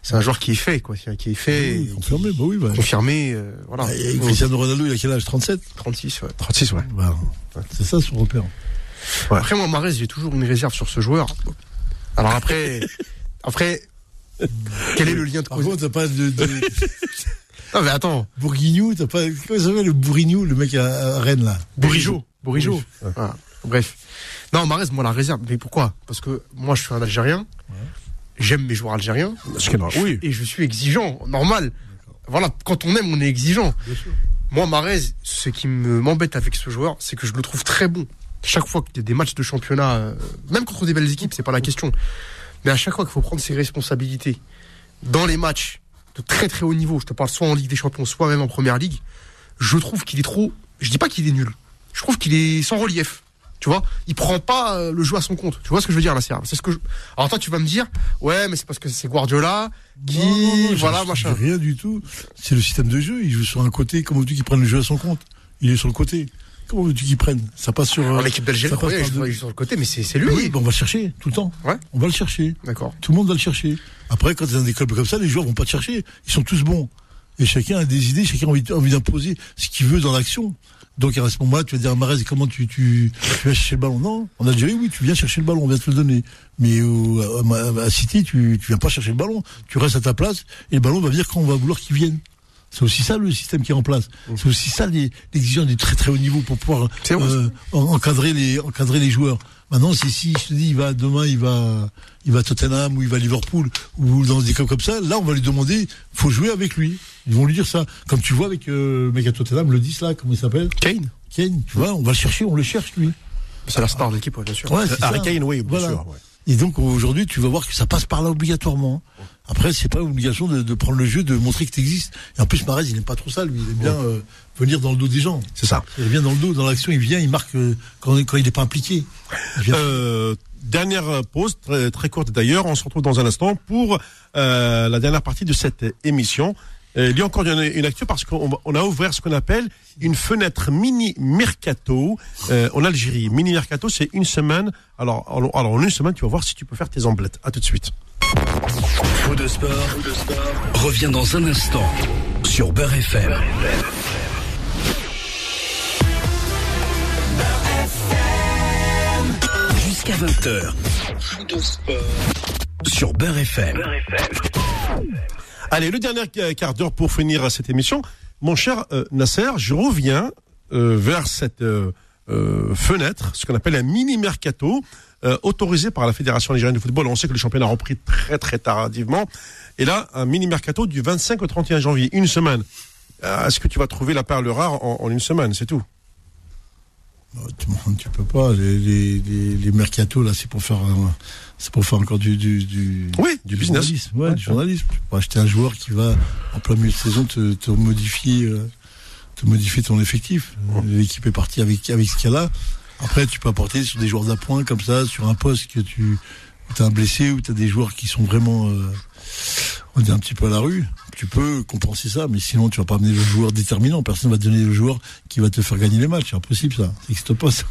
C'est un joueur qui est fait, quoi. Qui est fait, Oui, confirmé, bah oui, bah. confirmé, euh, voilà. Et Cristiano Ronaldo, il a quel âge? 37 36, ouais. 36, ouais. Voilà. C'est ça son repère. Après, moi, Marez, j'ai toujours une réserve sur ce joueur. Alors après, après, quel est le lien de Par cause contre, t'as pas de, de Non, mais attends. Bourguignou, t'as pas, comment ça s'appelle le Bourguignou, le mec à, à Rennes, là? Bourigeau. Bourigeau. Voilà. Bref. Non, Marez, moi, la réserve. Mais pourquoi? Parce que moi, je suis un Algérien. J'aime mes joueurs algériens. Oui. Et je suis exigeant. Normal. Voilà. Quand on aime, on est exigeant. Moi, Marez, ce qui me m'embête avec ce joueur, c'est que je le trouve très bon. chaque fois qu'il y a des matchs de championnat, euh, même contre des belles équipes, c'est pas la question. Mais à chaque fois qu'il faut prendre ses responsabilités dans les matchs de très très haut niveau, je te parle soit en Ligue des Champions, soit même en Première Ligue, je trouve qu'il est trop. Je dis pas qu'il est nul. Je trouve qu'il est sans relief. Tu vois, il prend pas euh, le jeu à son compte. Tu vois ce que je veux dire là, c'est C'est ce que. Je... Alors toi, tu vas me dire, ouais, mais c'est parce que c'est Guardiola qui, Non, non, non, voilà, je- machin. Rien du tout. C'est le système de jeu. Il joue sur un côté. Comment veux-tu qu'il prenne le jeu à son compte? Il est sur le côté. Comment veux-tu qu'il prenne? Ça passe sur. En euh, équipe d'Algérie, ça passe ouais, il sur le côté, mais c'est c'est lui. Oui, ben on va le chercher tout le temps. Ouais. On va le chercher. D'accord. Tout le monde va le chercher. Après, quand es dans des clubs comme ça, les joueurs vont pas te chercher. Ils sont tous bons. Et chacun a des idées, chacun a envie, envie d'imposer ce qu'il veut dans l'action. Donc à ce moment-là, tu vas dire à Marez, comment tu, tu, tu vas chercher le ballon? Non, en Algérie, oui, tu viens chercher le ballon, on vient te le donner. Mais au- à, à- à City, tu, tu viens pas chercher le ballon. Tu restes à ta place et le ballon va venir quand on va vouloir qu'il vienne. C'est aussi ça le système qui est en place. C'est aussi ça l'exigence du très très haut niveau pour pouvoir euh, en- encadrer les encadrer les joueurs. Maintenant, c'est si je te dis, il va demain, il va il va à Tottenham ou il va à Liverpool ou dans des clubs comme ça. Là, on va lui demander, faut jouer avec lui. Ils vont lui dire ça. Comme tu vois avec euh, le mec à Tottenham, le 10 là, comment il s'appelle? Kane Kane. Tu vois, on va le chercher, on le cherche lui. C'est la star de l'équipe, ouais, bien sûr. Ouais, Harry ça. Kane, oui, bien Voilà. sûr. ouais. Et donc aujourd'hui, tu vas voir que ça passe par là obligatoirement. Après, c'est pas l'obligation de, de prendre le jeu, de montrer que tu existes. Et en plus, Marez, il n'aime pas trop ça, lui. Il aime bien euh, venir dans le dos des gens. C'est ça. Il vient dans le dos, dans l'action, il vient, il marque euh, quand, quand il n'est pas impliqué. Euh, dernière pause, très, très courte d'ailleurs. On se retrouve dans un instant pour euh, la dernière partie de cette émission. Euh, il y a encore une, une actu parce qu'on a ouvert ce qu'on appelle une fenêtre mini mercato euh, en Algérie. Mini mercato, c'est une semaine. Alors, alors, en une semaine, tu vas voir si tu peux faire tes emblettes. À tout de suite. Faux de sport, revient dans un instant sur Beurre FM. Jusqu'à 20h. Faux de sport sur Beurre FM. Allez, le dernier quart d'heure pour finir cette émission. Mon cher euh, Nasser, je reviens euh, vers cette euh, fenêtre, ce qu'on appelle un mini mercato, autorisé par la Fédération algérienne de football. On sait que le championnat a repris très très tardivement. Et là, un mini mercato du 25 au 31 janvier, une semaine. Est-ce que tu vas trouver la perle rare en, une semaine? C'est tout. Bah, tu, peux pas. Les, les, les, les mercatos, là, c'est pour faire, c'est pour faire encore du, du, du, Oui, du business. journalisme. Ouais, Ouais. du journalisme. Tu peux pas acheter un joueur qui va, en plein milieu de saison, te, te modifier, euh, te modifier ton effectif. L'équipe est partie avec, avec ce qu'elle a. Après, tu peux apporter sur des joueurs d'appoint comme ça, sur un poste que tu, où t'as un blessé, où t'as des joueurs qui sont vraiment, euh, on dire un petit peu à la rue. Tu peux compenser ça, mais sinon tu vas pas amener le joueur déterminant. Personne va te donner le joueur qui va te faire gagner les matchs. C'est impossible ça. Ça n'existe pas ça.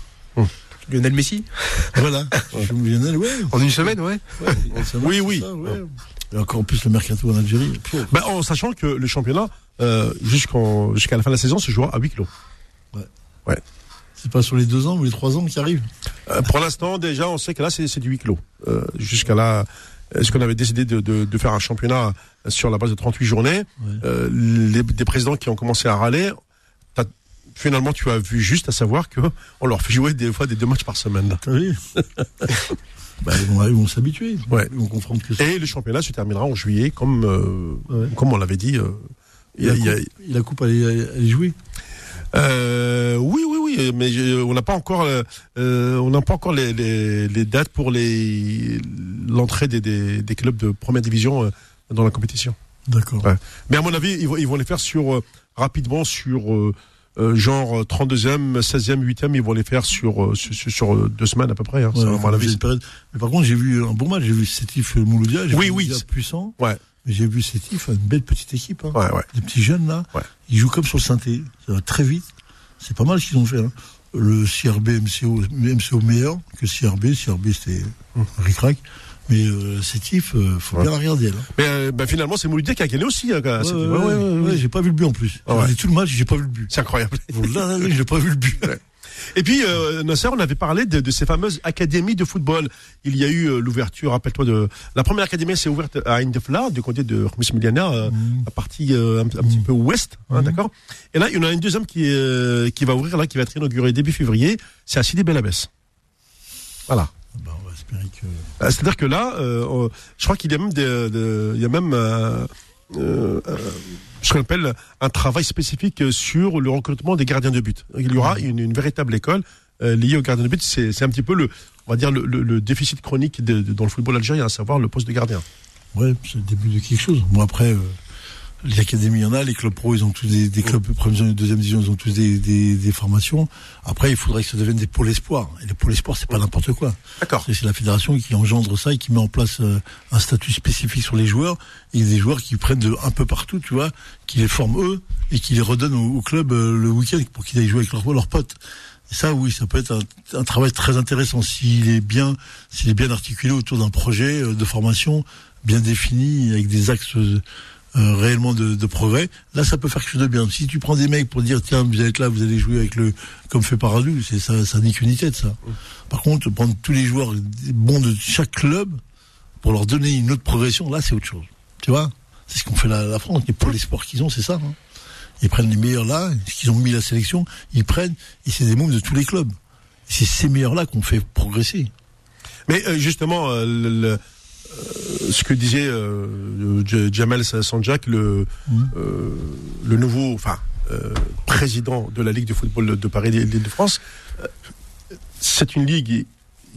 Lionel Messi Voilà. Lionel, ouais. En une semaine, ouais. ouais, Oui, oui. ça, ouais. Et encore en plus le mercato en Algérie. Ben, en sachant que le championnat, euh, jusqu'en- jusqu'à la fin de la saison, se jouera à huis clos. C'est pas sur les deux ans ou les trois ans qui arrivent. Euh, pour l'instant, déjà, on sait que là, c'est c'est du huis clos. Euh, Jusqu'à là, est-ce qu'on avait décidé de, de, de faire un championnat sur la base de 38 journées Ouais. Euh, les, Des présidents qui ont commencé à râler, finalement, tu as vu juste à savoir que on leur fait jouer des fois des deux matchs par semaine. Vu bah, ils vont, ils vont s'habituer. Ouais. Ils vont comprendre que. Et le championnat se terminera en juillet, comme euh, Ouais. comme on l'avait dit. euh, il la, il y a- coupe, la coupe, elle est, elle est jouée. Euh, oui, oui, oui, mais je- on n'a pas encore, euh, on n'a pas encore les, les, les dates pour les l'entrée des, des, des clubs de première division euh, dans la compétition. D'accord. Ouais. Mais à mon avis, ils vont, ils vont les faire sur rapidement sur euh, genre 32e, 16e, 8e. Ils vont les faire sur euh, sur, euh, deux semaines à peu près. Hein, Ouais. Mais par contre, j'ai vu un bon match. J'ai vu Sétif Mouloudia. J'ai Oui, vu oui. Puissant. Ouais. Mais j'ai vu Sétif, une belle petite équipe. Hein. Ouais, ouais. Des petits jeunes là. Ouais. Ils jouent comme sur le synthé. Ça va très vite. C'est pas mal ce qu'ils ont fait. Hein. Le CRB MCO, MCO meilleur que CRB. CRB c'était Hum. Mais euh, Sétif, euh, faut bien la regarder là. Mais euh, ben, finalement, c'est Mouloudia qui a gagné aussi. hein, Ouais, ouais, ouais, ouais, ouais, ouais, ouais, ouais. j'ai pas vu le but en plus. J'ai ouais. regardé tout le match, j'ai pas vu le but. C'est incroyable. Là, là, là, j'ai pas vu le but. Et puis, euh, Nasser, on avait parlé de, de ces fameuses académies de football. Il y a eu euh, l'ouverture, rappelle-toi, de la première académie s'est ouverte à Indefla, du côté de Khmis Miliana, euh, la partie euh, un, un petit peu ouest, hein, Mhm. d'accord Et là, il y en a une deuxième qui, euh, qui va ouvrir, là, qui va être inaugurée début février, c'est à Sidi Bel Abbès. Voilà. Espérer que. Euh, C'est-à-dire que là, euh, euh, je crois qu'il y a même, des, de- il y a même euh, euh, euh, ce qu'on appelle un travail spécifique sur le recrutement des gardiens de but. Il y aura une, une véritable école euh, lié au gardien de but. C'est un petit peu le, on va dire le, le- le déficit chronique de- de- dans le football algérien, à savoir le poste de gardien. Ouais, c'est le début de quelque chose. Bon, après, les académies, il y en a, les clubs pro, ils ont tous des, des clubs première et deuxième division, ils ont tous des, des, des formations. Après, il faudrait que ça devienne des pôles espoirs. Et les pôles espoirs, c'est pas n'importe quoi. D'accord. C'est la fédération qui engendre ça et qui met en place euh, un statut spécifique sur les joueurs. Et des joueurs qui prennent de un peu partout, tu vois, qui les forment eux et qui les redonnent au, au club euh, le week-end pour qu'ils aillent jouer avec leurs leurs potes. Et ça, oui, ça peut être un, un travail très intéressant s'il est bien, s'il est bien articulé autour d'un projet euh, de formation bien défini avec des axes euh, réellement de, de progrès. Là, ça peut faire quelque chose de bien. Si tu prends des mecs pour dire tiens, vous être là, vous allez jouer avec le comme fait Paradou, c'est ça, ça nique une tête ça. Par contre, prendre tous les joueurs bons de chaque club pour leur donner une autre progression, là, c'est autre chose. Tu vois? C'est ce qu'on fait la, la France. Les pôles espoirs qu'ils ont, c'est ça. hein. Ils prennent les meilleurs là, ce qu'ils ont mis la sélection, ils prennent, et c'est des membres de tous les clubs. C'est ces meilleurs-là qu'on fait progresser. Mais euh, justement, euh, le- le- ce que disait euh, Jamel Sanjak, le, euh, le nouveau, enfin, euh, président de la Ligue de football de Paris et l'Île-de-France, euh, c'est une ligue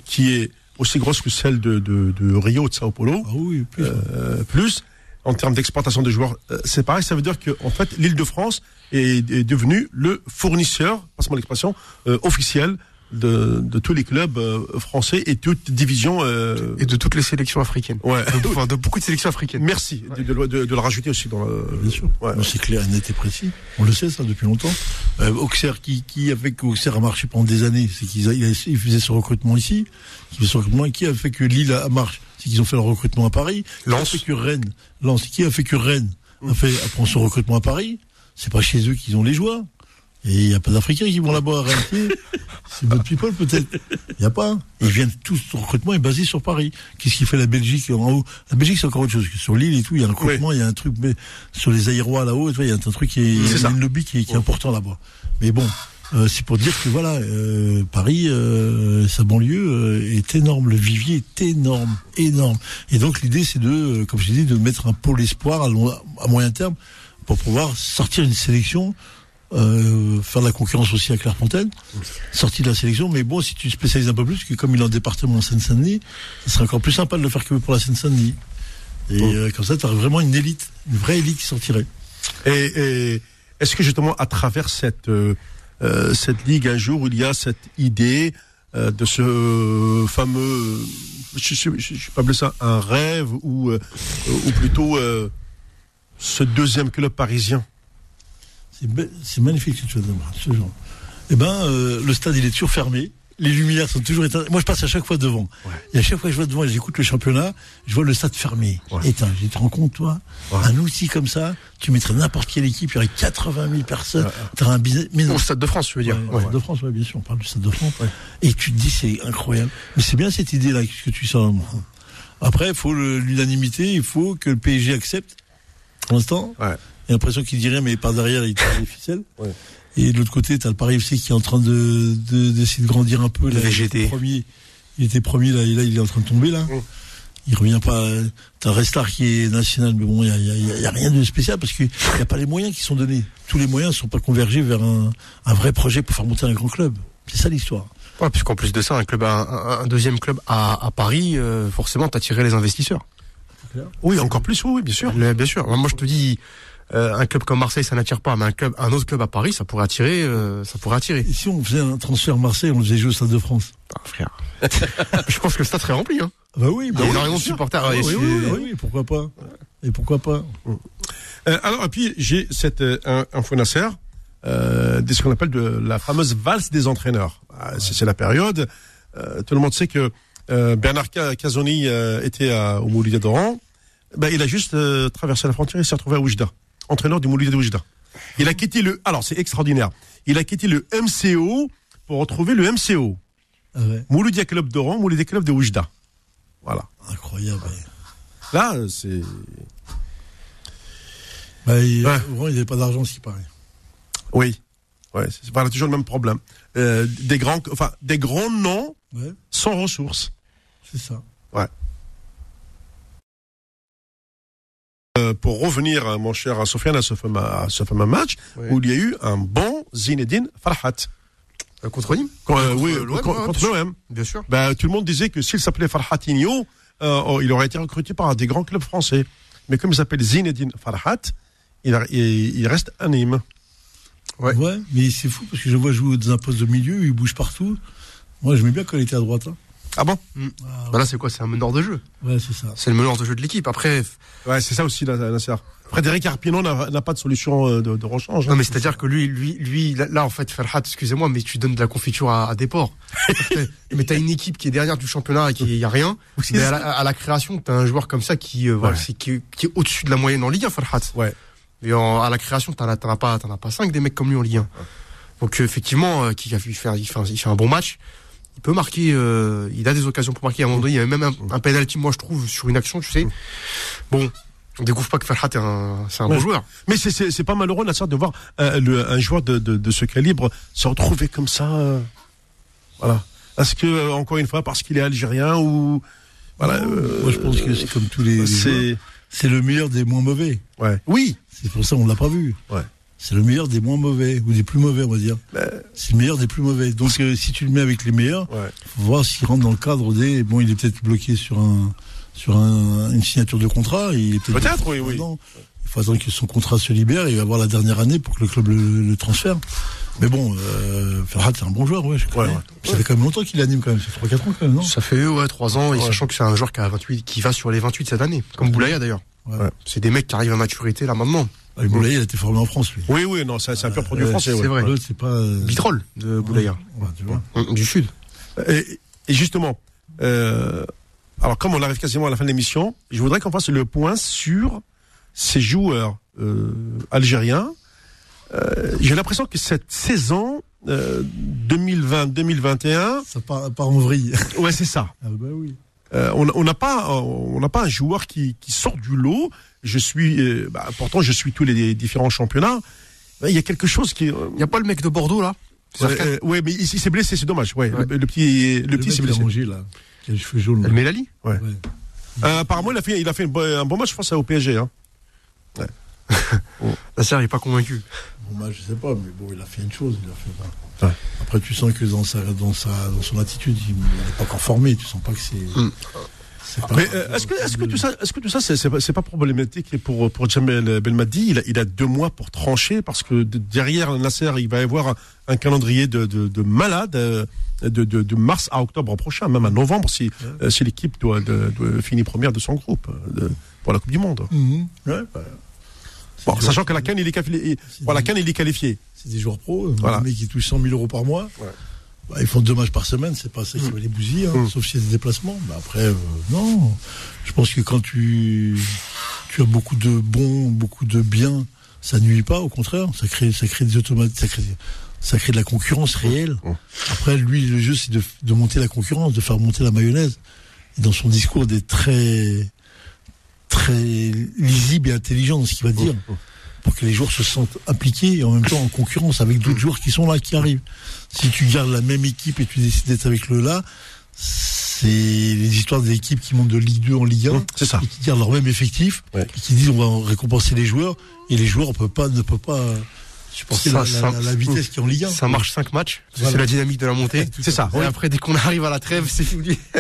qui est aussi grosse que celle de, de, de Rio, de Sao Paulo, Ah oui, plus. euh, plus en termes d'exportation de joueurs. euh, c'est pareil, ça veut dire que en fait, l'Île-de-France est, est devenue le fournisseur, passe-moi l'expression, euh, officiel de, de tous les clubs euh, français et toutes divisions. euh, Et de toutes les sélections africaines. Ouais. De, enfin, de beaucoup de sélections africaines. Merci de, de, de- de le rajouter aussi dans le. Bien sûr. Ouais. C'est clair, net et précis. On le sait ça depuis longtemps. Euh, Auxerre, qui, qui a fait que Auxerre a marché pendant des années, c'est qu'ils a- il faisait ce recrutement ici, qui faisait ce recrutement, et qui a fait que Lille a, marché, c'est qu'ils ont fait le recrutement à Paris. Qui a Lens. fait que Rennes, Lens, qui a fait que Rennes a fait apprend son recrutement à Paris? C'est pas chez eux qu'ils ont les joueurs. Et il n'y a pas d'Africains qui vont là-bas à Rennes. C'est votre people peut-être. Il n'y a pas. Ils viennent tous, ce recrutement est basé sur Paris. Qu'est-ce qui fait la Belgique en haut? La Belgique c'est encore autre chose. Sur l'île et tout, il y a un recrutement, il y a un truc, mais sur les aérois là-haut, tu vois, il y a un truc qui est, ça. une lobby qui est, qui est important là-bas. Mais bon, euh, c'est pour dire que voilà, euh, Paris, euh, sa banlieue euh, est énorme, le vivier est énorme, énorme. Et donc l'idée c'est de, euh, comme je dis, de mettre un pôle espoir à, long- à moyen terme pour pouvoir sortir une sélection euh, faire de la concurrence aussi à Clairefontaine, sorti de la sélection, mais bon, si tu te spécialises un peu plus, que comme il est en département en Seine-Saint-Denis, ce serait encore plus sympa de le faire que pour la Seine-Saint-Denis. Et euh, comme ça, tu as vraiment une élite, une vraie élite qui sortirait. Et, et est-ce que justement à travers cette euh, euh, cette ligue un jour il y a cette idée euh, de ce fameux, je je sais pas appeler ça un rêve ou euh, ou plutôt euh, ce deuxième club parisien? C'est magnifique ce que tu as dit, ce genre. Eh ben, euh, le stade, il est toujours fermé. Les lumières sont toujours éteintes. Moi, je passe à chaque fois devant. Et à chaque fois que je vois devant et j'écoute le championnat, je vois le stade fermé, Ouais. éteint. Je te rends compte, toi, Ouais. un outil comme ça, tu mettrais n'importe quelle équipe, il y aurait 80 000 personnes. Un business. Mais non, Au Stade de France, tu veux dire. Ouais, Stade de France, ouais, bien sûr, on parle du Stade de France. Et tu te dis, c'est incroyable. Mais c'est bien cette idée-là que tu sens. Après, il faut l'unanimité, il faut que le PSG accepte. Pour l'instant, l'impression qu'il dit rien, mais par derrière, il tire les ficelles. Ouais. Et de l'autre côté, t'as le Paris FC qui est en train de de- d'essayer de, grandir un peu. Là, il était premier, il était premier là, et là, il est en train de tomber là. Mm. Il revient pas. T'as Restart qui est national, mais bon, il y a, y y rien de spécial parce qu'il n'y a pas les moyens qui sont donnés. Tous les moyens ne sont pas convergés vers un, un vrai projet pour faire monter un grand club. C'est ça l'histoire. Ouais, puisqu'en plus de ça, un club, un, un- un deuxième club à, à Paris, euh, forcément, t'attirais les investisseurs. Oui, encore plus, oui, oui, bien sûr. Le- bien sûr. Moi, je te dis, euh, un club comme Marseille, ça n'attire pas, mais un club, un autre club à Paris, ça pourrait attirer, euh, ça pourrait attirer. Et si on faisait un transfert Marseille, on le faisait jouer au Stade de France Ah, frère. je pense que le stade serait rempli, hein. Bah oui, Il y a énormément de supporters. Ah ouais, oui, oui, oui, oui, pourquoi pas Et pourquoi pas Euh, alors, et puis, j'ai cette euh, un- info Nasser, euh, de ce qu'on appelle de la fameuse valse des entraîneurs. Ah, c'est- C'est la période. euh, tout le monde sait que euh, Bernard Ca- Casoni euh, était à, au Moulidia d'Oran. Ben, il a juste euh, traversé la frontière et s'est retrouvé à Oujda, entraîneur du Moulidia de Oujda. Il a quitté le. Alors, c'est extraordinaire. Il a quitté le MCO pour retrouver le MCO. ah ouais, Moulidia Club d'Oran, Moulidia Club de Oujda. Voilà. Incroyable. ouais. Là, c'est. Bah, il, Ouais. n'avait pas d'argent, ce qui paraît. Oui. Ouais, c'est voilà, toujours le même problème. Euh, des grands, enfin, des grands noms Ouais, sans ressources. c'est ça. Euh, pour revenir, euh, mon cher Sofiane, à ce fameux, à ce fameux match où il y a eu un bon Zinedine Farhat. Euh, contre Nîmes Euh, oui, contre sûr. l'OM. Bien sûr. Ben, tout le monde disait que s'il s'appelait Farhatinho, euh, oh, il aurait été recruté par des grands clubs français. Mais comme il s'appelle Zinedine Farhat, il, a- il- il reste à Nîmes. Ouais. Ouais. mais c'est fou parce que je vois jouer dans un poste de milieu, il bouge partout. Moi, j'aimais bien quand il était à droite. hein. Ah bon Ah, Bah là, c'est quoi? C'est un meneur de jeu. ouais, c'est ça. C'est le meneur de jeu de l'équipe. Après, Ouais, c'est ça aussi, Nasser. Frédéric Arpinon n'a pas de solution euh, de, de rechange. hein. non, mais c'est-à-dire que lui, lui, lui, là, en fait, Ferhat, excusez-moi, mais tu donnes de la confiture à, à des porcs. mais t'as une équipe qui est derrière du championnat et qui y a rien. Oui, Mais c'est à la, à la création, t'as un joueur comme ça qui, euh, voilà, Ouais. c'est- qui, qui est au-dessus de la moyenne en Ligue 1, Ferhat. Ouais. Et en- à la création, t'en as, pas, t'en as pas cinq des mecs comme lui en Ligue 1. Donc euh, effectivement, euh, qui a il fait, il fait, un- il fait un bon match. Il peut marquer, euh, il a des occasions pour marquer. À un moment donné, il y avait même un, un penalty, moi je trouve, sur une action, tu sais. Bon, on découvre pas que Ferhat est un, c'est un Ouais. bon joueur. Mais c'est- c'est c'est pas malheureux, Nasser, de voir euh, le- un joueur de, de, de ce calibre se retrouver comme ça. euh, voilà. Est-ce que, euh, encore une fois, parce qu'il est algérien ou. Voilà. euh, Moi, je pense que c'est comme tous les. C'est. C'est le meilleur des moins mauvais. Ouais. Oui. C'est pour ça qu'on l'a pas vu. Ouais. C'est le meilleur des moins mauvais ou des plus mauvais, on va dire. C'est le meilleur des plus mauvais. Donc, euh, si tu le mets avec les meilleurs, Ouais. faut voir s'il rentre dans le cadre des. Bon, il est peut-être bloqué sur un sur un, une signature de contrat. Il est peut-être. Peut-être, oui, oui. Non. Il faut attendre que son contrat se libère et il va avoir la dernière année pour que le club le, le transfère. Mais bon, euh, Ferhat, c'est un bon joueur, ouais, je. Ouais, ouais. Ça fait quand même longtemps qu'il anime quand même. C'est 3-4 ans quand même, non? Ça fait ouais trois ans, et sachant que c'est un joueur qui a 28, qui va sur les 28 cette année, comme Boulaya d'ailleurs. Ouais. C'est des mecs qui arrivent à maturité là maintenant. Ah, Boulaye, il a été formé en France, lui. Oui, oui, non, c'est un pur produit Euh, français. c'est vrai. C'est pas. euh, Vitrolles de Boulaya, tu vois. Hum, du sud. Et, et justement, euh, alors comme on arrive quasiment à la fin de l'émission, je voudrais qu'on fasse le point sur ces joueurs euh, algériens. Euh, J'ai l'impression que cette saison euh, 2020-2021, Ça part, part en vrille. ouais, c'est ça. Ah, bah oui. Euh, on n'a pas, on n'a pas un joueur qui, qui sort du lot. Je suis, euh, bah, pourtant, je suis tous les différents championnats. Il y a quelque chose qui. euh, Il y a pas le mec de Bordeaux là Ouais, euh, ouais, mais il, il s'est blessé, c'est dommage. Ouais, Ouais. Le, le petit, le, Le petit s'est blessé. rangé, là. Qui a les cheveux jaunes. Melali Ouais. Ouais. Euh, apparemment, il a fait, il a fait un bon match face au PSG. Hein. La serre est pas convaincu. Bon, bah, je sais pas, mais bon, il a fait une chose. Il a fait. Ouais. Après, tu sens que dans, sa, dans, sa, dans son attitude, il n'est pas encore formé. Tu sens pas que c'est. Mm. Mais euh, est-ce que, est-ce que tout ça, est-ce que tout ça, c'est, pas- pas problématique pour pour Jamel Belmadi il a, il a deux mois pour trancher parce que de- derrière Nasser, il va y avoir un, un calendrier de, de, de malade euh, de, de, de mars à octobre prochain, même à novembre si euh, si l'équipe doit, doit, finir première de son groupe pour la Coupe du Monde. Ouais, bah, Bon, des sachant que la Cannes il est qualifié, voilà, des- Cannes il est qualifié. C'est des joueurs pro. Voilà. Mecs qui touchent 100 000 euros par mois. Ouais. Bah, ils font deux matchs par semaine, c'est pas ça qui Mm. va les bousiller, hein, Mm. sauf s'il y a des déplacements. Bah, après, euh, non. Je pense que quand tu, tu as beaucoup de bons, beaucoup de bien, ça nuit pas, au contraire. Ça crée, ça crée des automates, ça crée, ça crée de la concurrence réelle. Mm. Après, lui, le jeu, c'est de, de monter la concurrence, de faire monter la mayonnaise. Et dans son discours, d'être très, très lisible et intelligent dans ce qu'il va dire pour que les joueurs se sentent impliqués et en même temps en concurrence avec d'autres joueurs qui sont là, qui arrivent. Si tu gardes la même équipe et tu décides d'être avec le là, c'est les histoires des équipes qui montent de Ligue 2 en Ligue 1 Mmh, c'est ça. et qui gardent leur même effectif Ouais. et qui disent on va récompenser les joueurs et les joueurs on peut pas, ne peuvent pas supporter Ça, la, ça- la- la vitesse qui est en Ligue 1. Ça marche 5 matchs, que Voilà. c'est la dynamique de la montée. C'est ça. Et après, dès qu'on arrive à la trêve, c'est fini.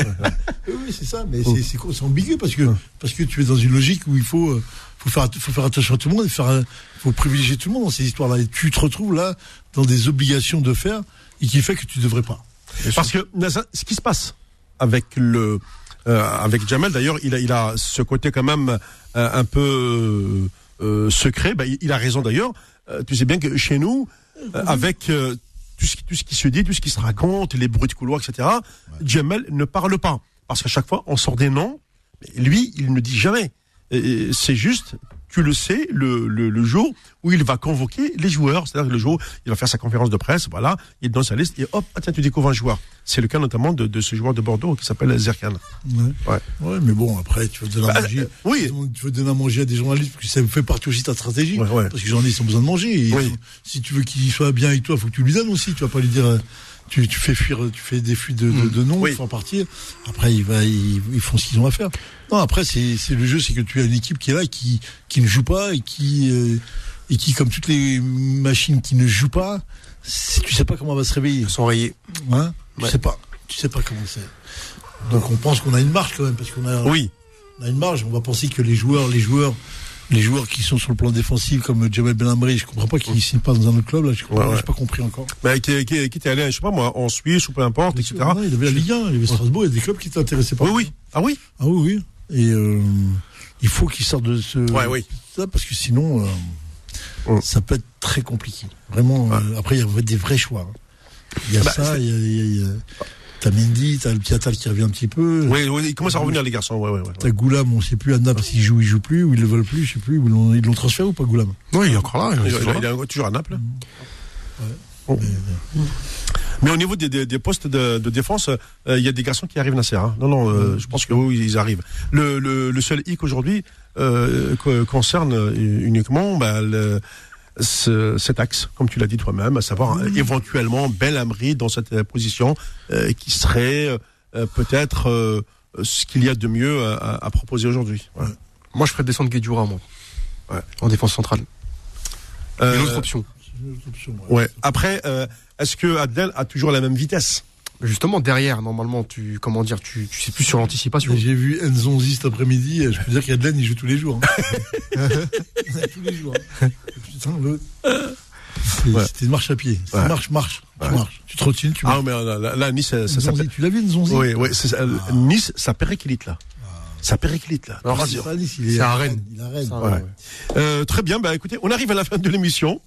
Oui, c'est ça, mais c'est- ambigu parce que, parce que tu es dans une logique où il faut, euh, faut, faire, faut faire attention à tout le monde, il faut privilégier tout le monde dans ces histoires-là. Et tu te retrouves là dans des obligations de faire et qui fait que tu devrais pas. Parce que ce qui se passe avec le euh, avec Jamel d'ailleurs, il a il a ce côté quand même euh, un peu euh, secret. Bah, il, il a raison d'ailleurs. Euh, tu sais bien que chez nous, euh, avec euh, tout ce qui tout ce qui se dit, tout ce qui se raconte, les bruits de couloir, etc. Jamel ne parle pas parce qu'à chaque fois on sort des noms. Mais lui, il ne dit jamais. C'est juste, tu le sais, le, le, le jour où il va convoquer les joueurs. C'est-à-dire le jour où il va faire sa conférence de presse, voilà, il donne sa liste et hop, ah, tiens, tu découvres un joueur. C'est le cas notamment de, de ce joueur de Bordeaux qui s'appelle Zerkan. Ouais. Ouais. Ouais, mais bon, après, tu veux donner à Bah, manger. euh, oui. Tu veux donner à manger à des journalistes, parce que ça fait partie aussi de ta stratégie. Ouais, ouais. Parce que les journalistes ont besoin de manger. Et Oui. Si tu veux qu'ils soient bien avec toi, il faut que tu lui donnes aussi. Tu vas pas lui dire, euh, tu, tu fais fuir, tu fais des fuites de, de, de noms. Oui. il faut partir. Après, il va, ils, ils font ce qu'ils ont à faire. Non, après, c'est, c'est le jeu, c'est que tu as une équipe qui est là, qui, qui ne joue pas et qui, euh, et qui, comme toutes les machines qui ne jouent pas, si tu sais pas comment elle va se réveiller. Ils sont rayés. Hein? Tu Ouais. sais pas. Tu sais pas comment c'est. Donc on pense qu'on a une marge quand même parce qu'on a, Oui. on a une marge. On va penser que les joueurs, les joueurs, les joueurs qui sont sur le plan défensif comme Jamal Belhamri, je comprends pas qu'ils ne signent pas dans un autre club là. Je comprends, Ouais, ouais. j'ai pas compris encore. Mais qui, qui, qui était allé, je sais pas moi, en Suisse ou peu importe, etc. non, il avait la Ligue 1, il y avait Strasbourg, il y a des clubs qui étaient intéressés par. Oui, oui. Ah oui? Ah oui, oui. Et euh, il faut qu'il sorte de ce. Ouais, oui. Ça, parce que sinon, euh, Mm. ça peut être très compliqué. Vraiment. euh, après, il y a des vrais choix. hein. Il y a Bah, ça, il y a. il y a- il y a- T'as Mendy, t'as le Piatal qui revient un petit peu. Oui, oui, ils commencent à revenir les garçons, ouais, ouais, ouais. T'as Goulam, on sait plus à Naples s'il joue, il joue plus, ou ils le veulent plus, je sais plus, ils l'ont- ils l'ont transféré ou pas Goulam? Oui, il est encore là. Il, il est il- toujours là. il est toujours à Naples. Mais, Mais au niveau des, des- des postes de, de défense, euh, il y a des garçons qui arrivent Nasser. Hein. Non, non, euh, je pense que oui, ils arrivent. Le, le, le seul hic aujourd'hui euh, co- concerne uniquement bah, le, ce- cet axe, comme tu l'as dit toi-même, à savoir euh, éventuellement Belhamri dans cette position qui serait peut-être ce qu'il y a de mieux à, proposer aujourd'hui. Moi, je ferais descendre Guedjura, moi. Ouais. En défense centrale. Une autre option. C'est une autre option, ouais. ouais. Après, euh, est-ce que Adel a toujours la même vitesse? Justement, derrière, normalement, tu, comment dire, tu, tu sais plus sur l'anticipation. J'ai vu Nzonzi cet après-midi, je peux dire qu'Adlen, il joue tous les jours. hein. tous les jours. hein. Putain, l'autre. C'est- Ouais. Une marche à pied. Ouais. marche, marche. Ouais. Tu marches. Tu trottines, tu marches. Ah, mais là, là, là, Nice, ça, s'appelle. tu l'as vu, Nzonzi Oui, oui, euh, Nice, ça périclite là. Ça périclite là. C'est à Rennes. Il Ouais. Euh, très bien, bah écoutez, on arrive à la fin de l'émission.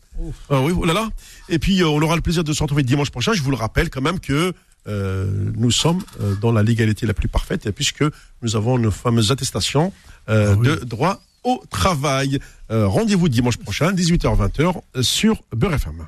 Ah oui, oh là là. Et puis euh, on aura le plaisir de se retrouver dimanche prochain. Je vous le rappelle quand même que euh, nous sommes euh, dans la légalité la plus parfaite, puisque nous avons nos fameuses attestations euh, Ah oui. de droit au travail. Euh, Rendez-vous dimanche prochain, 18h-20h, sur Beurre FM.